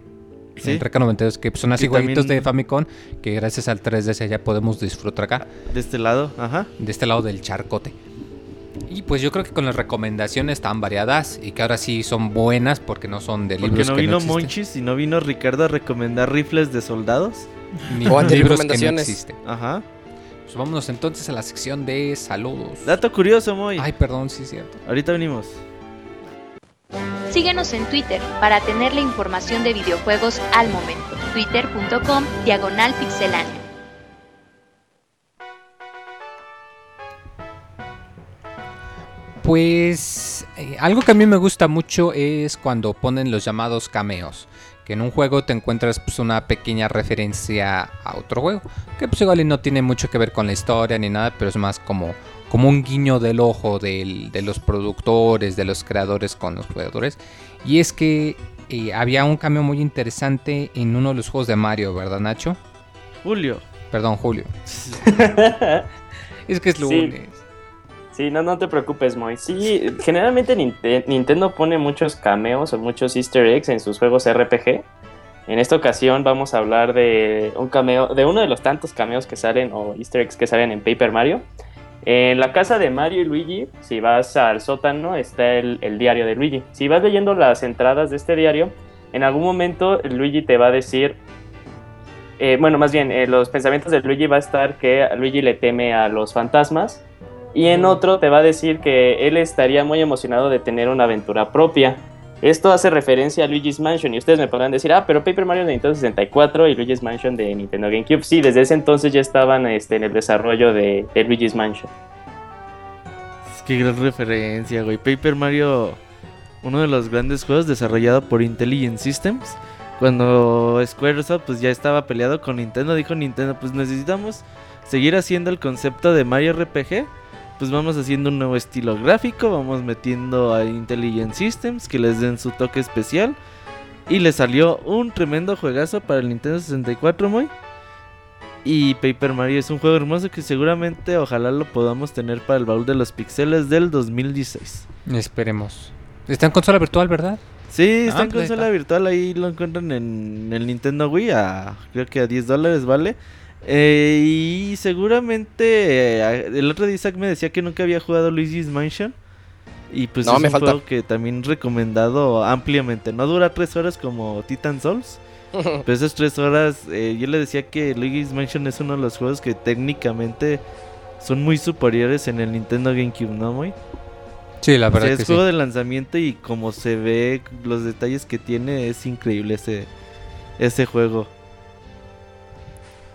Sí. el Reca 92, que son así Que jueguitos también- de Famicom que gracias al 3DS ya podemos disfrutar acá, De este lado, ajá. de este lado del charcote. Y pues yo creo que con las recomendaciones tan variadas y que ahora sí son buenas porque no son de Porque libros no que vino no Monchis y no vino Ricardo a recomendar rifles de soldados. ni O libros que no. Ajá. Pues vámonos entonces a la sección de saludos. Dato curioso, Moy. Ay, perdón, sí es cierto. Ahorita venimos. Síguenos en Twitter para tener la información de videojuegos al momento. Twitter.com Diagonal Pixelánea. Pues eh, algo que a mí me gusta mucho es cuando ponen los llamados cameos. Que en un juego te encuentras pues, una pequeña referencia a otro juego. Que pues igual no tiene mucho que ver con la historia ni nada, pero es más como, como un guiño del ojo del- de los productores, de los creadores con los jugadores. Y es que eh, había un cameo muy interesante en uno de los juegos de Mario, ¿verdad Nacho? Julio. Perdón, Julio. Es que es Sí. lunes. Sí, no, no te preocupes, Moy. Sí, generalmente Ninte- Nintendo pone muchos cameos o muchos easter eggs en sus juegos RPG. En esta ocasión vamos a hablar de un cameo, de uno de los tantos cameos que salen o easter eggs que salen en Paper Mario. En la casa de Mario y Luigi, si vas al sótano, está el, el diario de Luigi. Si vas leyendo las entradas de este diario, en algún momento Luigi te va a decir eh, bueno, más bien, eh, los pensamientos de Luigi va a estar que Luigi le teme a los fantasmas. Y en otro te va a decir que él estaría muy emocionado de tener una aventura propia. Esto hace referencia a Luigi's Mansion. Y ustedes me podrán decir, ah, pero Paper Mario de Nintendo 64 y Luigi's Mansion de Nintendo GameCube. Sí, desde ese entonces ya estaban este, en el desarrollo de, Luigi's Mansion. Es que gran referencia, güey. Paper Mario, uno de los grandes juegos desarrollado por Intelligent Systems. Cuando Squaresoft pues ya estaba peleado con Nintendo, dijo Nintendo, pues necesitamos seguir haciendo el concepto de Mario RPG. Pues vamos haciendo un nuevo estilo gráfico, vamos metiendo a Intelligent Systems que les den su toque especial. Y le salió un tremendo juegazo para el Nintendo 64, muy. Y Paper Mario es un juego hermoso que seguramente ojalá lo podamos tener para el baúl de los pixeles del 2016. Esperemos. Está en consola virtual, ¿verdad? Sí, está Ah, en pues consola está. virtual, ahí lo encuentran en el Nintendo Wii a creo que a 10 dólares vale. Eh, y seguramente eh, el otro día Isaac me decía que nunca había jugado Luigi's Mansion. Y pues No, es me un falta. juego que también recomendado ampliamente. No dura 3 horas como Titan Souls. Pero esas 3 horas, eh, yo le decía que Luigi's Mansion es uno de los juegos que técnicamente son muy superiores en el Nintendo GameCube, ¿no, muy? Sí, la O sea, verdad es que sí. juego de lanzamiento y como se ve, los detalles que tiene, es increíble ese, ese juego.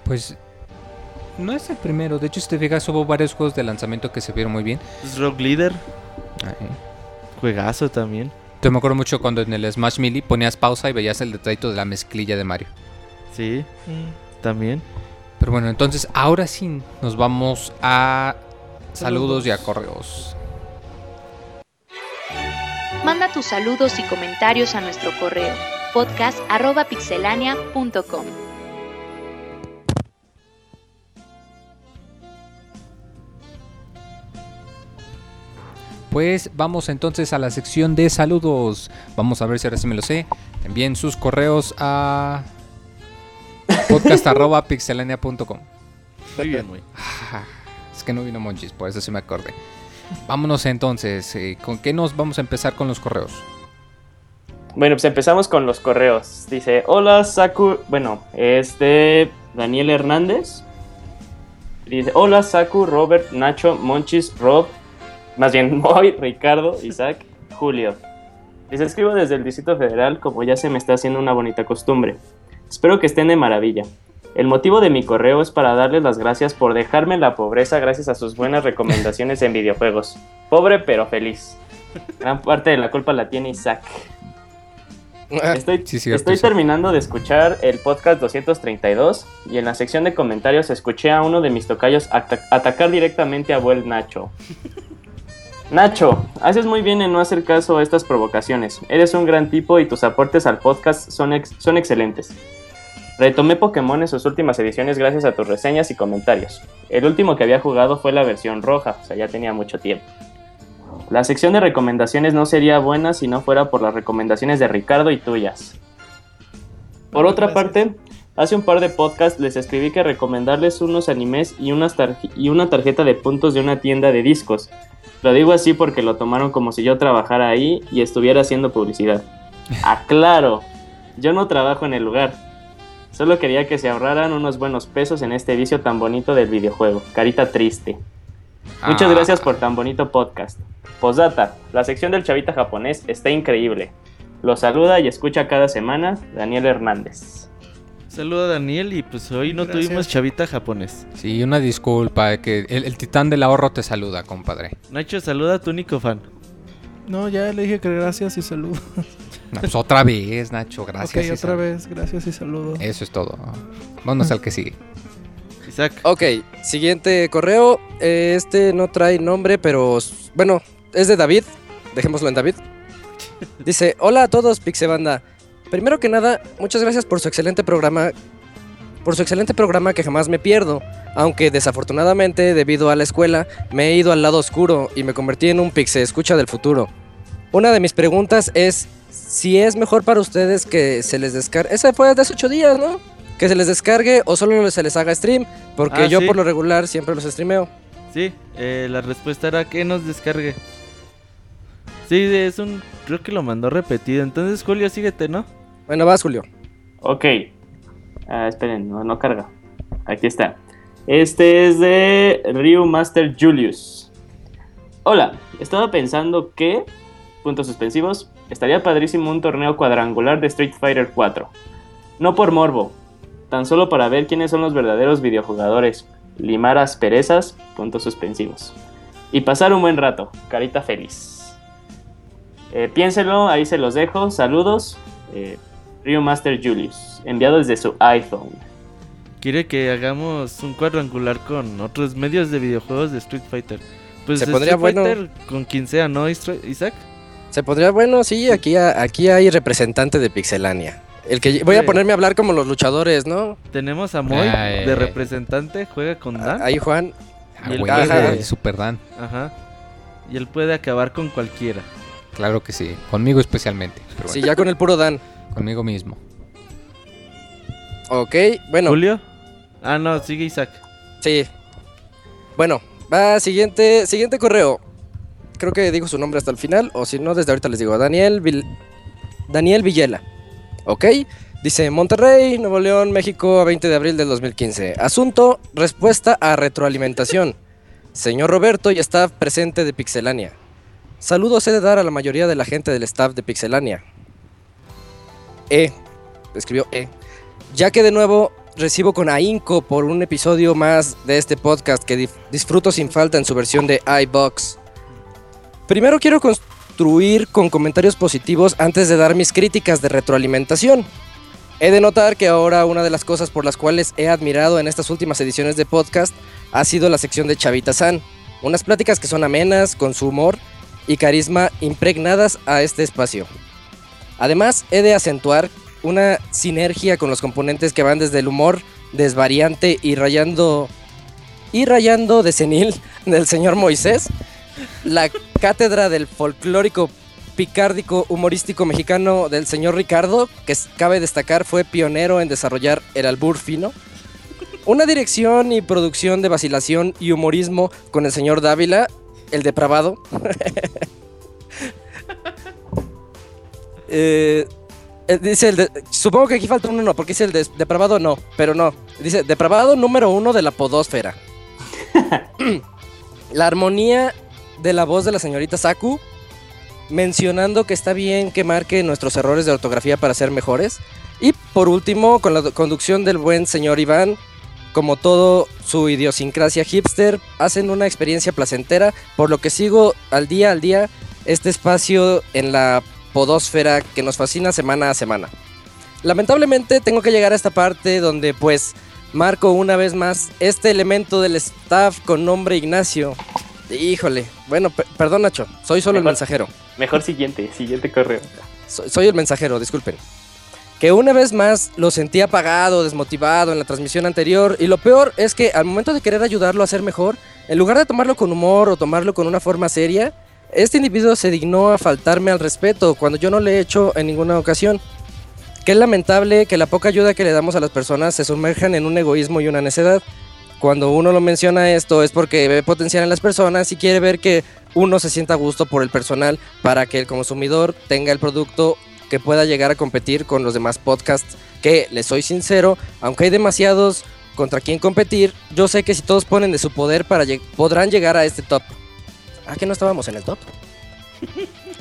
Pues no es el primero. De hecho, si te fijas, hubo varios juegos de lanzamiento que se vieron muy bien. Es Rock Leader, Ay. juegazo también. Yo me acuerdo mucho cuando en el Smash Melee ponías pausa y veías el detallito de la mezclilla de Mario. Sí, también. Pero bueno, entonces ahora sí nos vamos a saludos, y a correos. Manda tus saludos y comentarios a nuestro correo podcast.pixelania.com. Pues vamos entonces a la sección de saludos. Vamos a ver si ahora sí me lo sé. Envíen sus correos a podcast.pixelania.com. Muy bien, muy. Ah, Es que no vino Monchis, por eso sí me acordé. Vámonos entonces. eh, ¿Con qué nos vamos a empezar con los correos? Bueno, pues empezamos con los correos. Dice, hola Saku, bueno, es de Daniel Hernández. Dice, hola Saku, Robert, Nacho, Monchis, Rob, más bien Moy, Ricardo, Isaac, Julio. Les escribo desde el Distrito Federal como ya se me está haciendo una bonita costumbre. Espero que estén de maravilla. El motivo de mi correo es para darles las gracias por dejarme en la pobreza gracias a sus buenas recomendaciones en videojuegos. Pobre pero feliz. Gran parte de la culpa la tiene Isaac. Estoy, Sí, cierto, estoy sí. terminando de escuchar el podcast 232 y en la sección de comentarios escuché a uno de mis tocayos ata- atacar directamente a Buel Nacho. Nacho, haces muy bien en no hacer caso a estas provocaciones. Eres un gran tipo y tus aportes al podcast son, ex- son excelentes. Retomé Pokémon en sus últimas ediciones gracias a tus reseñas y comentarios. El último que había jugado fue la versión roja, o sea, ya tenía mucho tiempo. La sección de recomendaciones no sería buena si no fuera por las recomendaciones de Ricardo y tuyas. Por otra parte, hace un par de podcasts les escribí que recomendarles unos animes y, unas tarje- y una tarjeta de puntos de una tienda de discos. Lo digo así porque lo tomaron como si yo trabajara ahí y estuviera haciendo publicidad. Aclaro, yo no trabajo en el lugar. Solo quería que se ahorraran unos buenos pesos en este vicio tan bonito del videojuego. Carita triste. Muchas Ah, gracias por tan bonito podcast. Posdata, la sección del chavita japonés está increíble. Lo saluda y escucha cada semana Daniel Hernández. Saluda a Daniel y pues hoy no Gracias. tuvimos chavita japonés. Sí, una disculpa, que el, el titán del ahorro te saluda, compadre. Nacho, saluda a tu único fan. No, ya le dije que gracias y saludo. No, pues otra vez, Nacho, gracias. ok, y otra vez, gracias y saludo. Eso es todo. Vámonos al que sigue. Isaac. Ok, siguiente correo. Eh, Este no trae nombre, pero bueno, es de David. Dejémoslo en David. Dice, hola a todos, Pixebanda. Primero que nada, muchas gracias por su excelente programa. Por su excelente programa que jamás me pierdo. Aunque desafortunadamente, debido a la escuela, me he ido al lado oscuro y me convertí en un pixe escucha del futuro. Una de mis preguntas es si es mejor para ustedes que se les descargue. Esa fue de hace ocho días, ¿no? Que se les descargue o solo se les haga stream. Porque Ah, yo sí. por lo regular siempre los streameo. Sí, eh, la respuesta era que nos descargue. Sí, es un... Creo que lo mandó repetido. Entonces, Julio, síguete, ¿no? Bueno, vas, Julio. Ok. Ah, esperen, no, carga. Aquí está. Este es de Ryu Master Julius. Hola, estaba pensando que, puntos suspensivos, estaría padrísimo un torneo cuadrangular de Street Fighter 4. No por morbo, tan solo para ver quiénes son los verdaderos videojugadores. Limar asperezas, puntos suspensivos. Y pasar un buen rato, carita feliz. Eh, piénselo, ahí se los dejo. Saludos. Eh, Ryu Master Julius, enviado desde su iPhone. Quiere que hagamos un cuadrangular con otros medios de videojuegos de Street Fighter. Pues Se Street bueno. Fighter con quien sea, ¿no, Isaac? Se podría, bueno, sí, aquí, aquí hay representante de Pixelania. El que voy a ponerme a hablar como los luchadores, ¿no? Tenemos a Moy Ay. de representante, juega con Dan. Ahí Juan. Ah, Y el- güey, Ajá. el Super Dan. Ajá. Y él puede acabar con cualquiera. Claro que sí. Conmigo especialmente. Pero Sí, ya con el puro Dan. Conmigo mismo. Ok, bueno, ¿Julio? Ah, no, sigue Isaac. sí. Bueno, va, siguiente, siguiente correo. Creo que digo su nombre hasta el final, o si no, desde ahorita les digo. Daniel, Vil- Daniel Villela. Ok, dice Monterrey, Nuevo León, México, a 20 de abril del 2015. Asunto, respuesta a retroalimentación. Señor Roberto y staff presente de Pixelania. Saludos he de dar a la mayoría de la gente del staff de Pixelania. E, escribió E. Ya que de nuevo recibo con ahínco por un episodio más de este podcast que disfruto sin falta en su versión de iBox. Primero quiero construir con comentarios positivos antes de dar mis críticas de retroalimentación. He de notar que ahora una de las cosas por las cuales he admirado en estas últimas ediciones de podcast ha sido la sección de Chavita San. Unas pláticas que son amenas, con su humor y carisma impregnadas a este espacio. Además, he de acentuar una sinergia con los componentes que van desde el humor desvariante y rayando y rayando de senil del señor Moisés, la cátedra del folclórico picárdico humorístico mexicano del señor Ricardo, que cabe destacar fue pionero en desarrollar el albur fino, una dirección y producción de vacilación y humorismo con el señor Dávila, el depravado. Eh, eh, dice el de- supongo que aquí falta uno, no, porque dice el de- depravado no, pero no. Dice depravado número uno de la podósfera. la armonía de la voz de la señorita Saku, mencionando que está bien que marque nuestros errores de ortografía para ser mejores. Y por último, con la conducción del buen señor Iván, como todo su idiosincrasia hipster, hacen una experiencia placentera, por lo que sigo al día al día este espacio en la podósfera que nos fascina semana a semana. Lamentablemente tengo que llegar a esta parte donde pues marco una vez más este elemento del staff con nombre Ignacio. Híjole, bueno, pe- perdón Nacho, soy solo el mensajero. Mejor siguiente, siguiente correo. Soy, soy el mensajero, disculpen. Que una vez más lo sentí apagado, desmotivado en la transmisión anterior. Y lo peor es que al momento de querer ayudarlo a ser mejor, en lugar de tomarlo con humor o tomarlo con una forma seria, este individuo se dignó a faltarme al respeto cuando yo no le he hecho en ninguna ocasión. Qué lamentable que la poca ayuda que le damos a las personas se sumerjan en un egoísmo y una necedad. Cuando uno lo menciona esto es porque ve potencial en las personas y quiere ver que uno se sienta a gusto por el personal para que el consumidor tenga el producto que pueda llegar a competir con los demás podcasts. Que, les soy sincero, aunque hay demasiados contra quien competir, yo sé que si todos ponen de su poder para lleg- podrán llegar a este top. Ah, que no estábamos en el top.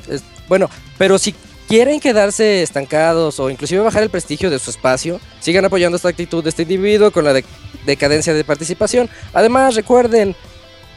Es- bueno, pero si quieren quedarse estancados o inclusive bajar el prestigio de su espacio, sigan apoyando esta actitud de este individuo con la de- decadencia de participación. Además, recuerden,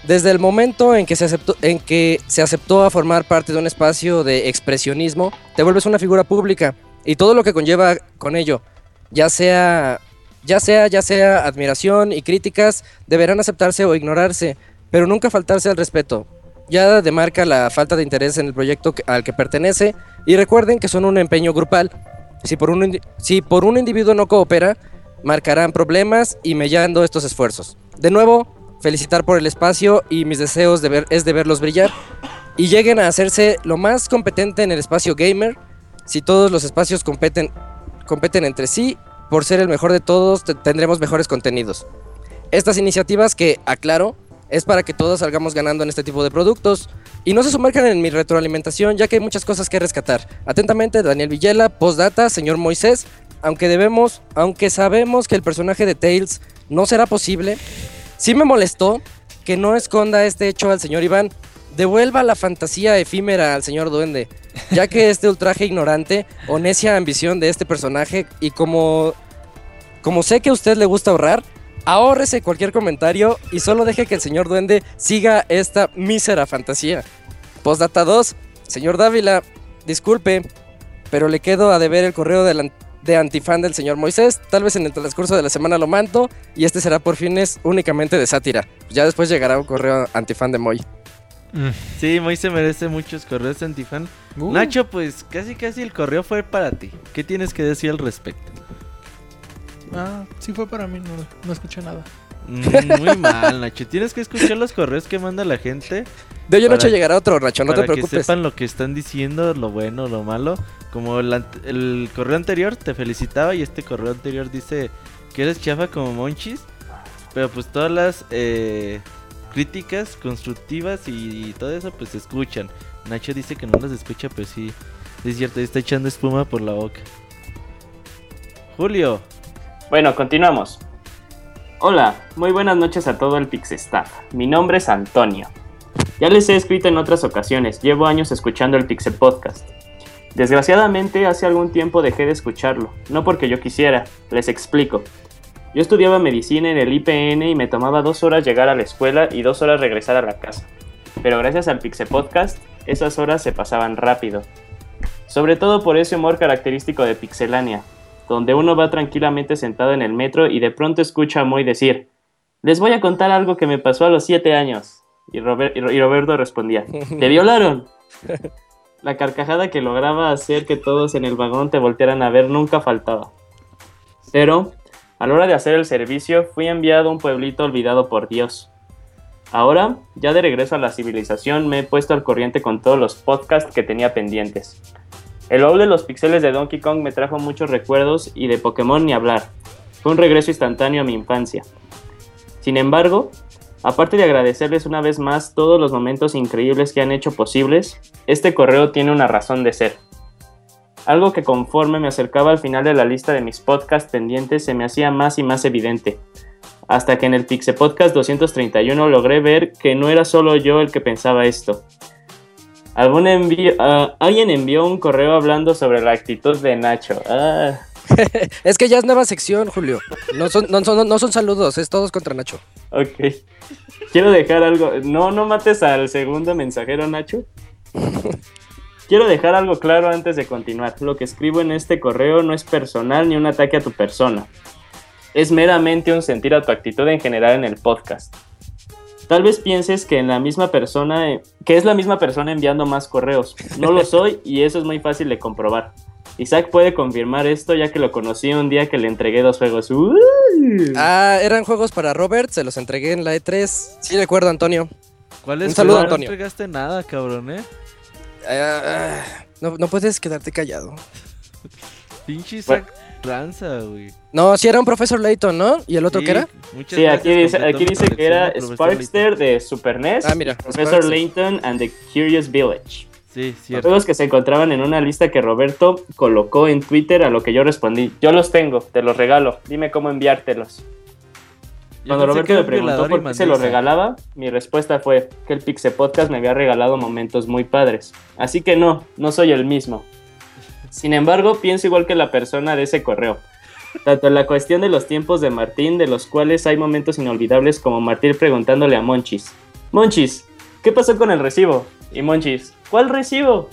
desde el momento en que, se aceptó, en que se aceptó a formar parte de un espacio de expresionismo, te vuelves una figura pública y todo lo que conlleva con ello, ya sea, ya sea, ya sea admiración y críticas, deberán aceptarse o ignorarse, pero nunca faltarse al respeto. Ya demarca la falta de interés en el proyecto al que pertenece y recuerden que son un empeño grupal. Si por un, si por un individuo no coopera, marcarán problemas y mellando estos esfuerzos. De nuevo, felicitar por el espacio y mis deseos de ver, es de verlos brillar y lleguen a hacerse lo más competente en el espacio gamer. Si todos los espacios competen, competen entre sí, por ser el mejor de todos, te- tendremos mejores contenidos. Estas iniciativas que, aclaro, es para que todos salgamos ganando en este tipo de productos y no se sumerjan en mi retroalimentación ya que hay muchas cosas que rescatar. Atentamente, Daniel Villela, postdata, señor Moisés, aunque debemos, aunque sabemos que el personaje de Tails no será posible, sí me molestó que no esconda este hecho al señor Iván. Devuelva la fantasía efímera al señor Duende, ya que este ultraje ignorante o necia ambición de este personaje y como como sé que a usted le gusta ahorrar, ahórrese cualquier comentario y solo deje que el señor Duende siga esta mísera fantasía. Postdata 2, señor Dávila, disculpe, pero le quedo a deber el correo de antifan del señor Moisés. Tal vez en el transcurso de la semana lo mando y este será por fines únicamente de sátira. Ya después llegará un correo antifan de Moy. Sí, Moy se merece muchos correos antifan. Uh, Nacho, pues casi casi el correo fue para ti. ¿Qué tienes que decir al respecto? Ah, sí fue para mí, no, no escuché nada. Mm, muy mal, Nacho. Tienes que escuchar los correos que manda la gente De hoy en noche llegará otro, Nacho, no para te preocupes. que sepan lo que están diciendo, lo bueno, lo malo. Como el, el correo anterior te felicitaba y este correo anterior dice que eres chafa como Monchis. Pero pues todas las eh, críticas constructivas y, todo eso pues se escuchan. Nacho dice que no las escucha, pero sí, es cierto, está echando espuma por la boca. Julio, Bueno, continuamos. Hola, muy buenas noches a todo el Pixestaff. Mi nombre es Antonio. Ya les he escrito en otras ocasiones, llevo años escuchando el Pixel Podcast. Desgraciadamente, hace algún tiempo dejé de escucharlo, no porque yo quisiera, les explico. Yo estudiaba medicina en el IPN y me tomaba dos horas llegar a la escuela y dos horas regresar a la casa. Pero gracias al Pixel Podcast, esas horas se pasaban rápido. Sobre todo por ese humor característico de Pixelania, donde uno va tranquilamente sentado en el metro y de pronto escucha a Moy decir, les voy a contar algo que me pasó a los 7 años. Robert- y Roberto respondía, ¿te violaron? La carcajada que lograba hacer que todos en el vagón te voltearan a ver nunca faltaba. Pero, a la hora de hacer el servicio, fui enviado a un pueblito olvidado por Dios. Ahora, ya de regreso a la civilización, me he puesto al corriente con todos los podcasts que tenía pendientes. El baúl de los pixeles de Donkey Kong me trajo muchos recuerdos y de Pokémon ni hablar. Fue un regreso instantáneo a mi infancia. Sin embargo, aparte de agradecerles una vez más todos los momentos increíbles que han hecho posibles, este correo tiene una razón de ser. Algo que conforme me acercaba al final de la lista de mis podcasts pendientes se me hacía más y más evidente. Hasta que en el Pixe Podcast 231 logré ver que no era solo yo el que pensaba esto. Algún envío, ah, alguien envió un correo hablando sobre la actitud de Nacho. Ah, Es que ya es nueva sección, Julio. No son, no son, no son saludos, es todos contra Nacho. ok. Quiero dejar algo. No, no mates al segundo mensajero, Nacho. Quiero dejar algo claro antes de continuar. Lo que escribo en este correo no es personal ni un ataque a tu persona. Es meramente un sentir a tu actitud en general en el podcast. Tal vez pienses que en la misma persona, eh, que es la misma persona enviando más correos. No lo soy y eso es muy fácil de comprobar. Isaac puede confirmar esto ya que lo conocí un día que le entregué dos juegos. ¡Uh! Ah, eran juegos para Robert, se los entregué en la E3. Sí, recuerdo, Antonio. ¿cuál es Un saludo, Antonio. No entregaste nada, cabrón, ¿eh? No, no puedes quedarte callado. Pinche Isaac tranza, güey. No, sí era un profesor Layton, ¿no? ¿Y el otro Sí, qué era? muchas Sí, aquí gracias, dice, aquí dice que era Sparkster de Super NES, Ah, mira. Professor Sparkster. Layton and the Curious Village. Sí, cierto. Juegos que se encontraban en una lista que Roberto colocó en Twitter a lo que yo respondí. Yo los tengo, te los regalo. Dime cómo enviártelos. Yo Cuando Roberto me preguntó por qué se los regalaba, mi respuesta fue que el Pixel Podcast me había regalado momentos muy padres. Así que no, no soy el mismo. Sin embargo, pienso igual que la persona de ese correo. Tanto en la cuestión de los tiempos de Martín, de los cuales hay momentos inolvidables como Martín preguntándole a Monchis. Monchis, ¿qué pasó con el recibo? Y Monchis, ¿cuál recibo?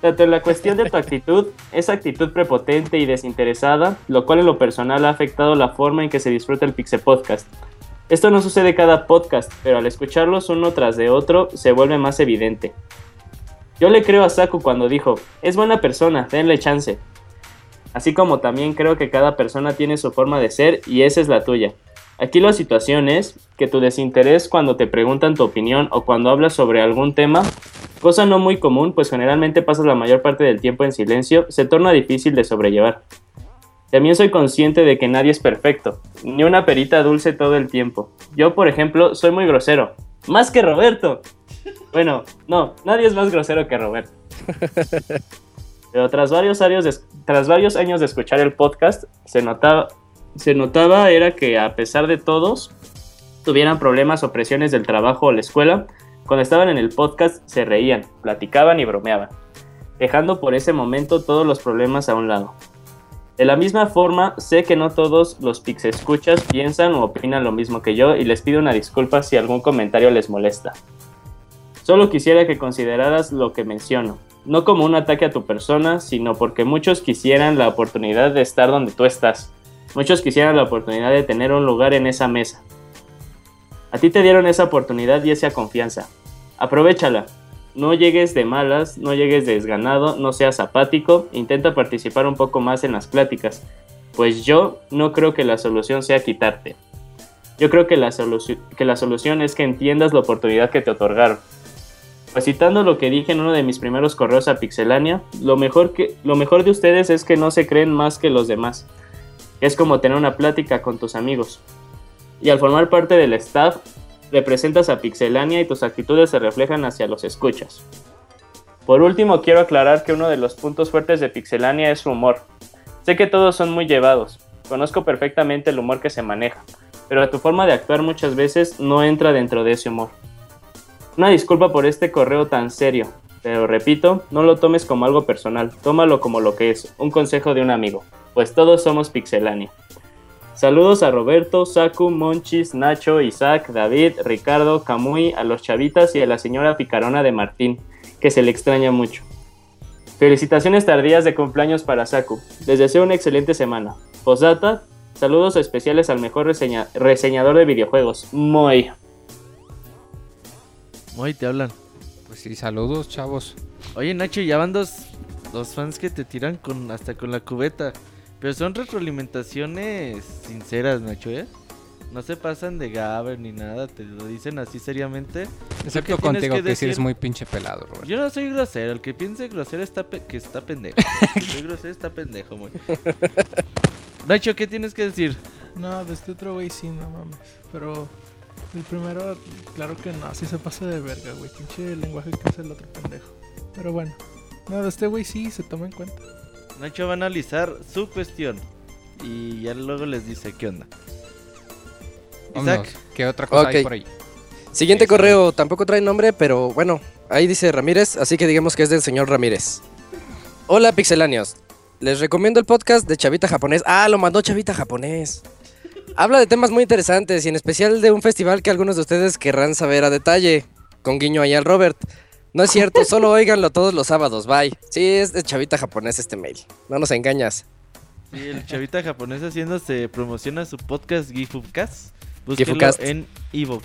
Tanto en la cuestión de tu actitud, esa actitud prepotente y desinteresada, lo cual en lo personal ha afectado la forma en que se disfruta el Pixel Podcast. Esto no sucede cada podcast, pero al escucharlos uno tras de otro se vuelve más evidente. Yo le creo a Saku cuando dijo, es buena persona, denle chance. Así como también creo que cada persona tiene su forma de ser y esa es la tuya. Aquí la situación es que tu desinterés cuando te preguntan tu opinión o cuando hablas sobre algún tema, cosa no muy común pues generalmente pasas la mayor parte del tiempo en silencio, se torna difícil de sobrellevar. También soy consciente de que nadie es perfecto, ni una perita dulce todo el tiempo. Yo, por ejemplo, soy muy grosero, más que Roberto. Bueno, no, nadie es más grosero que Roberto. Pero tras varios años de, tras varios años de escuchar el podcast, se notaba, se notaba era que a pesar de todos tuvieran problemas o presiones del trabajo o la escuela, cuando estaban en el podcast se reían, platicaban y bromeaban, dejando por ese momento todos los problemas a un lado. De la misma forma, sé que no todos los escuchas piensan o opinan lo mismo que yo y les pido una disculpa si algún comentario les molesta. Solo quisiera que consideraras lo que menciono, no como un ataque a tu persona, sino porque muchos quisieran la oportunidad de estar donde tú estás. Muchos quisieran la oportunidad de tener un lugar en esa mesa. A ti te dieron esa oportunidad y esa confianza. Aprovechala. No llegues de malas, no llegues desganado, no seas apático, intenta participar un poco más en las pláticas, pues yo no creo que la solución sea quitarte. Yo creo que la, solución es que entiendas la oportunidad que te otorgaron. Pues citando lo que dije en uno de mis primeros correos a Pixelania, lo mejor, que, lo mejor de ustedes es que no se creen más que los demás. Es como tener una plática con tus amigos. Y al formar parte del staff, representas a Pixelania y tus actitudes se reflejan hacia los escuchas. Por último, quiero aclarar que uno de los puntos fuertes de Pixelania es su humor. Sé que todos son muy llevados, conozco perfectamente el humor que se maneja, pero tu forma de actuar muchas veces no entra dentro de ese humor. Una disculpa por este correo tan serio, pero repito, no lo tomes como algo personal, tómalo como lo que es, un consejo de un amigo, pues todos somos Pixelania. Saludos a Roberto, Saku, Monchis, Nacho, Isaac, David, Ricardo, Camuy, a los chavitas y a la señora picarona de Martín, que se le extraña mucho. Felicitaciones tardías de cumpleaños para Saku. Les deseo una excelente semana. Posdata, saludos especiales al mejor reseña- reseñador de videojuegos, Moy. Muy te hablan. Pues sí, saludos, chavos. Oye, Nacho, ya van dos, dos fans que te tiran con hasta con la cubeta. Pero son retroalimentaciones sinceras, Nacho, ¿eh? No se pasan de Gaber ni nada, te lo dicen así seriamente. Excepto contigo, que que, sí eres decir- muy pinche pelado, Roberto. Yo no soy grosero, el que piense grosero está pe- que está pendejo. El que soy grosero está pendejo, muy. Nacho, ¿qué tienes que decir? No, de este otro güey sí, no mames. Pero el primero, claro que no, sí se pasa de verga, güey. Pinche lenguaje que usa el otro pendejo. Pero bueno, no, de este güey sí se toma en cuenta. Nacho va a analizar su cuestión y ya luego les dice qué onda. Vámonos. Isaac, ¿Qué otra cosa hay Ok. por ahí? Siguiente Eso. correo, tampoco trae nombre, pero bueno, ahí dice Ramírez, así que digamos que es del señor Ramírez. Hola pixelanios, les recomiendo el podcast de Chavita Japonés. Ah, lo mandó Chavita Japonés. Habla de temas muy interesantes y en especial de un festival que algunos de ustedes querrán saber a detalle. Con guiño ahí al Robert. No es cierto, solo óiganlo todos los sábados, bye. Sí, es de Chavita Japonés este mail. No nos engañas. sí, el chavita japonés haciéndose promociona su podcast Gifubcast. Gifubcast. en Evox.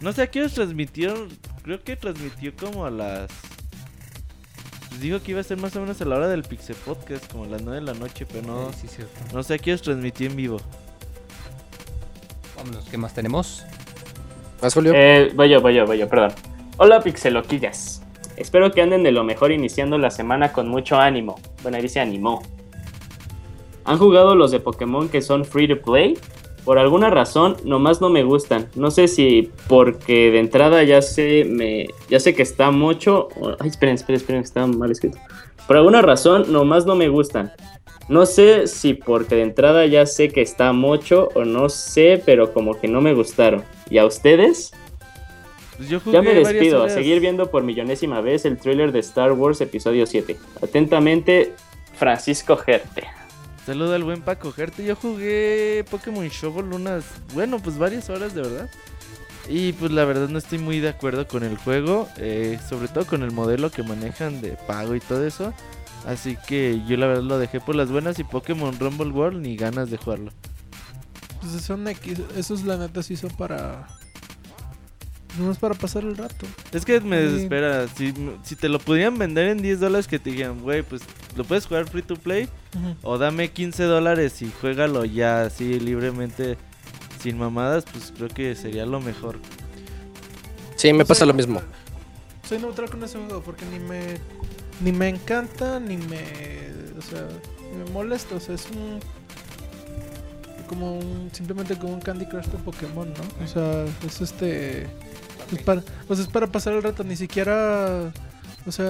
No sé a qué hora transmitió. Creo que transmitió como a las. pues dijo que iba a ser más o menos a la hora del Pixel Podcast, como a las 9 de la noche, pero no, Sí, sí, cierto. no sé a qué hora transmitió en vivo. Vámonos, ¿qué más tenemos? ¿Más Julio? Eh, voy yo, voy yo, voy yo, perdón. Hola Pixeloquillas. Espero que anden de lo mejor iniciando la semana con mucho ánimo. Bueno, ahí dice animó. ¿Han jugado los de Pokémon que son free to play? Por alguna razón, nomás no me gustan. No sé si porque de entrada ya sé, me, ya sé que está mucho. Ay, esperen, esperen, esperen, está mal escrito. Por alguna razón, nomás no me gustan. No sé si porque de entrada ya sé que está mucho o no sé, pero como que no me gustaron. ¿Y a ustedes? Pues yo Ya me despido, a seguir viendo por millonésima vez el tráiler de Star Wars Episodio 7. Atentamente, Francisco Gerte. Saluda al buen Paco Gerte. Yo jugué Pokémon Shovel unas, bueno, pues varias horas de verdad. Y pues la verdad no estoy muy de acuerdo con el juego, eh, sobre todo con el modelo que manejan de pago y todo eso. Así que yo la verdad lo dejé por las buenas y Pokémon Rumble World ni ganas de jugarlo. Pues son X, esos la neta sí son para... No es para pasar el rato. Es que me Sí. desespera. Si, si te lo pudieran vender en 10 dólares, que te digan, güey, pues lo puedes jugar free to play. O dame 15 dólares y juégalo ya así libremente, sin mamadas, pues creo que sería lo mejor. Sí, me pasa lo mismo. Soy neutral con ese juego porque ni me ni me encanta ni me o sea, ni me molesta, o sea, es un como un simplemente como un Candy Crush de Pokémon, ¿no? O sea, es este es para, o sea, es para pasar el rato, ni siquiera o sea,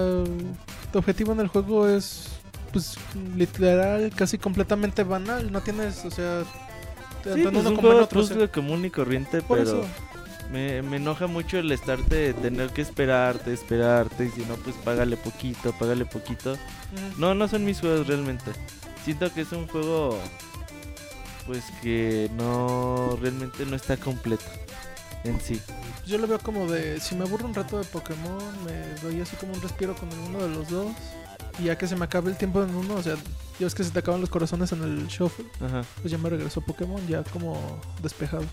tu objetivo en el juego es pues literal casi completamente banal, no tienes, o sea, Sí, pues uno un juego otro, o sea, puzzle común y corriente, por pero eso. me, me enoja mucho el estarte, tener que esperarte, esperarte, y si no, pues págale poquito, págale poquito. No, no son mis juegos realmente. Siento que es un juego, pues que no, realmente no está completo en sí. Yo lo veo como de, si me aburro un rato de Pokémon, me doy así como un respiro con uno de los dos. Y ya que se me acabe el tiempo en uno, o sea, ya ves que se te acaban los corazones en el shuffle, Ajá. pues ya me regresó Pokémon, ya como despejado.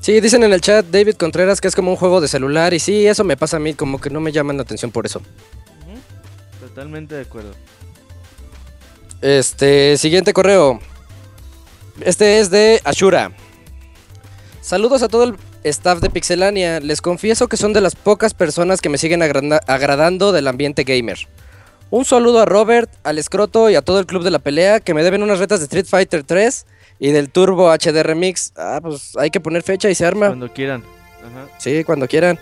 Sí, dicen en el chat David Contreras que es como un juego de celular y sí, eso me pasa a mí, como que no me llaman la atención por eso. Totalmente de acuerdo. Este, siguiente correo. Este es de Ashura. Saludos a todo el staff de Pixelania. Les confieso que son de las pocas personas que me siguen agradando del ambiente gamer. Un saludo a Robert, al Escroto y a todo el club de la pelea que me deben unas retas de Street Fighter 3 y del Turbo HD Remix. Ah, pues hay que poner fecha y se arma. Cuando quieran. Ajá. Sí, cuando quieran.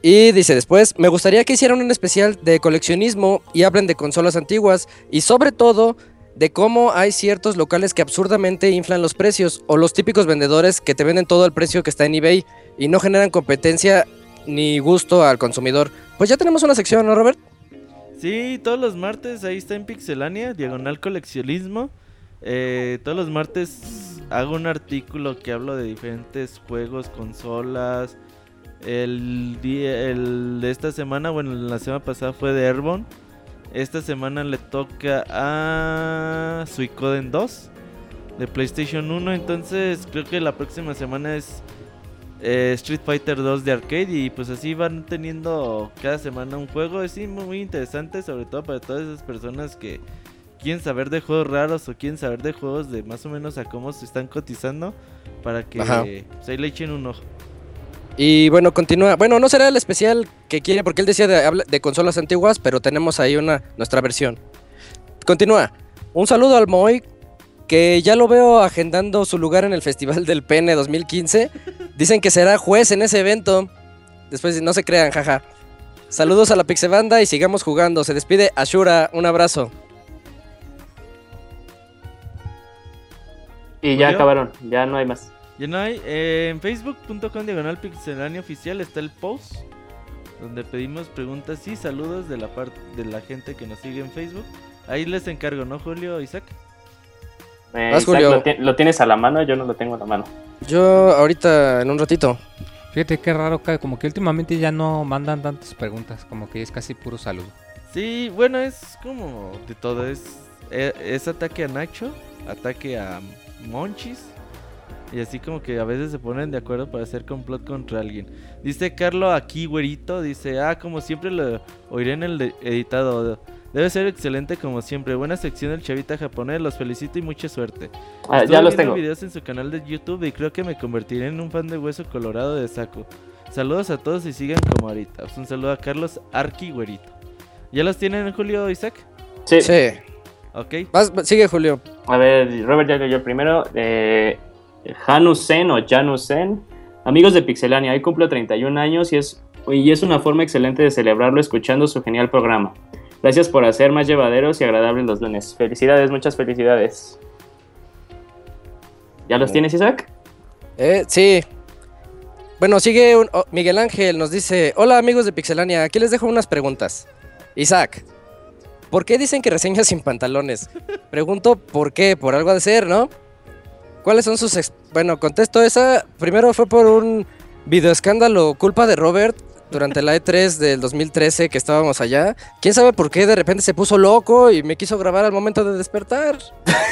Y dice después, me gustaría que hicieran un especial de coleccionismo y hablen de consolas antiguas y sobre todo de cómo hay ciertos locales que absurdamente inflan los precios o los típicos vendedores que te venden todo el precio que está en eBay y no generan competencia ni gusto al consumidor. Pues ya tenemos una sección, ¿no, Robert? Sí, todos los martes ahí está en Pixelania, diagonal coleccionismo. Eh, todos los martes hago un artículo que hablo de diferentes juegos, consolas. El día, de esta semana, bueno, la semana pasada fue de Airborne. Esta semana le toca a Suicoden 2 de PlayStation 1. Entonces creo que la próxima semana es eh, Street Fighter 2 de arcade y pues así van teniendo cada semana un juego. Es sí, muy, interesante, sobre todo para todas esas personas que quieren saber de juegos raros o quieren saber de juegos de más o menos a cómo se están cotizando para que Ajá. pues, le echen un ojo. Y bueno, continúa. Bueno, no será el especial que quiere, porque él decía de, de consolas antiguas, pero tenemos ahí una nuestra versión. Continúa. Un saludo al Moy, que ya lo veo agendando su lugar en el Festival del Pene 2015. Dicen que será juez en ese evento. Después no se crean, jaja. Saludos a la Pixebanda y sigamos jugando. Se despide Ashura. Un abrazo. Y ya acabaron, ya no hay más. Ya no hay. eh, en facebook.com diagonal pixelania oficial está el post donde pedimos preguntas y saludos de la parte de la gente que nos sigue en Facebook. Ahí les encargo, ¿no, Julio Isaac? Eh, Isaac, Julio. lo, ti- lo tienes a la mano, yo no lo tengo a la mano. Yo ahorita, en un ratito. Fíjate qué raro, como que últimamente ya no mandan tantas preguntas, como que es casi puro saludo. Sí, bueno, es como de todo. Es, e- es ataque a Nacho, ataque a Monchis. Y así como que a veces se ponen de acuerdo para hacer complot contra alguien. Dice Carlo aquí, güerito. Dice, ah, como siempre lo oiré en el de- editado. Debe ser excelente como siempre. Buena sección del chavita japonés. Los felicito y mucha suerte. Ah, ya los tengo. videos en su canal de YouTube y creo que me convertiré en un fan de hueso colorado de Saku. Saludos a todos y sigan como ahorita. Pues un saludo a Carlos Arqui Güerito. ¿Ya los tienen, Julio Isaac? Sí. Sí. Ok. Vas- sigue, Julio. A ver, Robert ya leyó primero. Eh, Hanusen o Janusen. Amigos de Pixelania, hoy cumplo 31 años y es, y es una forma excelente de celebrarlo escuchando su genial programa. Gracias por hacer más llevaderos y agradables los lunes. Felicidades, muchas felicidades. ¿Ya los tienes, Isaac? Eh, sí. Bueno, sigue un- oh, Miguel Ángel, nos dice, hola amigos de Pixelania, aquí les dejo unas preguntas. Isaac, ¿por qué dicen que reseñas sin pantalones? Pregunto por qué, por algo de ser, ¿no? ¿Cuáles son sus... ex- Bueno, contesto esa, primero fue por un videoescándalo culpa de Robert durante la E3 del 2013 que estábamos allá. ¿Quién sabe por qué de repente se puso loco y me quiso grabar al momento de despertar?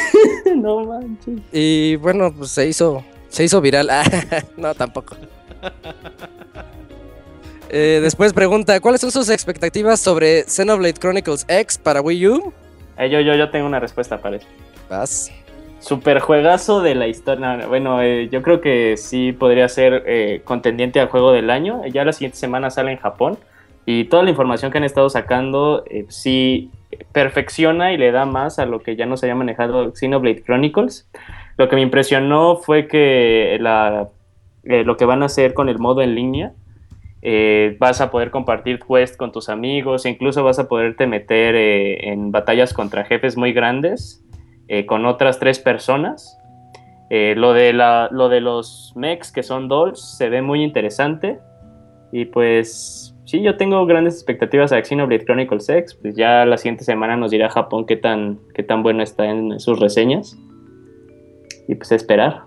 no manches. Y bueno, pues se hizo, se hizo viral. Ah, no, tampoco. Eh, después pregunta, ¿cuáles son sus expectativas sobre Xenoblade Chronicles X para Wii U? Eh, yo, yo, yo tengo una respuesta para eso. Vas. Super juegazo de la historia. no, Bueno, eh, yo creo que sí podría ser eh, contendiente al juego del año. Ya la siguiente semana sale en Japón. Y toda la información que han estado sacando eh, sí perfecciona y le da más a lo que ya nos había manejado Xenoblade Chronicles. Lo que me impresionó fue que la, lo que van a hacer con el modo en línea. vas a poder compartir quest con tus amigos, incluso vas a poderte meter en batallas contra jefes muy grandes eh, con otras tres personas. Eh, lo, de la, lo de los mechs que son dolls se ve muy interesante. Y pues sí, yo tengo grandes expectativas a Xenoblade Chronicles X. Pues ya la siguiente semana nos dirá Japón qué tan, qué tan bueno está en sus reseñas. Y pues esperar.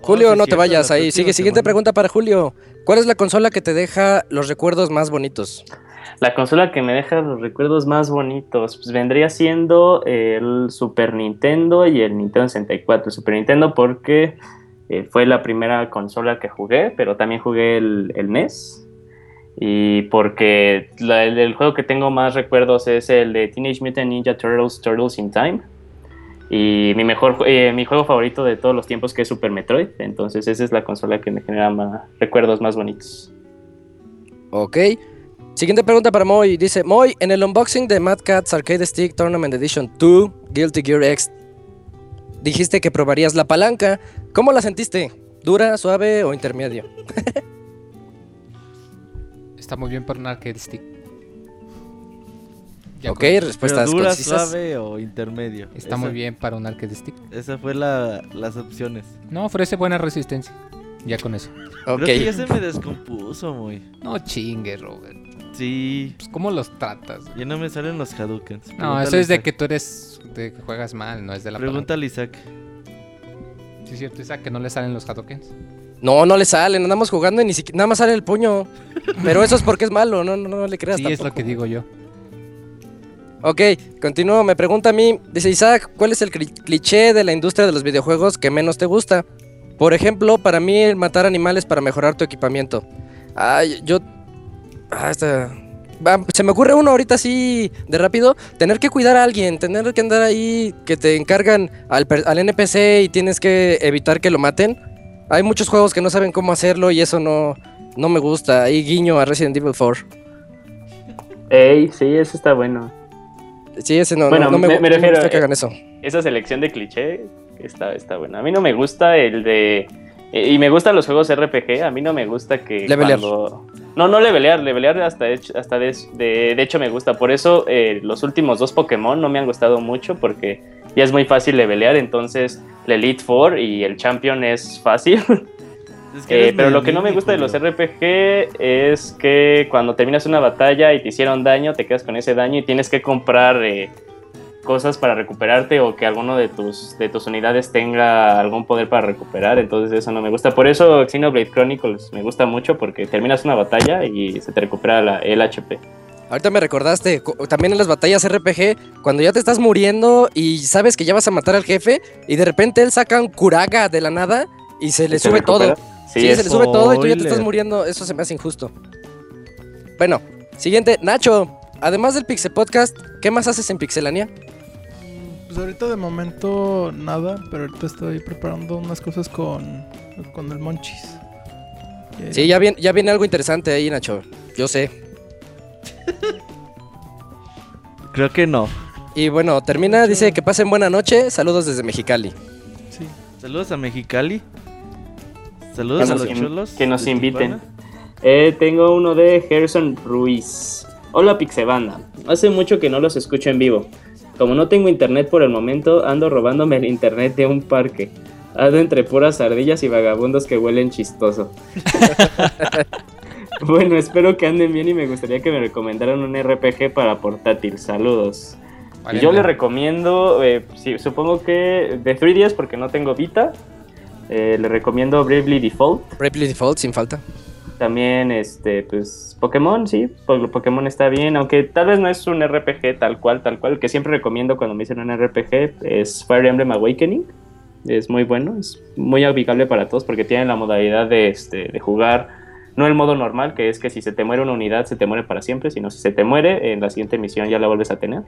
Julio, sí, no te vayas ahí. Sigue, siguiente semana. pregunta para Julio. ¿Cuál es la consola que te deja los recuerdos más bonitos? La consola que me deja los recuerdos más bonitos, pues vendría siendo el Super Nintendo y el Nintendo 64. El Super Nintendo porque eh, fue la primera consola que jugué, pero también jugué el, el NES. Y porque el, juego que tengo más recuerdos es el de Teenage Mutant Ninja Turtles, Turtles in Time. Y mi mejor eh, mi juego favorito de todos los tiempos que es Super Metroid. Entonces esa es la consola que me genera más, recuerdos más bonitos. Ok. Siguiente pregunta para Moy. Dice, Moy, en el unboxing de Mad Catz Arcade Stick Tournament Edition 2, Guilty Gear X, dijiste que probarías la palanca. ¿Cómo la sentiste? ¿Dura, suave o intermedio? Está muy bien para un arcade stick. Ya ok, con- ¿Pero respuestas dura, concisas. suave o intermedio? Está Esa- muy bien para un arcade stick. Esa fue la, las opciones. No, ofrece buena resistencia. Ya con eso. Ok. Creo que ya se me descompuso, muy. No chingue, Robert. Sí. Pues, ¿cómo los tratas? Ya no me salen los Hadoukens. No, eso es de que tú eres. de que juegas mal, no es de la palanca. Pregúntale a Isaac. Sí, es cierto, Isaac, que no le salen los Hadokens. No, no le sale, andamos jugando y ni siquiera, nada más sale el puño. Pero eso es porque es malo, no, no, no le creas Sí, es lo que digo yo. Ok, continúo, me pregunta a mí, dice Isaac, ¿cuál es el cli- cliché de la industria de los videojuegos que menos te gusta? Por ejemplo, para mí el matar animales para mejorar tu equipamiento. Ay, yo... Ah, esta- Va, Se me ocurre uno ahorita así de rápido, tener que cuidar a alguien, tener que andar ahí, que te encargan al, al NPC y tienes que evitar que lo maten. Hay muchos juegos que no saben cómo hacerlo y eso no, no me gusta. Ahí guiño a Resident Evil 4. Ey, sí, eso está bueno. Sí, ese no, Bueno, no, no me, me- gu- me refiero, gusta que eh, hagan eso. esa selección de cliché está, está buena. A mí no me gusta el de... eh, Y me gustan los juegos RPG, a mí no me gusta que Levelear. cuando... No, no levelear, levelear hasta, hasta de, de, de hecho me gusta. Por eso eh, los últimos dos Pokémon no me han gustado mucho porque ya es muy fácil levelear. Entonces el Elite Four y el Champion es fácil. Es que Eh, pero lo que no me gusta de los. RPG es que cuando terminas una batalla y te hicieron daño, te quedas con ese daño y tienes que comprar eh, cosas para recuperarte o que alguno de tus, de tus unidades tenga algún poder para recuperar. Entonces eso no me gusta. Por eso Xenoblade Chronicles me gusta mucho porque terminas una batalla y se te recupera la- el HP. Ahorita me recordaste, también en las batallas RPG, cuando ya te estás muriendo y sabes que ya vas a matar al jefe y de repente él saca un curaga de la nada y se le ¿Y se sube recupera? todo. Sí, se le sube todo y tú ya te estás muriendo. Eso se me hace injusto. Bueno, siguiente, Nacho. Además del Pixel Podcast, ¿qué más haces en Pixelania? Pues ahorita de momento nada, pero ahorita estoy preparando unas cosas con, con el Monchis. Sí, ya viene, ya viene algo interesante ahí, Nacho. Yo sé. Creo que no. Y bueno, termina, dice que pasen buena noche. Saludos desde Mexicali. Sí. Saludos a Mexicali. Saludos a los in- cholos. que nos inviten. Eh, tengo uno de Gerson Ruiz. Hola Pixebanda. Hace mucho que no los escucho en vivo. Como no tengo internet por el momento, ando robándome el internet de un parque. Ando entre puras ardillas y vagabundos que huelen chistoso. bueno, espero que anden bien y me gustaría que me recomendaran un RPG para portátil. Saludos. Vale, yo le vale. recomiendo, eh, sí, supongo que de 3DS porque no tengo Vita. eh, le recomiendo Bravely Default. Bravely Default, sin falta. También, este, pues, Pokémon, sí, po- Pokémon está bien, aunque tal vez no es un RPG tal cual, tal cual, que siempre recomiendo cuando me dicen un RPG es Fire Emblem Awakening, es muy bueno, es muy amigable para todos porque tiene la modalidad de, este, de jugar, no el modo normal, que es que si se te muere una unidad se te muere para siempre, sino si se te muere, en la siguiente misión ya la vuelves a tener.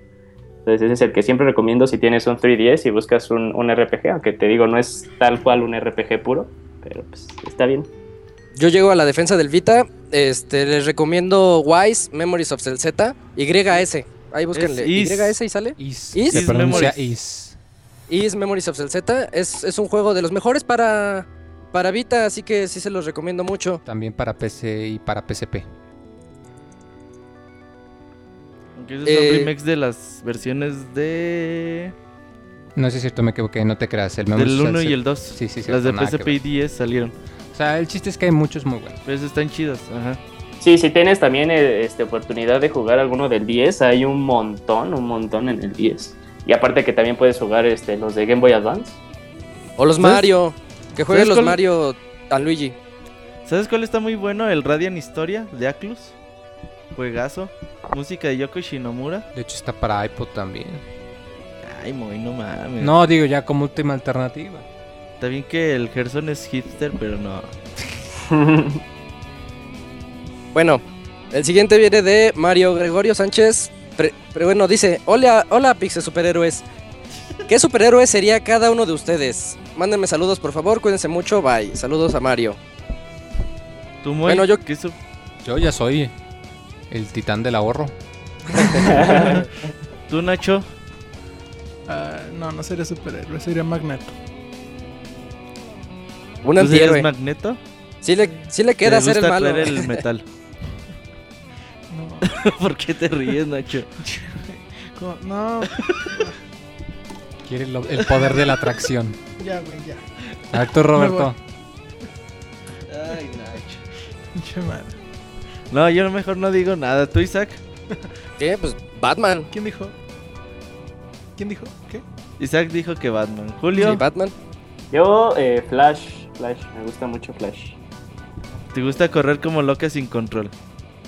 Entonces ese es el que siempre recomiendo si tienes un 3DS y buscas un, un RPG, aunque te digo, no es tal cual un RPG puro, pero pues está bien. Yo llego a la defensa del Vita. Este, les recomiendo Wise, Memories of Z, YS. Ahí búsquenle. Es Is. YS y sale. Is, Is se pronuncia Memories. Is. Is Memories of Z. Es, es un juego de los mejores para, para Vita, así que sí se los recomiendo mucho. También para PC y para PSP. Aunque esos Eh, son remakes de las versiones de. No sé si es cierto, me equivoqué, no te creas. El Del Memories 1 of y el Zelda- 2. Sí, sí, Las cierto, de que PSP y 10 salieron. O sea, el chiste es que hay muchos muy buenos. Pero esas están chidas. Ajá. Sí, si tienes también eh, este, oportunidad de jugar alguno del 10, hay un montón, un montón en el 10. Y aparte que también puedes jugar este, los de Game Boy Advance. O los ¿Sabes? Mario. Que jueguen ¿Sabes los cuál? Mario a Luigi. ¿Sabes cuál está muy bueno? El Radiant Historia de Atlus. Juegazo. Música de Yoko Shinomura. De hecho, está para iPod también. Ay, muy no mames. No, digo ya como última alternativa. Está bien que el Gerson es hipster, pero no. Bueno, el siguiente viene de Mario Gregorio Sánchez. Pre- pero bueno, dice: Hola, hola, Pixel Superhéroes. ¿Qué superhéroe sería cada uno de ustedes? Mándenme saludos, por favor. Cuídense mucho. Bye. Saludos a Mario. Tú, Moy, Bueno, yo- ¿qué su- Yo ya soy el titán del ahorro. Tú, Nacho. Ah, no, no sería superhéroe, sería Magneto. Un ¿Tú serías antihéroe. Magneto? Sí le, sí le queda ¿Te ser el gusta malo. el metal? No, ¿Por qué te ríes, Nacho? no, Quiere lo- el poder de la atracción. ya, güey, ya. A ver tú, Roberto. Ay, Nacho. Pinche madre. No, yo mejor no digo nada. ¿Tú, Isaac? ¿Qué? Pues Batman. ¿Quién dijo? ¿Quién dijo? ¿Qué? Isaac dijo que Batman. Julio, Sí, Batman. Yo, eh, Flash, Flash, me gusta mucho Flash. ¿te gusta correr como loca sin control?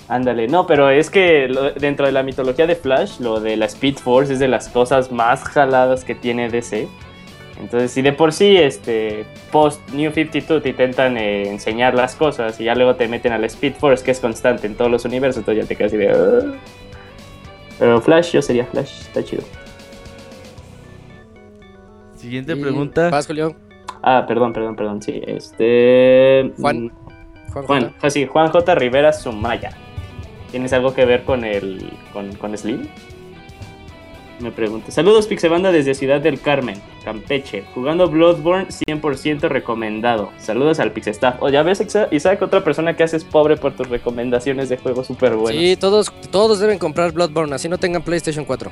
Ándale, no, pero es que lo- dentro de la mitología de Flash, lo de la Speed Force es de las cosas más jaladas que tiene DC. Entonces, si de por sí, este, post New 52 te intentan eh, enseñar las cosas y ya luego te meten a la Speed Force, que es constante en todos los universos, entonces ya te quedas así de... "Ah". Pero Flash, yo sería Flash, está chido. Siguiente Y- pregunta. Vas, Julio. Ah, perdón, perdón, perdón, sí, este... Juan. mm, Juan, Juan, J. ah, sí, Juan J. Rivera Sumaya. ¿Tienes algo que ver con el con, con Slim? Me pregunto. Saludos Pixebanda desde Ciudad del Carmen, Campeche. Jugando Bloodborne 100% recomendado. Saludos al Pixestaff. O ya ves, Isaac, otra persona que haces pobre por tus recomendaciones de juegos súper buenos. Sí, todos, todos deben comprar Bloodborne, así no tengan PlayStation 4.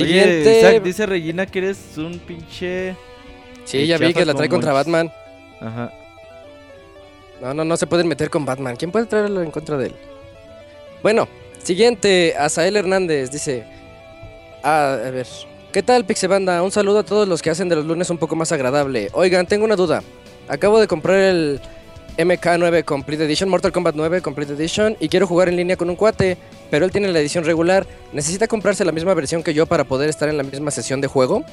Oye, Siguiente. Isaac, dice Regina que eres un pinche... sí, ya vi que la trae contra Batman. Ajá. No, no, no se pueden meter con Batman. ¿Quién puede traerlo en contra de él? Bueno, siguiente, Azael Hernández dice. Ah, a ver. ¿Qué tal, Pixebanda? Un saludo a todos los que hacen de los lunes un poco más agradable. Oigan, tengo una duda. Acabo de comprar el MK9 Complete Edition, Mortal Kombat 9 Complete Edition, y quiero jugar en línea con un cuate, pero él tiene la edición regular. ¿Necesita comprarse la misma versión que yo para poder estar en la misma sesión de juego?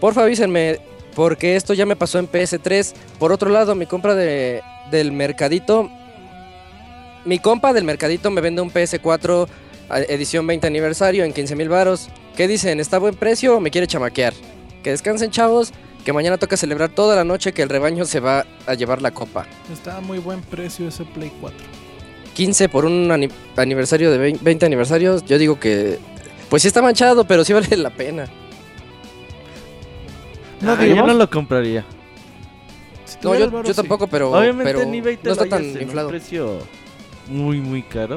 Porfa, avísenme, porque esto ya me pasó en PS3. Por otro lado, mi compra de, del mercadito. Mi compa del mercadito me vende un PS4 a- edición 20 aniversario en 15 mil varos. ¿Qué dicen? ¿Está buen precio o me quiere chamaquear? Que descansen, chavos. Que mañana toca celebrar toda la noche que el rebaño se va a llevar la copa. Está a muy buen precio ese Play 4. 15 por un ani- aniversario de 20, 20 aniversarios, yo digo que pues sí está manchado, pero sí vale la pena. No, Ah, yo no lo compraría. si No, yo, sí. tampoco, pero, Obviamente pero en eBay te no está tan inflado. un precio muy, muy caro.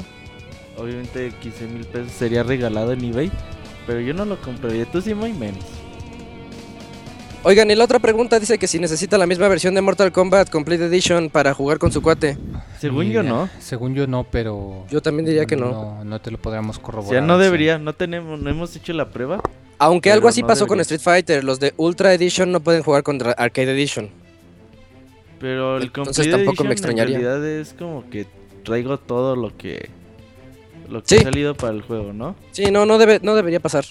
Obviamente 15 mil pesos sería regalado en eBay. Pero yo no lo compraría. Tú sí, muy menos. Oigan, y la otra pregunta dice que si necesita la misma versión de Mortal Kombat Complete Edition para jugar con su cuate. Según yo, no. Según yo no, pero... Yo también diría que no. No, no te lo podríamos O corroborar. sea, no debería. No tenemos, no hemos hecho la prueba. Aunque algo así no pasó con. Street Fighter, los de Ultra Edition no pueden jugar contra Arcade Edition. Pero el Entonces Complete tampoco me Edition extrañaría. En realidad es como que traigo todo lo que. Lo que Sí. ha salido para el juego, ¿no? Sí, no, no, debe, no debería pasar.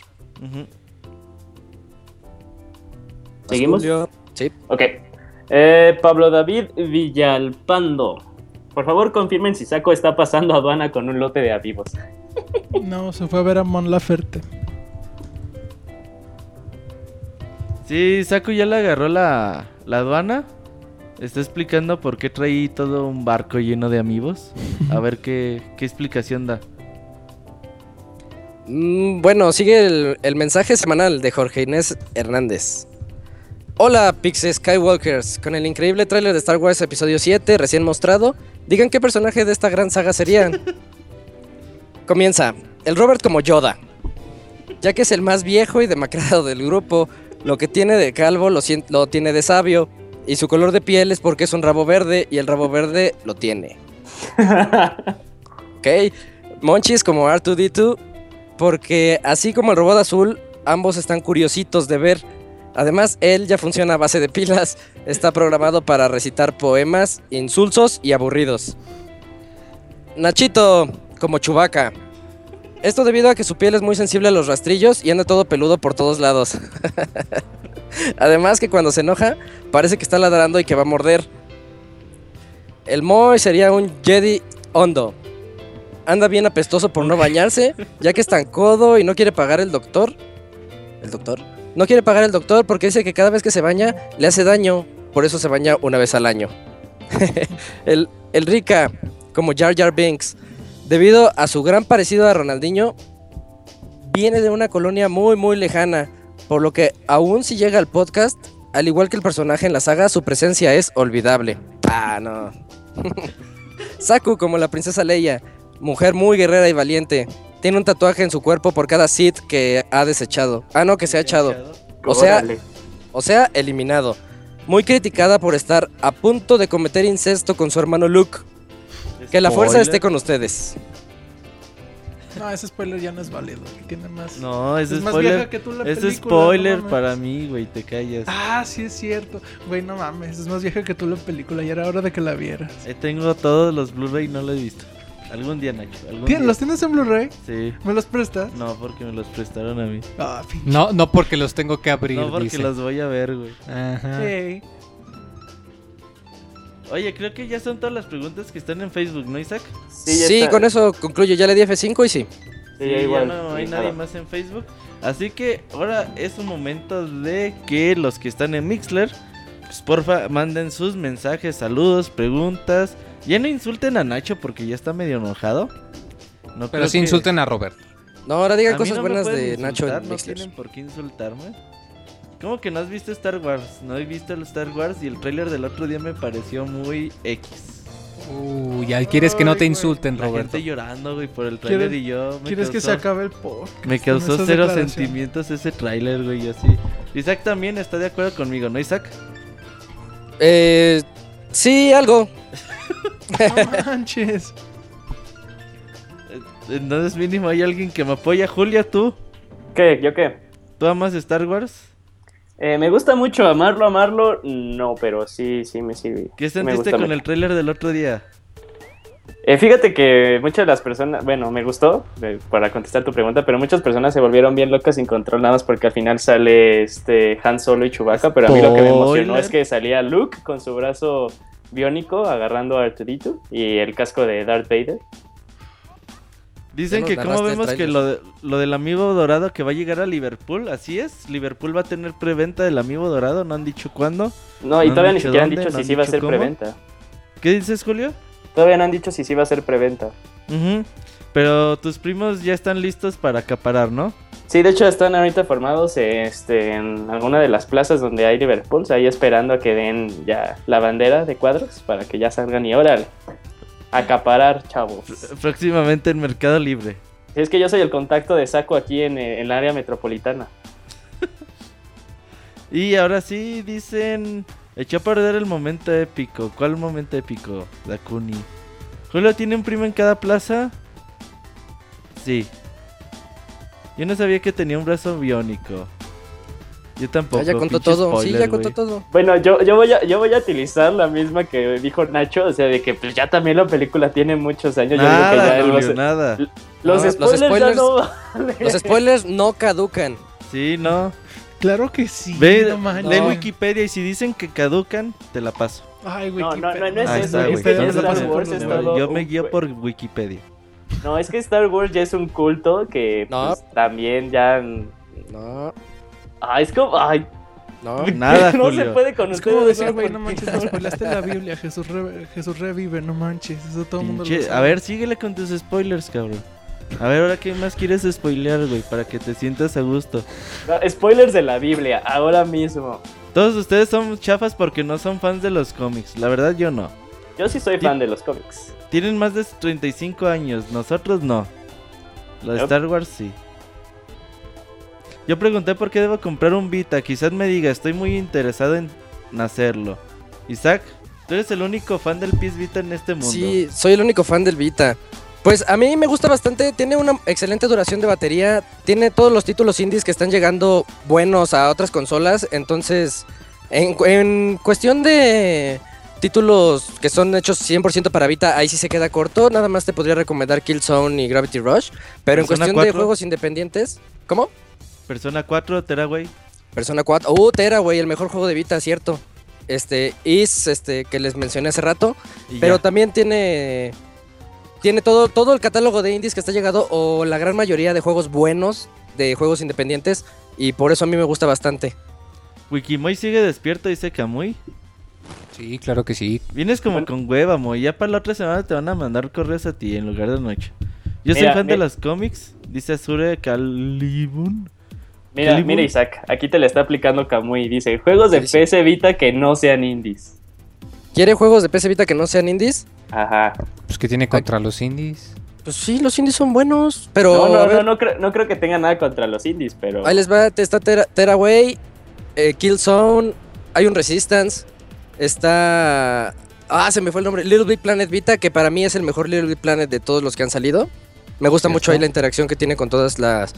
¿Seguimos? Julio, Sí. Ok. Eh, Pablo David Villalpando. Por favor, confirmen si Saco está pasando aduana con un lote de avivos. No, se fue a ver a Mon Laferte. Sí, Saku ya le agarró la, la aduana. Está explicando por qué traí todo un barco lleno de amigos. A ver qué, qué explicación da. Mm, bueno, sigue el, el mensaje semanal de Jorge Inés Hernández. Hola, Pixie Skywalkers. Con el increíble tráiler de Star Wars Episodio 7 recién mostrado, digan qué personaje de esta gran saga serían. Comienza. El Robert como Yoda. Ya que es el más viejo y demacrado del grupo, lo que tiene de calvo lo, lo tiene de sabio. Y su color de piel es porque es un rabo verde y el rabo verde lo tiene. Ok. Monchis como R2D2 porque así como el robot azul, ambos están curiositos de ver. Además, él ya funciona a base de pilas. Está programado para recitar poemas insulsos y aburridos. Nachito, como Chubaca. Esto debido a que su piel es muy sensible a los rastrillos y anda todo peludo por todos lados. Además que cuando se enoja, parece que está ladrando y que va a morder. El Moy sería un Jedi hondo. Anda bien apestoso por no bañarse, ya que es tan codo y no quiere pagar el doctor. ¿El doctor? No quiere pagar el doctor porque dice que cada vez que se baña le hace daño. Por eso se baña una vez al año. el, el Rica, como Jar Jar Binks, debido a su gran parecido a Ronaldinho, viene de una colonia muy muy lejana, por lo que aún si llega al podcast, al igual que el personaje en la saga, su presencia es olvidable. Ah, no. Saku como la princesa Leia, mujer muy guerrera y valiente. Tiene un tatuaje en su cuerpo por cada Sith que ha desechado. Ah, no, que se ha echado. O sea, Órale. o sea, eliminado. Muy criticada por estar a punto de cometer incesto con su hermano Luke. Que la fuerza esté con ustedes. No, ese spoiler ya no es válido. Tiene más. No, ese Es más spoiler. vieja que tú la Es película, spoiler no para mí, güey. Te callas. Ah, sí es cierto. Güey, no mames. Es más vieja que tú la película. Ya era hora de que la vieras. Ahí tengo todos los Blu-ray y no lo he visto. Algún día, Nacho. Algún ¿Tien- día. ¿Los tienes en Blu-ray? Sí. ¿Me los prestas? No, porque me los prestaron a mí. Ah. No, no porque los tengo que abrir, No, porque dice. los voy a ver, güey. Ajá. Ey. Oye, creo que ya son todas las preguntas que están en Facebook, ¿no, Isaac? Sí, ya Sí, está. con eso concluyo. Ya le di F5 y sí. Sí, ya igual. ya no hay sí, nadie más en Facebook. Así que ahora es un momento de que los que están en Mixler, pues porfa, manden sus mensajes, saludos, preguntas. Ya no insulten a Nacho porque ya está medio enojado. No Pero sí que- insulten a Robert. No, ahora digan cosas no buenas de Nacho en No tienen por qué insultarme. ¿Cómo que no has visto Star Wars? No he visto el Star Wars y el tráiler del otro día me pareció muy X. Uy, ya quieres que no te insulten, La Roberto. gente llorando, güey, por el tráiler ¿Quieres- y yo me ¿Quieres que se acabe el podcast? Me con causó cero sentimientos ese tráiler, güey, así. Isaac también está de acuerdo conmigo, ¿no, Isaac? Eh, sí, algo. No manches. Eh, Entonces mínimo hay alguien que me apoya. Julia, ¿tú? ¿Qué? ¿Yo qué? ¿Tú amas Star Wars? Eh, me gusta mucho amarlo, amarlo. No, pero sí, sí me sirve. ¿Qué sentiste con mucho. el tráiler del otro día? Eh, fíjate que muchas de las personas, bueno, me gustó eh, para contestar tu pregunta, pero muchas personas se volvieron bien locas sin control nada más porque al final sale este Han Solo y Chewbacca, pero a mí lo que me emocionó es que salía Luke con su brazo biónico agarrando a Arturito y el casco de Darth Vader. Dicen que como vemos que lo, de- lo del amigo dorado que va a llegar a Liverpool, así es. Liverpool va a tener preventa del amigo dorado, no han dicho cuándo. No, y ¿No han todavía ni siquiera han dicho ¿No si sí va a ser preventa. ¿Qué dices, Julio? Todavía no han dicho si sí va a ser preventa. Pero tus primos ya están listos para acaparar, ¿no? Sí, de hecho están ahorita formados este, en alguna de las plazas donde hay Liverpool, ahí esperando a que den ya la bandera de cuadros para que ya salgan y órale. Acaparar, chavos. Próximamente en Mercado Libre. Si es que yo soy el contacto de saco aquí en, eh, en el área metropolitana. Y ahora sí dicen. Echó a perder el momento épico. ¿Cuál momento épico? Dakuni. ¿Julio tiene un primo en cada plaza? Sí. Yo no sabía que tenía un brazo biónico. Yo tampoco. Ah, ya contó pinche todo. sí, ya contó todo. Bueno, yo, yo, voy a, yo voy a utilizar la misma que dijo Nacho, o sea, de que pues ya también la película tiene muchos años. yo digo que Nada, ya Julio, los, nada. los, No, los spoilers ya spoilers- no Los spoilers no caducan. Sí, no. Claro que sí. Ve, no manches. lee No. Wikipedia y si dicen que caducan, te la paso. Ay, No, no, Wikipedia. no, no es Ahí eso, está, es que Yo me guío por Wikipedia. No, es que Star Wars ya es un culto que No. pues, también ya... No, Ah, es como... Ay, no. Nada, no Julio. se puede con Es como decir, güey, no manches, nos spoilaste la Biblia. Jesús, re- Jesús revive, no manches. Eso todo el mundo lo sabe. A ver, síguele con tus spoilers, cabrón. A ver, ahora qué más quieres spoilear, güey, para que te sientas a gusto. No, spoilers de la Biblia, ahora mismo. Todos ustedes son chafas porque no son fans de los cómics. La verdad, yo no. Yo sí soy fan de los cómics. Tienen más de 35 años, nosotros no. De Yep. Star Wars sí. Yo pregunté por qué debo comprar un Vita. Quizás me diga, estoy muy interesado en hacerlo. Isaac, tú eres el único fan del PS Vita en este mundo. Sí, soy el único fan del Vita. Pues a mí me gusta bastante, tiene una excelente duración de batería, tiene todos los títulos indies que están llegando buenos a otras consolas, entonces en cuestión de títulos que son hechos 100% para Vita, ahí sí se queda corto, nada más te podría recomendar Killzone y Gravity Rush, pero en cuestión de 4. juegos independientes, ¿cómo? Persona 4, Teraway. Persona 4, uh, Tera, güey, el mejor juego de Vita, cierto. Este, Is, este, que les mencioné hace rato, y pero ya. también tiene tiene todo todo el catálogo de indies que está llegado o la gran mayoría de juegos buenos de juegos independientes y por eso a mí me gusta bastante. Wikimoy sigue despierto, dice Kamui. Sí, claro que sí. Vienes como Bueno. con hueva, Moy. Ya para la otra semana te van a mandar correos a ti en lugar de noche. Yo soy Mira, fan de los cómics, dice Azure Calibun. Mira, mira Isaac, aquí te le está aplicando Kamui. Dice, juegos de Sí, sí. PS Vita que no sean indies. ¿Quiere juegos de PC Vita que no sean indies? Ajá. Pues que tiene contra los indies. Pues sí, los indies son buenos, pero No, no, ver, no, no, creo, no creo que tenga nada contra los indies, pero... ahí les va, te- está Tera- Tearaway, eh, Killzone, hay un Resistance, está ah, se me fue el nombre, Little Big Planet Vita, que para mí es el mejor Little Big Planet de todos los que han salido. Me gusta mucho ahí la interacción que tiene con todas las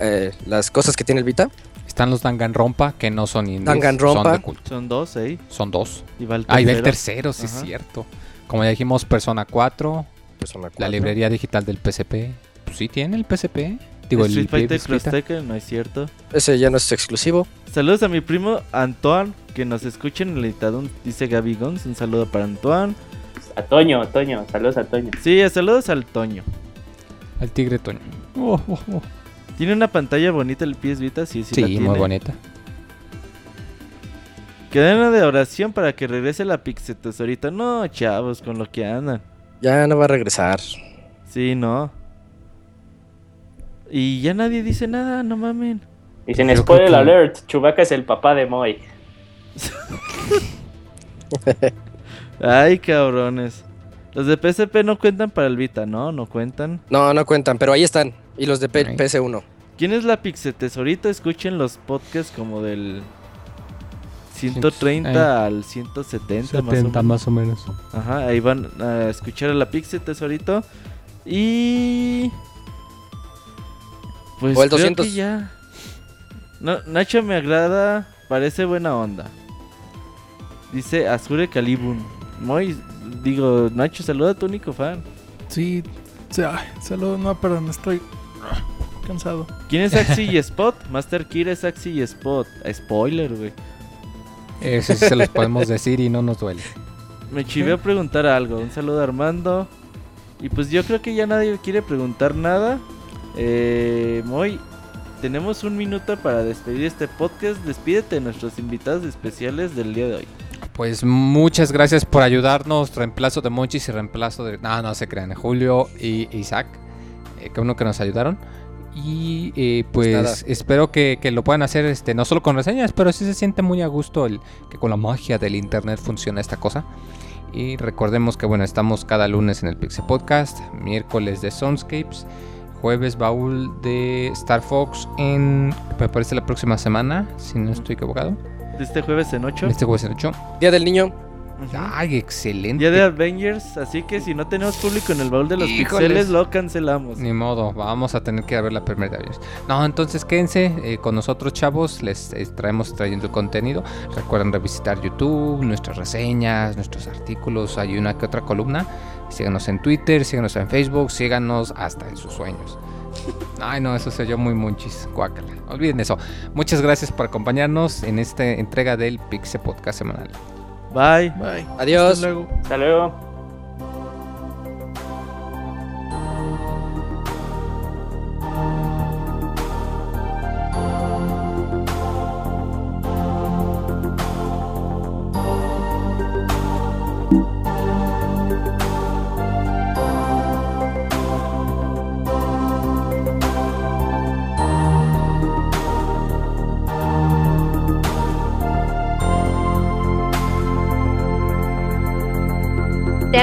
eh, las cosas que tiene el Vita. Están los Danganronpa, que no son indies. Danganronpa. Son, de culto. Son dos, ¿eh? son dos. Y va el Ah, y va el tercero. tercero, sí es cierto. Como ya dijimos, Persona 4, Persona la 4. librería digital del PSP. Pues sí tiene el PSP. Digo, el Street Fighter Cross. Tekken, no es cierto. Ese ya no es exclusivo. Saludos a mi primo Antoine, que nos escucha en el editadón, dice Gaby Gons. Un saludo para Antoine. A Toño, Toño, saludos a Toño. Sí, saludos al Toño. Al Tigre Toño. Oh, oh, oh. ¿Tiene una pantalla bonita el PS Vita? Sí, sí, Sí, la tiene. muy bonita. Cadena de oración para que regrese la Pixel Tesorito. No, chavos, con lo que andan. Ya no va a regresar. Sí, no. Y ya nadie dice nada, no mamen. Dicen, spoiler que- alert, Chewbacca es el papá de Moy. Ay, cabrones. Los de PSP no cuentan para el Vita, ¿no? No cuentan. No, no cuentan, pero ahí están. Y los de P- Ok. PS1. ¿Quién es la Pixel Tesorito? Escuchen los podcasts como del 130 eh. al 170 más o menos. más o menos. Ajá, ahí van a escuchar a la Pixel Tesorito. Y. Pues O el creo 200. que ya. No, Nacho me agrada, parece buena onda. Dice Azure Calibun. Muy, digo, Nacho, saluda a tu único fan. Sí, sí, ay, saludos, no, perdón, estoy cansado. ¿Quién es Axi y Spot? Master Kira es Axi y Spot. Spoiler, güey. Eso sí se los podemos decir y no nos duele. Me chivé a preguntar algo. Un saludo a Armando. Y pues yo creo que ya nadie quiere preguntar nada. Eh, Moy, tenemos un minuto para despedir este podcast. Despídete de nuestros invitados especiales del día de hoy. Pues muchas gracias por ayudarnos. Reemplazo de Monchis y reemplazo de. No, no se crean. Julio y Isaac. Eh, que uno que nos ayudaron. Y eh, pues, nada. espero que, que lo puedan hacer este no solo con reseñas, pero sí se siente muy a gusto el que con la magia del internet funciona esta cosa. Y recordemos que bueno, estamos cada lunes en el Pixel Podcast, miércoles de Soundscapes, jueves baúl de Star Fox en me parece la próxima semana, si no estoy equivocado. De este jueves en 8. Este jueves en 8. Día del niño. Ay, excelente. Día de Avengers, así que si no tenemos público en el baúl de los Híjoles. pixeles, lo cancelamos. Ni modo, vamos a tener que ir a ver la primera de Avengers. No, entonces quédense eh, con nosotros, chavos. Les eh, traemos trayendo contenido. Recuerden revisitar YouTube, nuestras reseñas, nuestros artículos. Hay una que otra columna. Síganos en Twitter, síganos en Facebook, síganos hasta en sus sueños. Ay, no, eso se oyó muy munchis. Guácala. Olviden eso. Muchas gracias por acompañarnos en esta entrega del Pixel Podcast semanal. Bye. Bye. Adiós. Hasta luego. Hasta luego.